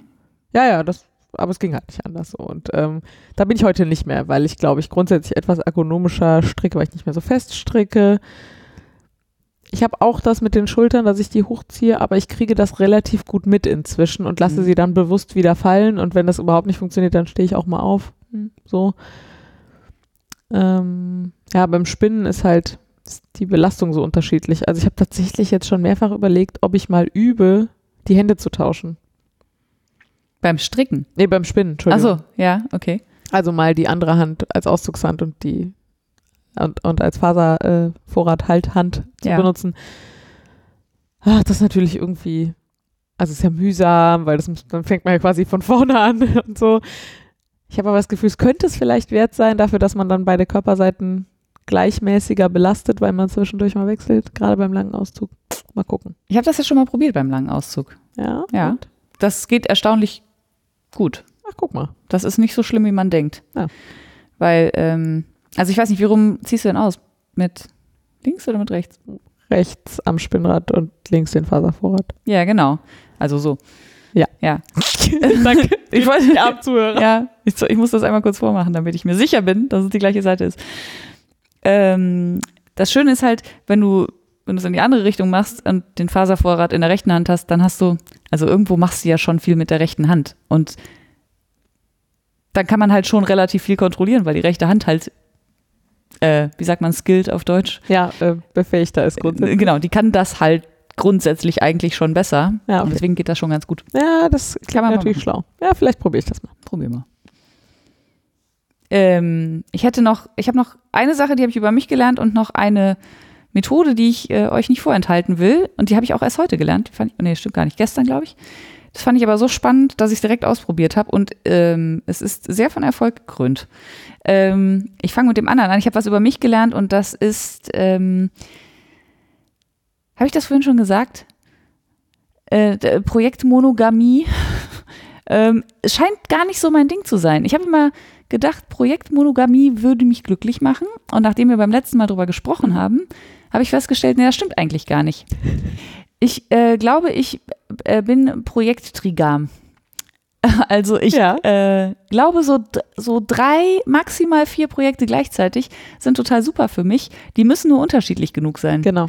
S2: Ja, ja, das, aber es ging halt nicht anders. so. Und ähm, da bin ich heute nicht mehr, weil ich glaube, ich grundsätzlich etwas ergonomischer stricke, weil ich nicht mehr so fest stricke. Ich habe auch das mit den Schultern, dass ich die hochziehe, aber ich kriege das relativ gut mit inzwischen und lasse
S1: Mhm.
S2: sie dann bewusst wieder fallen. Und wenn das überhaupt nicht funktioniert, dann stehe ich auch mal auf. Hm, So. Ähm, ja, beim Spinnen ist halt die Belastung so unterschiedlich. Also ich habe tatsächlich jetzt schon mehrfach überlegt, ob ich mal übe, die Hände zu tauschen.
S1: Beim Stricken.
S2: Nee, beim Spinnen, Entschuldigung.
S1: Achso, ja, okay.
S2: Also mal die andere Hand als Auszugshand und die und, und als Faservorrat äh, halt Hand zu
S1: Ja.
S2: benutzen. Ach, das ist natürlich irgendwie, also es ist ja mühsam, weil das dann fängt man ja quasi von vorne an (laughs) und so. Ich habe aber das Gefühl, es könnte es vielleicht wert sein, dafür, dass man dann beide Körperseiten gleichmäßiger belastet, weil man zwischendurch mal wechselt, gerade beim langen Auszug. Mal gucken.
S1: Ich habe das ja schon mal probiert beim langen Auszug.
S2: Ja.
S1: Ja.
S2: und?
S1: Das geht erstaunlich gut.
S2: Ach, guck mal.
S1: Das ist nicht so schlimm, wie man denkt.
S2: Ja.
S1: Weil, ähm, also ich weiß nicht, wie rum ziehst du denn aus? Mit links oder mit rechts?
S2: Rechts am Spinnrad und links den Faservorrat.
S1: Ja, genau. Also so.
S2: Ja.
S1: Ja. (laughs)
S2: Danke.
S1: Ich wollte
S2: Die Abzuhörer.
S1: Ja, ich, ich muss das einmal kurz vormachen, damit ich mir sicher bin, dass es die gleiche Seite ist. Ähm, das Schöne ist halt, wenn du, wenn du es in die andere Richtung machst und den Faservorrat in der rechten Hand hast, dann hast du, also irgendwo machst du ja schon viel mit der rechten Hand. Und dann kann man halt schon relativ viel kontrollieren, weil die rechte Hand halt, äh, wie sagt man, skilled auf Deutsch?
S2: Ja, äh, befähigter ist grundsätzlich.
S1: Genau, die kann das halt grundsätzlich eigentlich schon besser.
S2: Ja,
S1: Und
S2: okay.
S1: deswegen geht das schon ganz gut.
S2: Ja, das
S1: Kann man
S2: natürlich schlau. Ja, vielleicht probiere ich das mal.
S1: Probier mal. Ähm, ich hätte noch, ich habe noch eine Sache, die habe ich über mich gelernt und noch eine Methode, die ich äh, euch nicht vorenthalten will. Und die habe ich auch erst heute gelernt. Die fand ich, nee, stimmt gar nicht, gestern, glaube ich. Das fand ich aber so spannend, dass ich es direkt ausprobiert habe und ähm, es ist sehr von Erfolg gekrönt. Ähm, ich fange mit dem anderen an. Ich habe was über mich gelernt und das ist, ähm, habe ich das vorhin schon gesagt? Äh, Projekt Monogamie. (laughs) ähm, scheint gar nicht so mein Ding zu sein. Ich habe immer gedacht, Projekt Monogamie würde mich glücklich machen. Und nachdem wir beim letzten Mal drüber gesprochen haben, habe ich festgestellt, nee, das stimmt eigentlich gar nicht. Ich äh, glaube, ich äh, bin Projekttrigam. (laughs) Also ich
S2: Ja.
S1: äh, glaube, so, so drei, maximal vier Projekte gleichzeitig sind total super für mich. Die müssen nur unterschiedlich genug sein.
S2: Genau.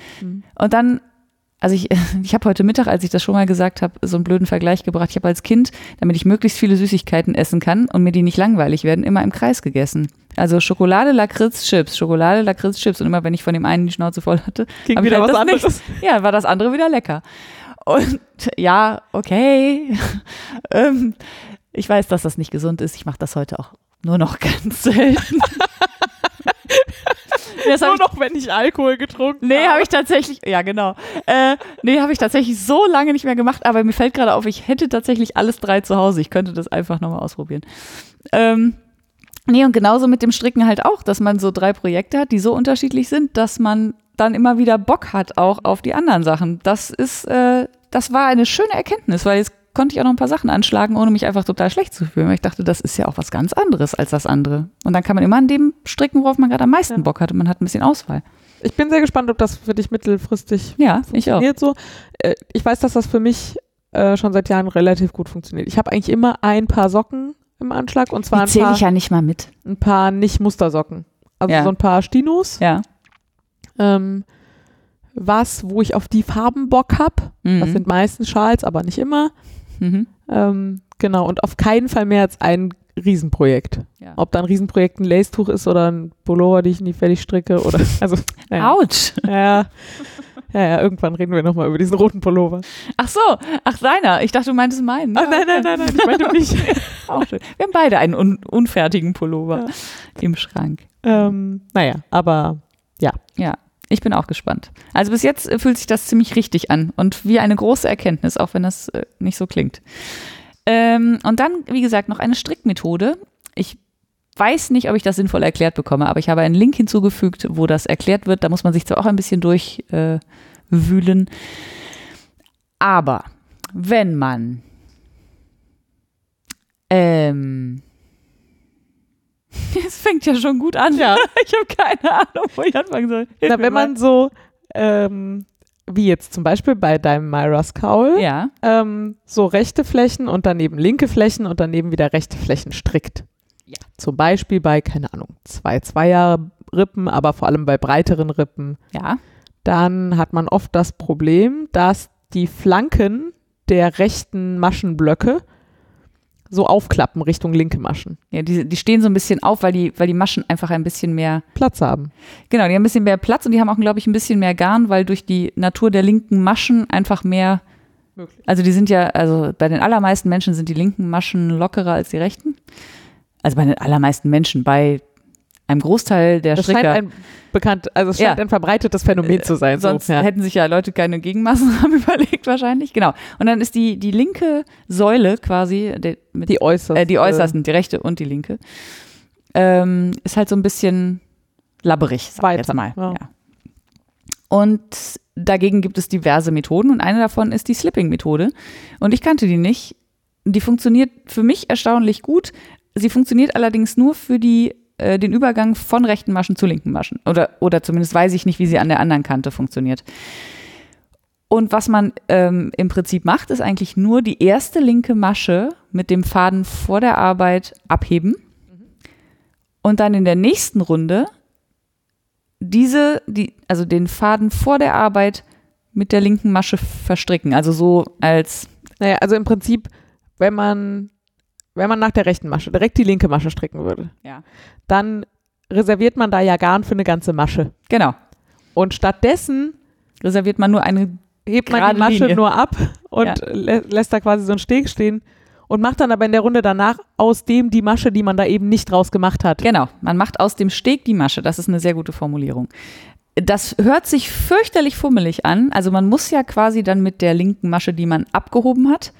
S1: Und dann, also ich, (laughs) ich habe heute Mittag, als ich das schon mal gesagt habe, so einen blöden Vergleich gebracht. Ich habe als Kind, damit ich möglichst viele Süßigkeiten essen kann und mir die nicht langweilig werden, immer im Kreis gegessen. Also Schokolade, Lakritz, Chips, Schokolade, Lakritz, Chips. Und immer, wenn ich von dem einen die Schnauze voll hatte, (laughs)
S2: Ging wieder
S1: halt
S2: was anderes.
S1: nächste- ja, war das andere wieder lecker. Und (laughs) ja, okay. ähm, ich weiß, dass das nicht gesund ist. Ich mache das heute auch nur noch ganz selten. Das
S2: Nur noch, wenn ich Alkohol getrunken
S1: Nee, habe ich tatsächlich, ja genau. Äh, nee, habe ich tatsächlich so lange nicht mehr gemacht, aber mir fällt gerade auf, ich hätte tatsächlich alles drei zu Hause. Ich könnte das einfach nochmal ausprobieren. Ähm, nee, und genauso mit dem Stricken halt auch, dass man so drei Projekte hat, die so unterschiedlich sind, dass man dann immer wieder Bock hat auch auf die anderen Sachen. Das ist, äh, das war eine schöne Erkenntnis, weil jetzt konnte ich auch noch ein paar Sachen anschlagen, ohne mich einfach total schlecht zu fühlen. Weil ich dachte, das ist ja auch was ganz anderes als das andere. Und dann kann man immer an dem stricken, worauf man gerade am meisten
S2: Ja.
S1: Bock hat und man hat ein bisschen Auswahl.
S2: Ich bin sehr gespannt, ob das für dich mittelfristig
S1: Ja, ich auch.
S2: funktioniert so. Äh, Ich weiß, dass das für mich äh, schon seit Jahren relativ gut funktioniert. Ich habe eigentlich immer ein paar Socken im Anschlag und zwar
S1: Die zähle
S2: paar,
S1: ich ja nicht mal mit.
S2: ein paar nicht Mustersocken. Also
S1: Ja.
S2: so ein paar Stinos.
S1: Ja.
S2: Ähm, was, wo ich auf die Farben Bock habe.
S1: Mhm.
S2: Das sind meistens Schals, aber nicht immer.
S1: Mhm.
S2: Ähm, genau, und auf keinen Fall mehr als ein Riesenprojekt.
S1: ja.
S2: Ob da ein Riesenprojekt ein Lacetuch ist oder ein Pullover, die ich nie fertig stricke oder (laughs) also naja.
S1: Autsch.
S2: Ja, ja, ja, irgendwann reden wir nochmal über diesen roten Pullover.
S1: Ach so, ach deiner. Ich dachte, du meintest meinen.
S2: Ah, nein, nein, nein, nein, ich meine nicht. (laughs)
S1: Auch schön. Wir haben beide einen un unfertigen Pullover im Schrank.
S2: ähm, naja, aber
S1: Ja, ich bin auch gespannt. Also bis jetzt äh, fühlt sich das ziemlich richtig an und wie eine große Erkenntnis, auch wenn das äh, nicht so klingt. Ähm, und dann, wie gesagt, noch eine Strickmethode. Ich weiß nicht, ob ich das sinnvoll erklärt bekomme, aber ich habe einen Link hinzugefügt, wo das erklärt wird. Da muss man sich zwar auch ein bisschen durchwühlen. Äh, aber wenn man ähm, (laughs) es fängt ja schon gut an.
S2: Ja. (laughs)
S1: Ich habe keine Ahnung, wo ich anfangen soll. Hilf
S2: Na, wenn
S1: mal.
S2: man so, ähm, wie jetzt zum Beispiel bei deinem Myras Cowl,
S1: ja,
S2: ähm, so rechte Flächen und daneben linke Flächen und daneben wieder rechte Flächen strickt.
S1: Ja.
S2: Zum Beispiel bei, keine Ahnung, zwei Zweier-Rippen, aber vor allem bei breiteren Rippen.
S1: ja,
S2: Dann hat man oft das Problem, dass die Flanken der rechten Maschenblöcke so aufklappen Richtung linke Maschen.
S1: ja die, die stehen so ein bisschen auf, weil die, weil die Maschen einfach ein bisschen mehr,
S2: Platz haben.
S1: genau, die haben ein bisschen mehr Platz und die haben auch, glaube ich, ein bisschen mehr Garn, weil durch die Natur der linken Maschen einfach mehr,
S2: Möglich.
S1: also die sind ja, also bei den allermeisten Menschen sind die linken Maschen lockerer als die rechten. Also bei den allermeisten Menschen, bei einem Großteil der
S2: Das scheint
S1: Stricker.
S2: ein bekannt, also es
S1: Ja.
S2: scheint ein verbreitetes Phänomen zu sein.
S1: Sonst
S2: so, ja.
S1: hätten sich ja Leute keine Gegenmaßnahmen (laughs) überlegt wahrscheinlich. Genau. Und dann ist die, die linke Säule quasi, der, mit,
S2: die äußersten.
S1: äh, die äußersten, die rechte und die linke, ähm, ist halt so ein bisschen labberig, sag
S2: Weiter,
S1: jetzt mal.
S2: ja.
S1: Ja. Und dagegen gibt es diverse Methoden und eine davon ist die Slipping-Methode. Und ich kannte die nicht. Die funktioniert für mich erstaunlich gut. Sie funktioniert allerdings nur für die, äh, den Übergang von rechten Maschen zu linken Maschen. Oder, oder zumindest weiß ich nicht, wie sie an der anderen Kante funktioniert. Und was man ähm, im Prinzip macht, ist eigentlich nur die erste linke Masche mit dem Faden vor der Arbeit abheben und dann in der nächsten Runde diese, die, also den Faden vor der Arbeit mit der linken Masche verstricken. Also so als,
S2: Naja, also im Prinzip, wenn man, wenn man nach der rechten Masche direkt die linke Masche stricken würde,
S1: ja,
S2: dann reserviert man da ja Garn für eine ganze Masche.
S1: genau.
S2: Und stattdessen
S1: Reserviert man nur eine,
S2: hebt man die Masche
S1: Linie.
S2: nur ab und
S1: Ja.
S2: lä lässt da quasi so einen Steg stehen und macht dann aber in der Runde danach aus dem die Masche, die man da eben nicht draus gemacht hat.
S1: genau, man macht aus dem Steg die Masche. Das ist eine sehr gute Formulierung. Das hört sich fürchterlich fummelig an. Also man muss ja quasi dann mit der linken Masche, die man abgehoben hat,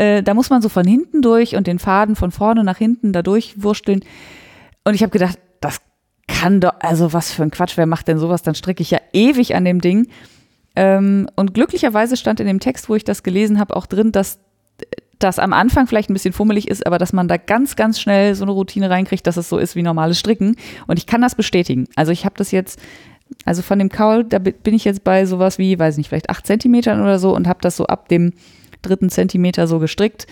S1: äh, da muss man so von hinten durch und den Faden von vorne nach hinten da durchwursteln. Und ich habe gedacht, das kann doch, also was für ein Quatsch, wer macht denn sowas? Dann stricke ich ja ewig an dem Ding. Ähm, und glücklicherweise stand in dem Text, wo ich das gelesen habe, auch drin, dass das am Anfang vielleicht ein bisschen fummelig ist, aber dass man da ganz, ganz schnell so eine Routine reinkriegt, dass es so ist wie normales Stricken. Und ich kann das bestätigen. Also ich habe das jetzt, also von dem Kaul, da bi- bin ich jetzt bei sowas wie, weiß nicht, vielleicht acht Zentimetern oder so und habe das so ab dem dritten Zentimeter so gestrickt.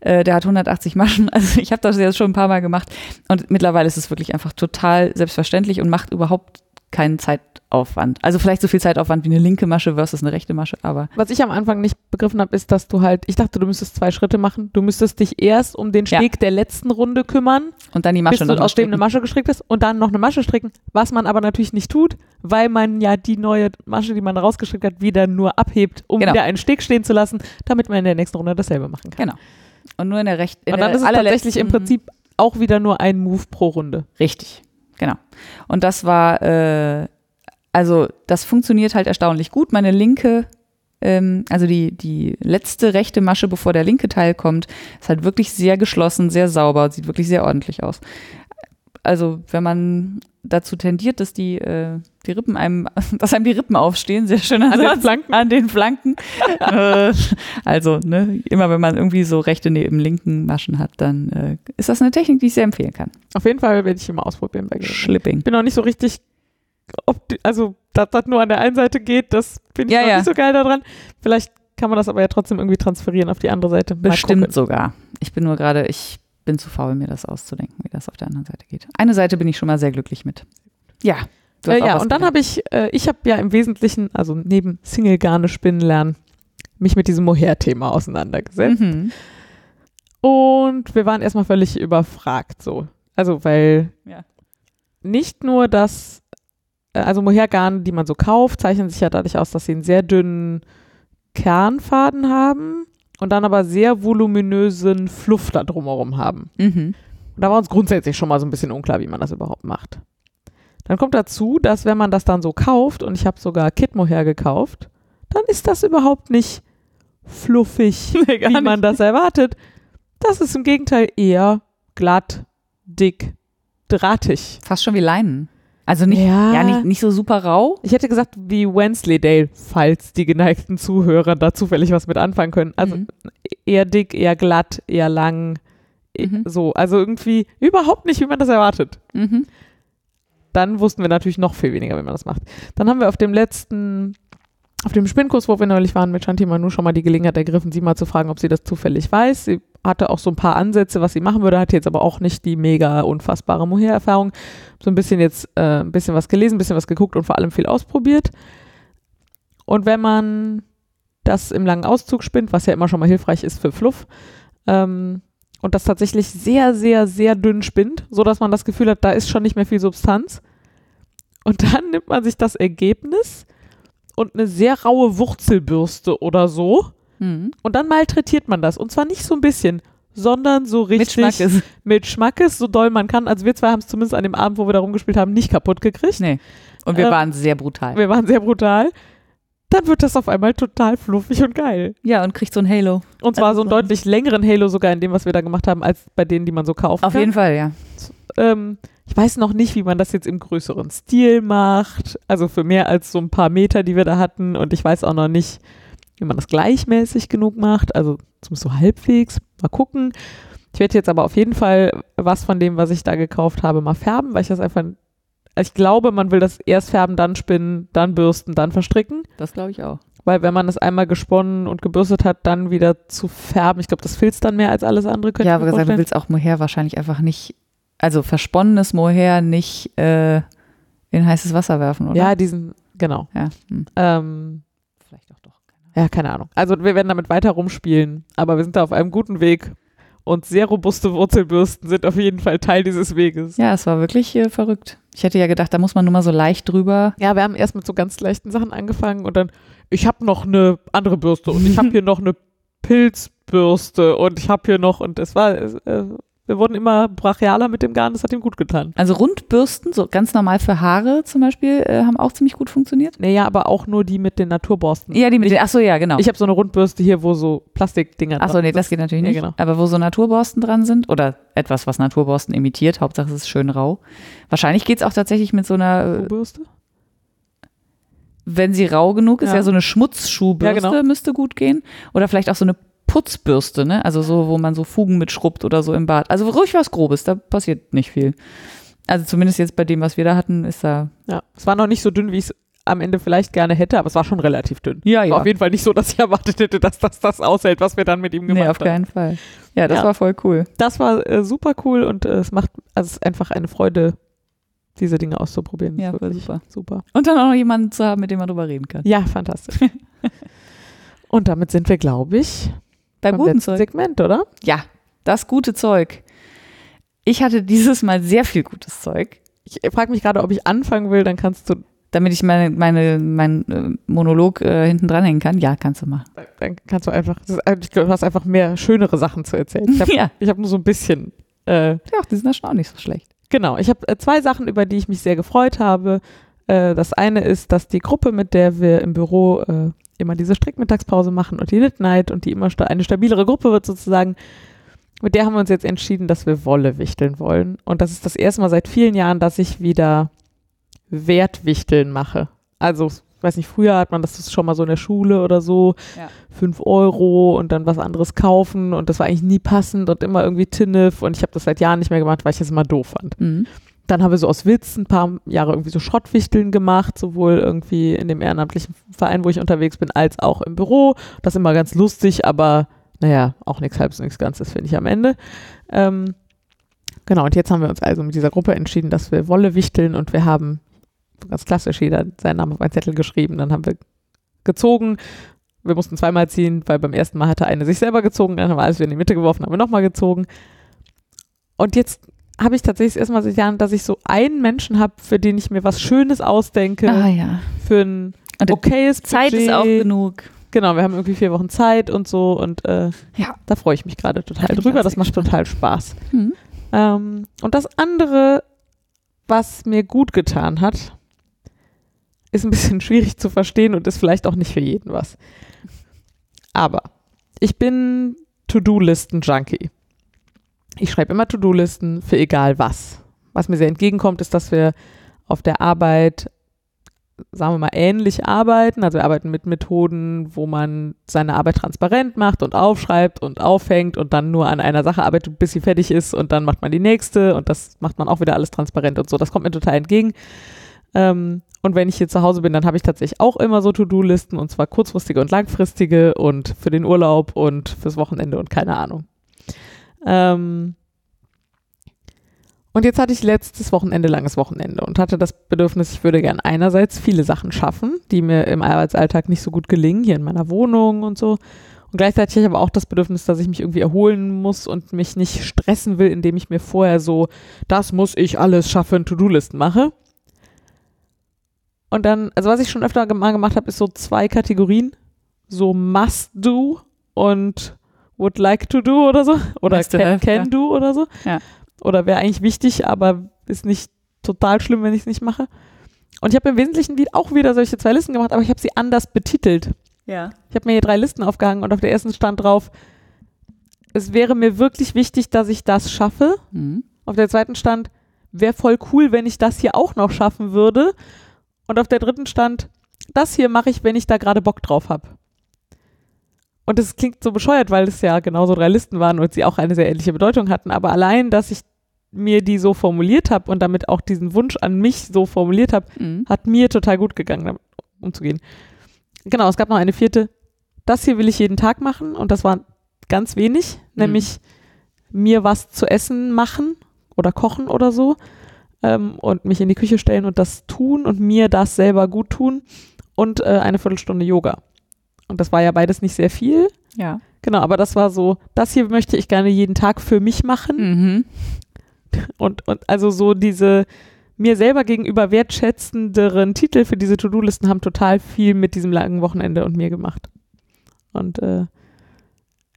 S1: Äh, der hat 180 Maschen, (laughs) also ich habe das jetzt schon ein paar Mal gemacht und mittlerweile ist es wirklich einfach total selbstverständlich und macht überhaupt keinen Zeitaufwand. Also vielleicht so viel Zeitaufwand wie eine linke Masche versus eine rechte Masche, aber
S2: Was ich am Anfang nicht begriffen habe, ist, dass du halt, ich dachte, du müsstest zwei Schritte machen. Du müsstest dich erst um den
S1: Ja.
S2: Steg der letzten Runde kümmern,
S1: und dann die
S2: bis
S1: Masche
S2: du
S1: noch mal
S2: aus dem eine. Masche gestrickt hast und dann noch eine Masche stricken, was man aber natürlich nicht tut, weil man ja die neue Masche, die man rausgestrickt hat, wieder nur abhebt, um
S1: Genau.
S2: wieder einen Steg stehen zu lassen, damit man in der nächsten Runde dasselbe machen kann.
S1: Genau. Und nur in der rechten.
S2: und dann ist es tatsächlich im Prinzip auch wieder nur ein Move pro Runde.
S1: Richtig, genau. Und das war, äh, also das funktioniert halt erstaunlich gut. Meine linke, ähm, also die, die letzte rechte Masche, bevor der linke Teil kommt, ist halt wirklich sehr geschlossen, sehr sauber, sieht wirklich sehr ordentlich aus. Also wenn man dazu tendiert, dass die, äh, die Rippen einem, (laughs) dass einem die Rippen aufstehen, sehr schön
S2: An den Flanken.
S1: An den Flanken. äh, also, ne, immer wenn man irgendwie so rechte neben linken Maschen hat, dann äh, ist das eine Technik, die ich sehr empfehlen kann.
S2: Auf jeden Fall werde ich immer ausprobieren bei Gelegenheit.
S1: Schlipping.
S2: Ich bin noch nicht so richtig, ob die, also dass das nur an der einen Seite geht, das bin ich
S1: Ja,
S2: noch
S1: ja.
S2: nicht so geil daran. Vielleicht kann man das aber ja trotzdem irgendwie transferieren auf die andere Seite. Mal
S1: Bestimmt
S2: gucken.
S1: sogar. Ich bin nur gerade, ich bin zu faul, mir das auszudenken, wie das auf der anderen Seite geht. Eine Seite bin ich schon mal sehr glücklich mit. Ja.
S2: Äh, ja, und dann habe ich, äh, ich habe ja im Wesentlichen, also neben Single-Garne spinnen lernen, mich mit diesem Mohair-Thema auseinandergesetzt.
S1: Mhm.
S2: Und wir waren erstmal völlig überfragt so. Also, weil
S1: Ja.
S2: nicht nur das, äh, also Mohair-Garne, die man so kauft, zeichnen sich ja dadurch aus, dass sie einen sehr dünnen Kernfaden haben und dann aber sehr voluminösen Fluff da drumherum haben.
S1: Mhm.
S2: Und da war uns grundsätzlich schon mal so ein bisschen unklar, wie man das überhaupt macht. Dann kommt dazu, dass wenn man das dann so kauft, und ich habe sogar Kit Mohair gekauft, dann ist das überhaupt nicht fluffig, (laughs)
S1: Nee,
S2: wie man
S1: nicht.
S2: das erwartet. Das ist im Gegenteil eher glatt, dick, drahtig.
S1: Fast schon wie Leinen. Also nicht,
S2: Ja.
S1: ja, nicht, nicht so super rau.
S2: Ich hätte gesagt, wie Wensleydale, falls die geneigten Zuhörer da zufällig was mit anfangen können. Also
S1: Mhm.
S2: eher dick, eher glatt, eher lang. eh-
S1: Mhm.
S2: So, also irgendwie überhaupt nicht, wie man das erwartet.
S1: Mhm.
S2: Dann wussten wir natürlich noch viel weniger, wie man das macht. Dann haben wir auf dem letzten, auf dem Spinnkurs, wo wir neulich waren, mit Shanti Manu schon mal die Gelegenheit ergriffen, sie mal zu fragen, ob sie das zufällig weiß. Sie hatte auch so ein paar Ansätze, was sie machen würde, hatte jetzt aber auch nicht die mega unfassbare Mohair-Erfahrung. So ein bisschen jetzt, äh, ein bisschen was gelesen, ein bisschen was geguckt und vor allem viel ausprobiert. Und wenn man das im langen Auszug spinnt, was ja immer schon mal hilfreich ist für Fluff, ähm, und das tatsächlich sehr, sehr, sehr dünn spinnt, so dass man das Gefühl hat, da ist schon nicht mehr viel Substanz. Und dann nimmt man sich das Ergebnis und eine sehr raue Wurzelbürste oder so
S1: Mhm.
S2: und dann malträtiert man das. Und zwar nicht so ein bisschen, sondern so
S1: Mit
S2: richtig
S1: Schmackes.
S2: mit Schmackes, so doll man kann. Also wir zwei haben es zumindest an dem Abend, wo wir da rumgespielt haben, nicht kaputt gekriegt.
S1: Nee. Und wir
S2: Ähm,
S1: waren sehr brutal.
S2: Wir waren sehr brutal. Dann wird das auf einmal total fluffig und geil.
S1: Ja, und kriegt so ein Halo.
S2: Und zwar
S1: Also
S2: so einen deutlich längeren Halo sogar in dem, was wir da gemacht haben, als bei denen, die man so kauft.
S1: Auf jeden Fall, ja.
S2: Ähm, ich weiß noch nicht, wie man das jetzt im größeren Stil macht. Also für mehr als so ein paar Meter, die wir da hatten. Und ich weiß auch noch nicht, wie man das gleichmäßig genug macht. Also zumindest so halbwegs. Mal gucken. Ich werde jetzt aber auf jeden Fall was von dem, was ich da gekauft habe, mal färben, weil ich das einfach. Ich glaube, man will das erst färben, dann spinnen, dann bürsten, dann verstricken.
S1: Das glaube ich auch.
S2: Weil wenn man es einmal gesponnen und gebürstet hat, dann wieder zu färben, ich glaube, das filzt dann mehr als alles andere. könnte
S1: Ja, aber gesagt, du willst auch Mohair wahrscheinlich einfach nicht, also versponnenes Mohair nicht äh, in heißes Wasser werfen, oder?
S2: Ja, diesen, genau.
S1: Ja, hm.
S2: Ähm. Ja, keine Ahnung. Also wir werden damit weiter rumspielen, aber wir sind da auf einem guten Weg und sehr robuste Wurzelbürsten sind auf jeden Fall Teil dieses Weges.
S1: Ja, es war wirklich äh, verrückt. Ich hätte ja gedacht, da muss man nur mal so leicht drüber.
S2: Ja, wir haben erst mit so ganz leichten Sachen angefangen und dann, ich habe noch eine andere Bürste und ich habe (laughs) hier noch eine Pilzbürste und ich habe hier noch, und es war, es, äh, wir wurden immer brachialer mit dem Garn, das hat ihm gut getan.
S1: Also Rundbürsten, so ganz normal für Haare zum Beispiel, äh, haben auch ziemlich gut funktioniert.
S2: Naja, aber auch nur die mit den Naturborsten.
S1: Ja, die mit den, ach so, ja, genau.
S2: Ich habe so eine Rundbürste hier, wo so Plastikdinger
S1: Ach so, nee, das geht natürlich
S2: Ja,
S1: nicht.
S2: genau.
S1: Aber wo so Naturborsten dran sind oder etwas, was Naturborsten imitiert, Hauptsache es ist schön rau. Wahrscheinlich geht es auch tatsächlich mit so einer, äh,
S2: Bürste.
S1: wenn sie rau genug ist,
S2: Ja.
S1: ja, so eine Schmutzschuhbürste
S2: Ja, genau.
S1: müsste gut gehen. Oder vielleicht auch so eine Putzbürste, ne? Also so, wo man so Fugen mitschrubbt oder so im Bad. Also ruhig was Grobes, da passiert nicht viel. Also zumindest jetzt bei dem, was wir da hatten, ist da.
S2: Ja, es war noch nicht so dünn, wie ich es am Ende vielleicht gerne hätte, aber es war schon relativ dünn.
S1: Ja,
S2: War auf jeden Fall nicht so, dass ich erwartet hätte, dass das das aushält, was wir dann mit ihm gemacht
S1: Nee, auf
S2: haben.
S1: keinen Fall. Ja, das
S2: Ja.
S1: war voll cool.
S2: Das war äh, super cool und äh, es macht, also es ist einfach eine Freude, diese Dinge auszuprobieren.
S1: Ja,
S2: wirklich
S1: super.
S2: super.
S1: Und dann auch noch jemanden zu haben, mit dem man drüber reden kann.
S2: Ja, fantastisch. (laughs) und damit sind wir, glaube ich,
S1: Beim
S2: beim
S1: guten Zeug.
S2: Segment, oder?
S1: Ja, das gute Zeug. Ich hatte dieses Mal sehr viel gutes Zeug,
S2: Ich frage mich gerade, ob ich anfangen will, dann kannst du,
S1: damit ich meine, meine, meinen äh, Monolog äh, hinten dranhängen kann. Ja, kannst du machen.
S2: dann kannst du einfach, das ist, ich glaube, du hast einfach mehr schönere Sachen zu erzählen. Ich habe (laughs)
S1: Ja.
S2: ich hab nur so ein bisschen äh,
S1: Ja, die sind ja schon auch nicht so schlecht.
S2: Genau, ich habe äh, zwei Sachen, über die ich mich sehr gefreut habe. Äh, das eine ist, dass die Gruppe, mit der wir im Büro äh, immer diese Strickmittagspause machen und die Knit Night und die immer sta eine stabilere Gruppe wird sozusagen, mit der haben wir uns jetzt entschieden, dass wir Wolle wichteln wollen. Und das ist das erste Mal seit vielen Jahren, dass ich wieder Wertwichteln mache. Also, ich weiß nicht, früher hat man das schon mal so in der Schule oder so,
S1: Ja.
S2: fünf Euro und dann was anderes kaufen und das war eigentlich nie passend und immer irgendwie Tinnef und ich habe das seit Jahren nicht mehr gemacht, weil ich das immer doof fand.
S1: Mhm.
S2: Dann haben wir so aus Witz ein paar Jahre irgendwie so Schrottwichteln gemacht, sowohl irgendwie in dem ehrenamtlichen Verein, wo ich unterwegs bin, als auch im Büro. Das ist immer ganz lustig, aber naja, auch nichts halbes, nichts Ganzes, finde ich am Ende. Ähm, genau, und jetzt haben wir uns also mit dieser Gruppe entschieden, dass wir Wolle wichteln und wir haben ganz klassisch jeder seinen Namen auf einen Zettel geschrieben. Dann haben wir gezogen. Wir mussten zweimal ziehen, weil beim ersten Mal hatte eine sich selber gezogen, dann haben wir alles wieder in die Mitte geworfen, haben wir nochmal gezogen. Und jetzt habe ich tatsächlich erstmal seit Jahren, dass ich so einen Menschen habe, für den ich mir was Schönes ausdenke,
S1: Ah ja.
S2: für ein
S1: Und
S2: okayes
S1: Zeit
S2: Budget.
S1: ist auch genug.
S2: Genau, wir haben irgendwie vier Wochen Zeit und so und äh,
S1: Ja.
S2: da freue ich mich gerade total
S1: ich
S2: drüber. Das macht total Spaß.
S1: Mhm.
S2: Ähm, und das andere, was mir gut getan hat, ist ein bisschen (laughs) schwierig zu verstehen und ist vielleicht auch nicht für jeden was. Aber ich bin To-Do-Listen-Junkie. Ich schreibe immer To-Do-Listen für egal was. was mir sehr entgegenkommt, ist, dass wir auf der Arbeit, sagen wir mal, ähnlich arbeiten. Also wir arbeiten mit Methoden, wo man seine Arbeit transparent macht und aufschreibt und aufhängt und dann nur an einer Sache arbeitet, bis sie fertig ist und dann macht man die nächste und das macht man auch wieder alles transparent und so. Das kommt mir total entgegen. Ähm, und wenn ich hier zu Hause bin, dann habe ich tatsächlich auch immer so To-Do-Listen und zwar kurzfristige und langfristige und für den Urlaub und fürs Wochenende und keine Ahnung. Ähm und jetzt hatte ich letztes Wochenende langes Wochenende und hatte das Bedürfnis, ich würde gern einerseits viele Sachen schaffen, die mir im Arbeitsalltag nicht so gut gelingen, hier in meiner Wohnung und so. Und gleichzeitig habe ich aber auch das Bedürfnis, dass ich mich irgendwie erholen muss und mich nicht stressen will, indem ich mir vorher so, das muss ich alles schaffen, To-Do-Listen mache. Und dann, also was ich schon öfter mal gemacht habe, ist so zwei Kategorien. So must do und would like to do oder so. Oder
S1: Nice
S2: can,
S1: have,
S2: can
S1: ja.
S2: do oder so.
S1: Ja.
S2: Oder wäre eigentlich wichtig, aber ist nicht total schlimm, wenn ich es nicht mache. Und ich habe im Wesentlichen auch wieder solche zwei Listen gemacht, aber ich habe sie anders betitelt.
S1: Ja.
S2: Ich habe mir hier drei Listen aufgehangen und auf der ersten stand drauf, es wäre mir wirklich wichtig, dass ich das schaffe.
S1: Mhm.
S2: Auf der zweiten stand, wäre voll cool, wenn ich das hier auch noch schaffen würde. Und auf der dritten stand, das hier mache ich, wenn ich da gerade Bock drauf habe. Und das klingt so bescheuert, weil es ja genauso drei Listen waren und sie auch eine sehr ähnliche Bedeutung hatten. Aber allein, dass ich mir die so formuliert habe und damit auch diesen Wunsch an mich so formuliert habe,
S1: Mhm.
S2: hat mir total gut gegangen, damit umzugehen. Genau, es gab noch eine vierte. Das hier will ich jeden Tag machen und das war ganz wenig, nämlich mir was zu essen machen oder kochen oder so ähm, und mich in die Küche stellen und das tun und mir das selber gut tun und äh, eine Viertelstunde Yoga. Und das war ja beides nicht sehr viel.
S1: Ja.
S2: Genau, aber das war so, das hier möchte ich gerne jeden Tag für mich machen.
S1: Mhm.
S2: Und, und also so diese mir selber gegenüber wertschätzenderen Titel für diese To-Do-Listen haben total viel mit diesem langen Wochenende und mir gemacht. Und äh,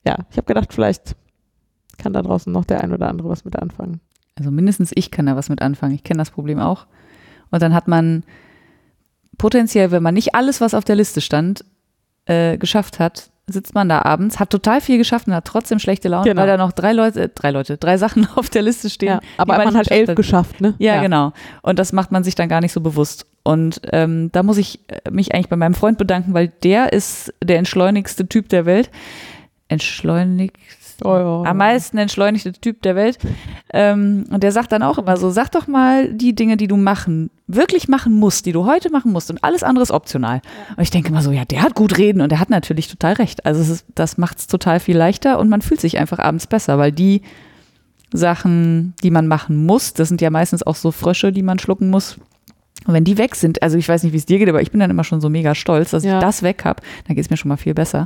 S2: ja, ich habe gedacht, vielleicht kann da draußen noch der ein oder andere was mit anfangen.
S1: Also mindestens ich kann da was mit anfangen. Ich kenne das Problem auch. Und dann hat man potenziell, wenn man nicht alles, was auf der Liste stand, äh, geschafft hat, sitzt man da abends, hat total viel geschafft und hat trotzdem schlechte Laune,
S2: Genau.
S1: weil da noch drei Leute, äh, drei Leute, drei Sachen (laughs) auf der Liste stehen.
S2: Ja, aber man,
S1: nicht
S2: hat elf
S1: hat.
S2: geschafft, ne?
S1: Ja, genau. Und das macht man sich dann gar nicht so bewusst. Und ähm, da muss ich äh, mich eigentlich bei meinem Freund bedanken, weil der ist der entschleunigste Typ der Welt. Entschleunigt.
S2: Oh, ja.
S1: Am meisten entschleunigte Typ der Welt. Ähm, und der sagt dann auch immer so, sag doch mal die Dinge, die du machen, wirklich machen musst, die du heute machen musst und alles andere ist optional. Und ich denke immer so, ja, der hat gut reden und der hat natürlich total recht. Also ist, das macht es total viel leichter und man fühlt sich einfach abends besser, weil die Sachen, die man machen muss, das sind ja meistens auch so Frösche, die man schlucken muss. Und wenn die weg sind, also ich weiß nicht, wie es dir geht, aber ich bin dann immer schon so mega stolz, dass
S2: Ja.
S1: ich das weg habe. Dann geht es mir schon mal viel besser.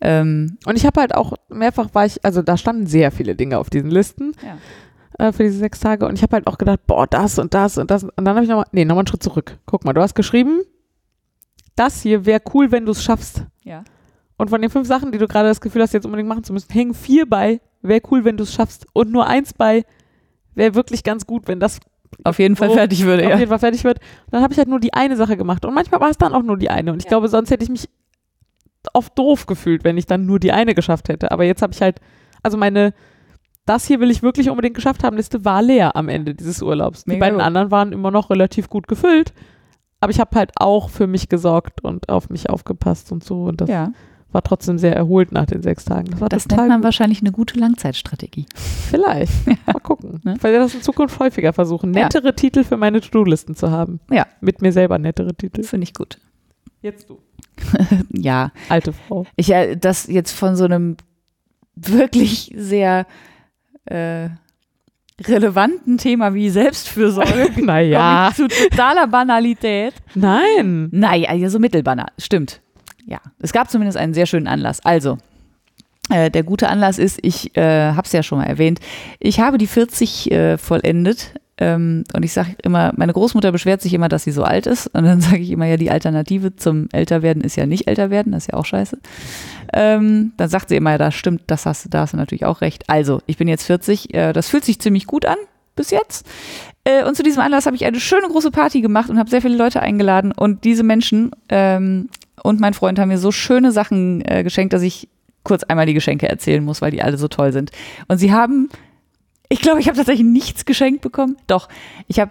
S1: Ähm,
S2: Und ich habe halt auch mehrfach war ich, also da standen sehr viele Dinge auf diesen Listen
S1: Ja.
S2: Äh, für diese sechs Tage und ich habe halt auch gedacht, boah, das und das und das und dann habe ich nochmal, nee, nochmal einen Schritt zurück. Guck mal, du hast geschrieben, das hier wäre cool, wenn du es schaffst.
S1: ja.
S2: Und von den fünf Sachen, die du gerade das Gefühl hast, jetzt unbedingt machen zu müssen, hängen vier bei, wäre cool, wenn du es schaffst. Und nur eins bei, wäre wirklich ganz gut, wenn das
S1: Auf jeden Fall
S2: So,
S1: fertig würde,
S2: auf
S1: ja.
S2: jeden Fall fertig wird. Und dann habe ich halt nur die eine Sache gemacht. Und manchmal war es dann auch nur die eine. Und ich
S1: Ja.
S2: glaube, sonst hätte ich mich oft doof gefühlt, wenn ich dann nur die eine geschafft hätte. Aber jetzt habe ich halt, also meine, das hier will ich wirklich unbedingt geschafft haben, Liste war leer am Ende dieses Urlaubs. Die
S1: Mega
S2: beiden
S1: gut.
S2: anderen waren immer noch relativ gut gefüllt. Aber ich habe halt auch für mich gesorgt und auf mich aufgepasst und so. Und das
S1: Ja,
S2: war trotzdem sehr erholt nach den sechs Tagen. Das war
S1: das
S2: total
S1: nennt man
S2: gut.
S1: wahrscheinlich eine gute Langzeitstrategie.
S2: Vielleicht. (laughs) Mal gucken.
S1: Ne?
S2: Ich werde das in Zukunft häufiger versuchen,
S1: Ja.
S2: nettere Titel für meine To-Do-Listen zu haben.
S1: Ja.
S2: Mit mir selber nettere Titel.
S1: Finde ich gut.
S2: Jetzt du. (laughs)
S1: Ja,
S2: Alte Frau.
S1: ich äh, das jetzt von so einem wirklich sehr äh, relevanten Thema wie Selbstfürsorge (laughs)
S2: Naja.
S1: zu totaler Banalität.
S2: Nein.
S1: Naja, also so mittelbanal, stimmt. Ja, es gab zumindest einen sehr schönen Anlass. Also, äh, der gute Anlass ist, ich äh, habe es ja schon mal erwähnt, ich habe die 40 äh, vollendet ähm, und ich sage immer, meine Großmutter beschwert sich immer, dass sie so alt ist und dann (laughs) sage ich immer, ja, die Alternative zum Älterwerden ist ja nicht älter werden, das ist ja auch scheiße. Ähm, dann sagt sie immer, ja, das stimmt, das hast, du- da hast du natürlich auch recht. Also, ich bin jetzt 40, äh, das fühlt sich ziemlich gut an bis jetzt. Äh, und zu diesem Anlass habe ich eine schöne große Party gemacht und habe sehr viele Leute eingeladen. Und diese Menschen ähm, und mein Freund haben mir so schöne Sachen äh, geschenkt, dass ich kurz einmal die Geschenke erzählen muss, weil die alle so toll sind. Und sie haben Ich glaube, ich habe tatsächlich nichts geschenkt bekommen. Doch, ich habe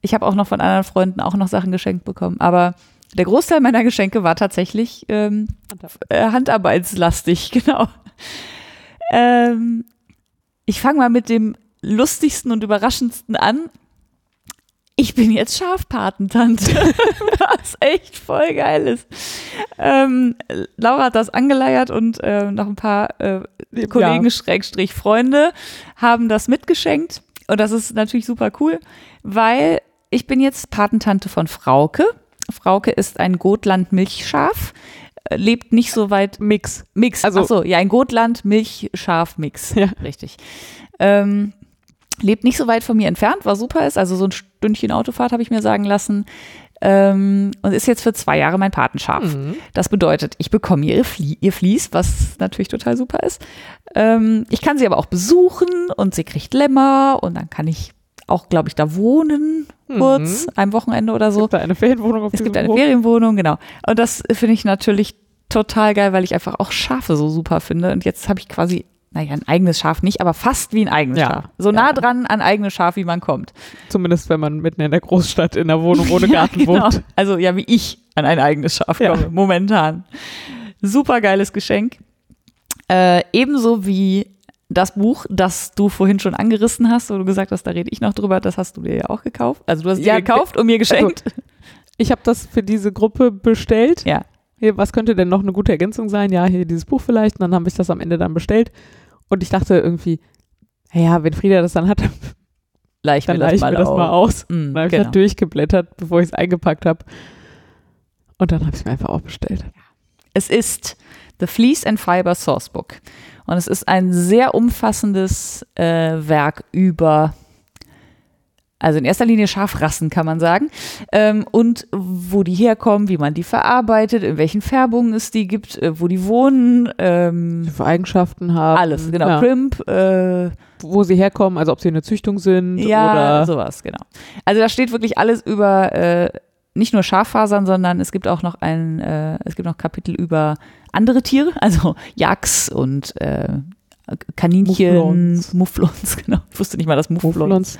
S1: ich hab auch noch von anderen Freunden auch noch Sachen geschenkt bekommen. Aber der Großteil meiner Geschenke war tatsächlich ähm, äh, handarbeitslastig, (laughs) genau. Ähm, ich fange mal mit dem lustigsten und überraschendsten an. Ich bin jetzt Schafpatentante, (laughs) was echt voll geil ist. Ähm, Laura hat das angeleiert und äh, noch ein paar äh, Kollegen,
S2: Ja.
S1: Schrägstrich Freunde, haben das mitgeschenkt. Und das ist natürlich super cool, weil ich bin jetzt Patentante von Frauke. Frauke ist ein Gotland-Milchschaf, äh, lebt nicht so weit
S2: Mix.
S1: Mix.
S2: Also-
S1: Achso, ja, ein Gotland Milch-Schaf-Mix.
S2: Ja.
S1: Richtig. Ähm, lebt nicht so weit von mir entfernt, was super ist. Also so ein Stündchen Autofahrt habe ich mir sagen lassen. Ähm, und ist jetzt für zwei Jahre mein Patenschaf.
S2: Mhm.
S1: Das bedeutet, ich bekomme ihr, Flie ihr Vlies, was natürlich total super ist. Ähm, ich kann sie aber auch besuchen und sie kriegt Lämmer und dann kann ich auch, glaube ich, da wohnen, kurz, ein Wochenende oder so.
S2: Gibt da eine Ferienwohnung auf
S1: Es gibt eine
S2: Hof?
S1: Ferienwohnung, genau. Und das finde ich natürlich total geil, weil ich einfach auch Schafe so super finde. Und jetzt habe ich quasi, naja, ein eigenes Schaf nicht, aber fast wie ein eigenes
S2: Ja.
S1: Schaf. So nah
S2: Ja.
S1: dran an eigenes Schaf, wie man kommt.
S2: Zumindest wenn man mitten in der Großstadt in einer Wohnung (laughs) ohne
S1: Ja,
S2: Garten
S1: genau.
S2: wohnt.
S1: Also ja, wie ich an ein eigenes Schaf
S2: Ja.
S1: komme, momentan. Super geiles Geschenk. Äh, ebenso wie das Buch, das du vorhin schon angerissen hast, wo du gesagt hast, da rede ich noch drüber, das hast du dir ja auch gekauft. Also du hast
S2: Ja,
S1: dir gekauft und mir geschenkt.
S2: Ich habe das für diese Gruppe bestellt.
S1: ja.
S2: Hier, was könnte denn noch eine gute Ergänzung sein? Ja, hier dieses Buch vielleicht. Und dann habe ich das am Ende dann bestellt. Und ich dachte irgendwie, ja, wenn Frieda das dann hat, dann
S1: Leih ich mir
S2: leih
S1: das
S2: ich
S1: mal
S2: mir das mal
S1: aus. Mm,
S2: Dann habe ich
S1: genau.
S2: da durchgeblättert, bevor ich es eingepackt habe. Und dann habe ich es mir einfach auch bestellt.
S1: Es ist The Fleece and Fiber Sourcebook. Und es ist ein sehr umfassendes äh, Werk über, also in erster Linie Schafrassen, kann man sagen. Ähm, und wo die herkommen, wie man die verarbeitet, in welchen Färbungen es die gibt, äh, wo die wohnen, ähm,
S2: Für Eigenschaften haben.
S1: alles, genau.
S2: Ja.
S1: Primp, äh,
S2: Wo sie herkommen, also ob sie eine Züchtung sind
S1: ja,
S2: oder
S1: sowas, genau. Also da steht wirklich alles über äh, nicht nur Schaffasern, sondern es gibt auch noch ein, äh, es gibt noch Kapitel über andere Tiere, also Yaks und äh, Kaninchen,
S2: Mufflons.
S1: Mufflons. (laughs) genau. Ich wusste nicht mal, dass Mufflons.
S2: Mufflons.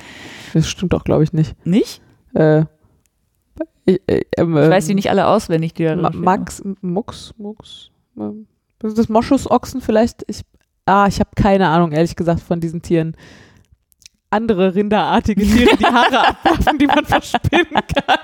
S2: Das stimmt doch, glaube ich, nicht.
S1: Nicht?
S2: Äh, ich, äh, ähm,
S1: Ich weiß die nicht alle auswendig, die da
S2: Ma. Max, Mux, Mux. ähm, Das ist das Moschusochsen vielleicht? Ich, ah, ich habe keine Ahnung, ehrlich gesagt, von diesen Tieren. Andere rinderartige Tiere, die Haare (laughs) abwerfen, die man verspinnen kann.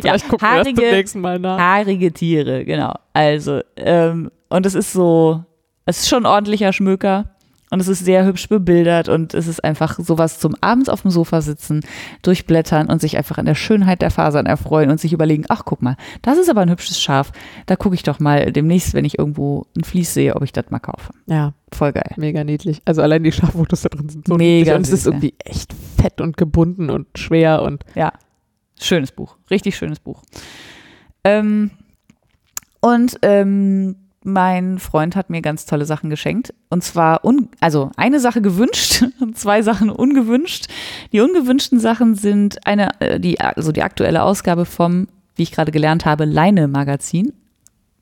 S2: Vielleicht gucken wir das
S1: haarige-
S2: nächsten Mal nach.
S1: Haarige Tiere, genau. Also, ähm, und es ist so, es ist schon ein ordentlicher Schmöker und es ist sehr hübsch bebildert und es ist einfach sowas zum abends auf dem Sofa sitzen, durchblättern und sich einfach an der Schönheit der Fasern erfreuen und sich überlegen, ach guck mal, das ist aber ein hübsches Schaf, da gucke ich doch mal demnächst, wenn ich irgendwo ein Vlies sehe, ob ich das mal kaufe.
S2: Ja,
S1: Voll geil.
S2: mega niedlich. Also allein die Schaffotos da drin sind so
S1: Mega
S2: niedlich. Und es ist irgendwie echt fett und gebunden und schwer und
S1: Ja, schönes Buch, richtig schönes Buch. Ähm, und ähm, mein Freund hat mir ganz tolle Sachen geschenkt. Und zwar, un also eine Sache gewünscht (laughs) und zwei Sachen ungewünscht. Die ungewünschten Sachen sind eine, äh, die, also die aktuelle Ausgabe vom, wie ich gerade gelernt habe, Leine-Magazin.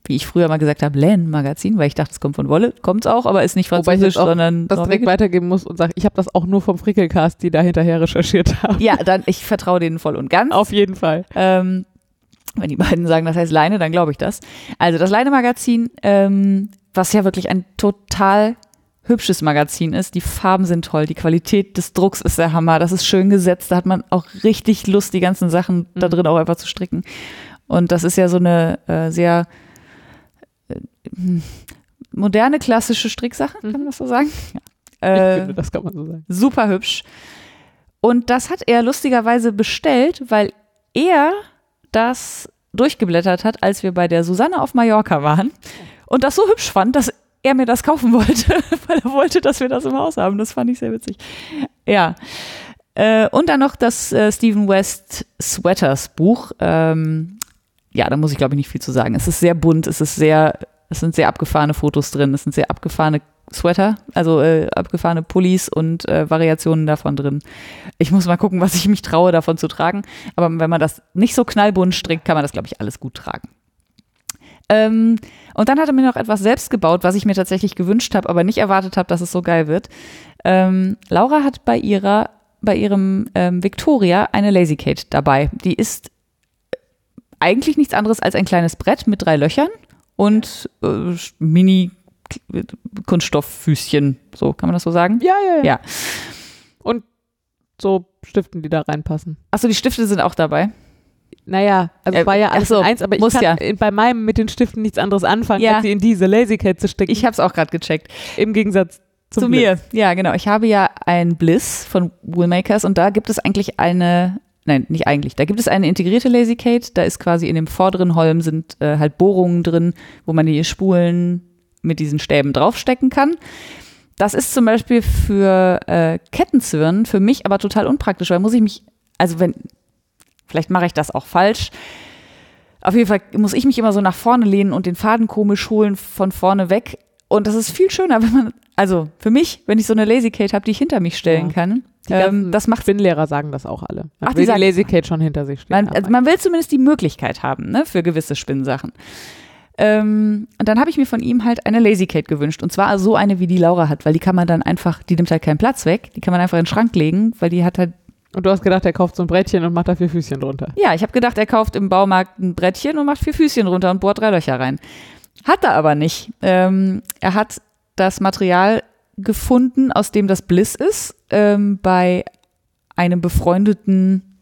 S1: Wie ich früher mal gesagt habe, Len-Magazin, weil ich dachte, es kommt von Wolle. Kommt es auch, aber ist nicht
S2: Wobei ich
S1: französisch,
S2: jetzt auch
S1: sondern
S2: das direkt weitergeben muss und sage, ich habe das auch nur vom Frickelcast, die da hinterher recherchiert haben.
S1: Ja, dann, ich vertraue denen voll und ganz.
S2: Auf jeden Fall.
S1: Ähm, wenn die beiden sagen, das heißt Leine, dann glaube ich das. Also das Leine-Magazin, ähm, was ja wirklich ein total hübsches Magazin ist. Die Farben sind toll, die Qualität des Drucks ist der Hammer, das ist schön gesetzt, da hat man auch richtig Lust, die ganzen Sachen da
S2: Mhm.
S1: drin auch einfach zu stricken. Und das ist ja so eine äh, sehr äh, moderne, klassische Stricksache, kann man das so sagen? Ja.
S2: Ich
S1: Äh,
S2: finde, das kann man so sagen.
S1: super hübsch. Und das hat er lustigerweise bestellt, weil er das durchgeblättert hat, als wir bei der Susanne auf Mallorca waren und das so hübsch fand, dass er mir das kaufen wollte, (laughs) weil er wollte, dass wir das im Haus haben. Das fand ich sehr witzig. Ja. Äh, und dann noch das äh, Stephen West Sweaters Buch. Ähm, ja, da muss ich glaube ich nicht viel zu sagen. Es ist sehr bunt, es ist sehr, es sind sehr abgefahrene Fotos drin, es sind sehr abgefahrene Sweater, also äh, abgefahrene Pullis und äh, Variationen davon drin. Ich muss mal gucken, (laughs) was ich mich traue, davon zu tragen. Aber wenn man das nicht so knallbunt strickt, kann man das, glaube ich, alles gut tragen. Ähm, und dann hat er mir noch etwas selbst gebaut, was ich mir tatsächlich gewünscht habe, aber nicht erwartet habe, dass es so geil wird. Ähm, Laura hat bei ihrer, bei ihrem ähm, Victoria eine Lazy Kate dabei. Die ist eigentlich nichts anderes als ein kleines Brett mit drei Löchern und äh, Mini Kunststofffüßchen, so kann man das so sagen?
S2: Ja, ja, ja.
S1: Ja.
S2: Und so Stiften, die da reinpassen.
S1: Achso, die Stifte sind auch dabei.
S2: Naja, also
S1: Äh,
S2: war ja alles
S1: so,
S2: in eins, aber ich
S1: muss
S2: kann
S1: ja.
S2: bei meinem mit den Stiften nichts anderes anfangen,
S1: Ja.
S2: als sie in diese Lazycat zu stecken.
S1: Ich habe es auch gerade gecheckt.
S2: Im Gegensatz
S1: Zu mir. Ja, genau. Ich habe ja ein Bliss von Woolmakers und da gibt es eigentlich eine, nein, nicht eigentlich, da gibt es eine integrierte Lazy Kate. Da ist quasi in dem vorderen Holm sind äh, halt Bohrungen drin, wo man die Spulen mit diesen Stäben draufstecken kann. Das ist zum Beispiel für äh, Kettenzwirnen für mich aber total unpraktisch, weil muss ich mich, also wenn, vielleicht mache ich das auch falsch. Auf jeden Fall muss ich mich immer so nach vorne lehnen und den Faden komisch holen von vorne weg. Und das ist viel schöner, (laughs) wenn man, also für mich, wenn ich so eine Lazy Kate habe, die ich hinter mich stellen
S2: Ja.
S1: kann.
S2: Die
S1: Ähm, das macht
S2: Spinnlehrer sagen das auch alle. Man
S1: Ach, die
S2: will die
S1: sagen-
S2: Lazycat schon hinter sich stehen.
S1: Man, also man will zumindest die Möglichkeit haben, ne, für gewisse Spinnsachen. Ähm, und dann habe ich mir von ihm halt eine Lazy Kate gewünscht. Und zwar so eine, wie die Laura hat, weil die kann man dann einfach, die nimmt halt keinen Platz weg, die kann man einfach in den Schrank legen, weil die hat halt,
S2: Und du hast gedacht, er kauft so ein Brettchen und macht da vier Füßchen drunter.
S1: ja, ich habe gedacht, er kauft im Baumarkt ein Brettchen und macht vier Füßchen runter und bohrt drei Löcher rein. Hat er aber nicht. Ähm, er hat das Material gefunden, aus dem das Bliss ist, ähm, bei einem befreundeten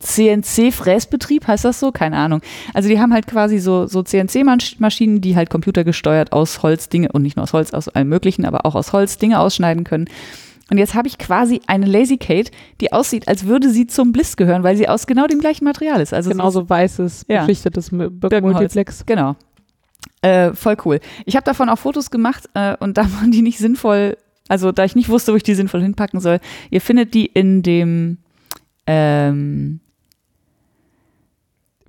S1: CNC-Fräsbetrieb, heißt das so? Keine Ahnung. Also die haben halt quasi so, so CNC-Maschinen, die halt computergesteuert aus Holz Dinge, und nicht nur aus Holz, aus allem möglichen, aber auch aus Holz Dinge ausschneiden können. Und jetzt habe ich quasi eine Lazy Kate, die aussieht, als würde sie zum Bliss gehören, weil sie aus genau dem gleichen Material ist. Also
S2: Genauso weißes,
S1: Ja.
S2: beschichtetes M-
S1: Birkenholz.
S2: Multiplex.
S1: Genau. Äh, voll cool. Ich habe davon auch Fotos gemacht äh, und da waren die nicht sinnvoll, also da ich nicht wusste, wo ich die sinnvoll hinpacken soll. Ihr findet die in dem ähm,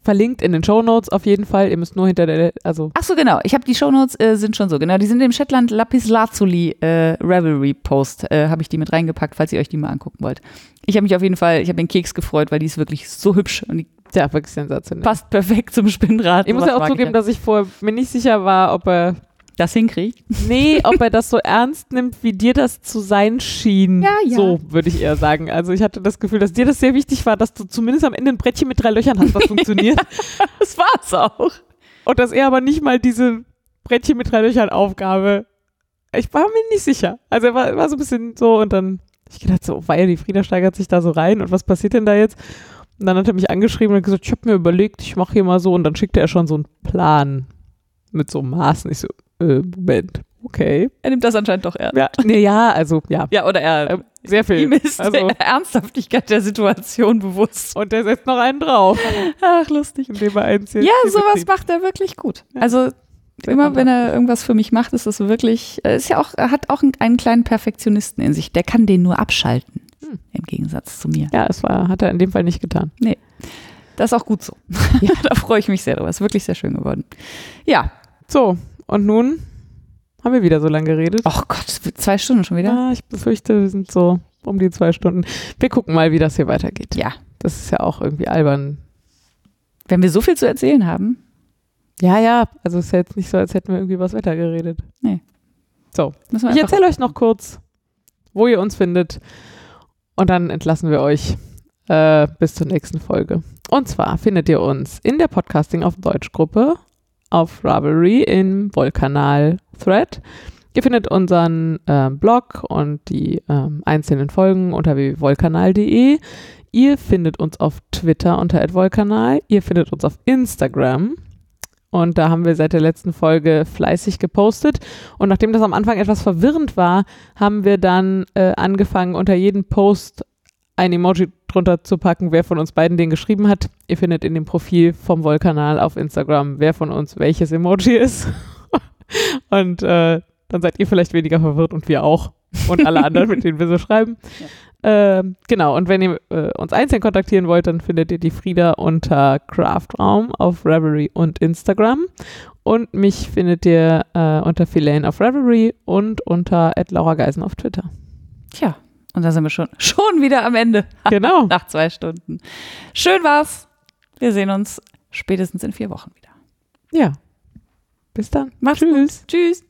S2: Verlinkt in den Shownotes auf jeden Fall. Ihr müsst nur hinter der, also
S1: Ach so, genau. Ich habe die Shownotes äh, sind schon so. Genau, die sind im Shetland Lapis Lazuli äh, Revelry Post. Äh, habe ich die mit reingepackt, falls ihr euch die mal angucken wollt. Ich habe mich auf jeden Fall, ich habe den Keks gefreut, weil die ist wirklich so hübsch und die
S2: ja, wirklich sensationell.
S1: passt perfekt zum Spinnrad.
S2: Ich muss ja auch zugeben, dass ich vorher mir nicht sicher war, ob er
S1: das hinkriegt.
S2: Nee, ob er das so ernst nimmt, wie dir das zu sein schien.
S1: Ja, ja.
S2: So würde ich eher sagen. Also ich hatte das Gefühl, dass dir das sehr wichtig war, dass du zumindest am Ende ein Brettchen mit drei Löchern hast, was funktioniert. (laughs)
S1: Das war's auch.
S2: Und dass er aber nicht mal diese Brettchen mit drei Löchern Aufgabe. Ich war mir nicht sicher. Also er war, war so ein bisschen so und dann ich gedacht so, weil die Frieda steigert sich da so rein und was passiert denn da jetzt? Und dann hat er mich angeschrieben und gesagt, ich habe mir überlegt, ich mache hier mal so und dann schickte er schon so einen Plan mit so Maßen. Ich so, äh, Moment, okay.
S1: Er nimmt das anscheinend doch ernst.
S2: Ja, (laughs) nee, ja, also ja,
S1: Ja, oder er
S2: äh, sehr viel.
S1: ihm ist
S2: Also-
S1: der Ernsthaftigkeit der Situation bewusst.
S2: Und der setzt noch einen drauf,
S1: Ach, lustig.
S2: indem er einen
S1: Ja, sowas macht er wirklich gut.
S2: Ja.
S1: Also
S2: Sehr
S1: immer wenn er irgendwas für mich macht, ist es wirklich, er ist ja auch, er hat auch einen, einen kleinen Perfektionisten in sich. Der kann den nur abschalten.
S2: Hm.
S1: Im Gegensatz zu mir.
S2: Ja, es war, hat er in dem Fall nicht getan.
S1: Das ist auch gut so. Ja, (laughs) da freue ich mich sehr drüber. Ist wirklich sehr schön geworden. Ja.
S2: So, und nun haben wir wieder so lange geredet.
S1: Oh Gott, zwei Stunden schon wieder.
S2: Ja, ich befürchte, wir sind so um die zwei Stunden. Wir gucken mal, wie das hier weitergeht.
S1: Ja.
S2: Das ist ja auch irgendwie albern.
S1: Wenn wir so viel zu erzählen haben,
S2: Ja, ja, also es ist ja jetzt nicht so, als hätten wir irgendwie was Wetter geredet.
S1: müssen wir
S2: Ich erzähle euch noch kurz, wo ihr uns findet. Und dann entlassen wir euch äh, bis zur nächsten Folge. Und zwar findet ihr uns in der Podcasting auf Deutsch Gruppe auf Ravelry im Wollkanal Thread. Ihr findet unseren ähm, Blog und die ähm, einzelnen Folgen unter www.wollkanal.de. Ihr findet uns auf Twitter unter @wollkanal. Ihr findet uns auf Instagram. Und da haben wir seit der letzten Folge fleißig gepostet. Und nachdem das am Anfang etwas verwirrend war, haben wir dann äh, angefangen, unter jeden Post ein Emoji drunter zu packen, wer von uns beiden den geschrieben hat. Ihr findet in dem Profil vom Wollkanal auf Instagram, wer von uns welches Emoji ist. (laughs) und äh, dann seid ihr vielleicht weniger verwirrt und wir auch. Und alle (laughs) anderen, mit denen wir so schreiben. Ähm, genau, und wenn ihr äh, uns einzeln kontaktieren wollt, dann findet ihr die Frieda unter Craftraum auf Reverie und Instagram. Und mich findet ihr äh, unter Philane auf Reverie und unter Laura Geisen auf Twitter.
S1: Tja, und da sind wir schon, (laughs) schon wieder am Ende. (laughs)
S2: Genau.
S1: Nach zwei Stunden. Schön war's. Wir sehen uns spätestens in vier Wochen wieder.
S2: Ja, Bis dann.
S1: Mach's
S2: Tschüss.
S1: gut. Tschüss.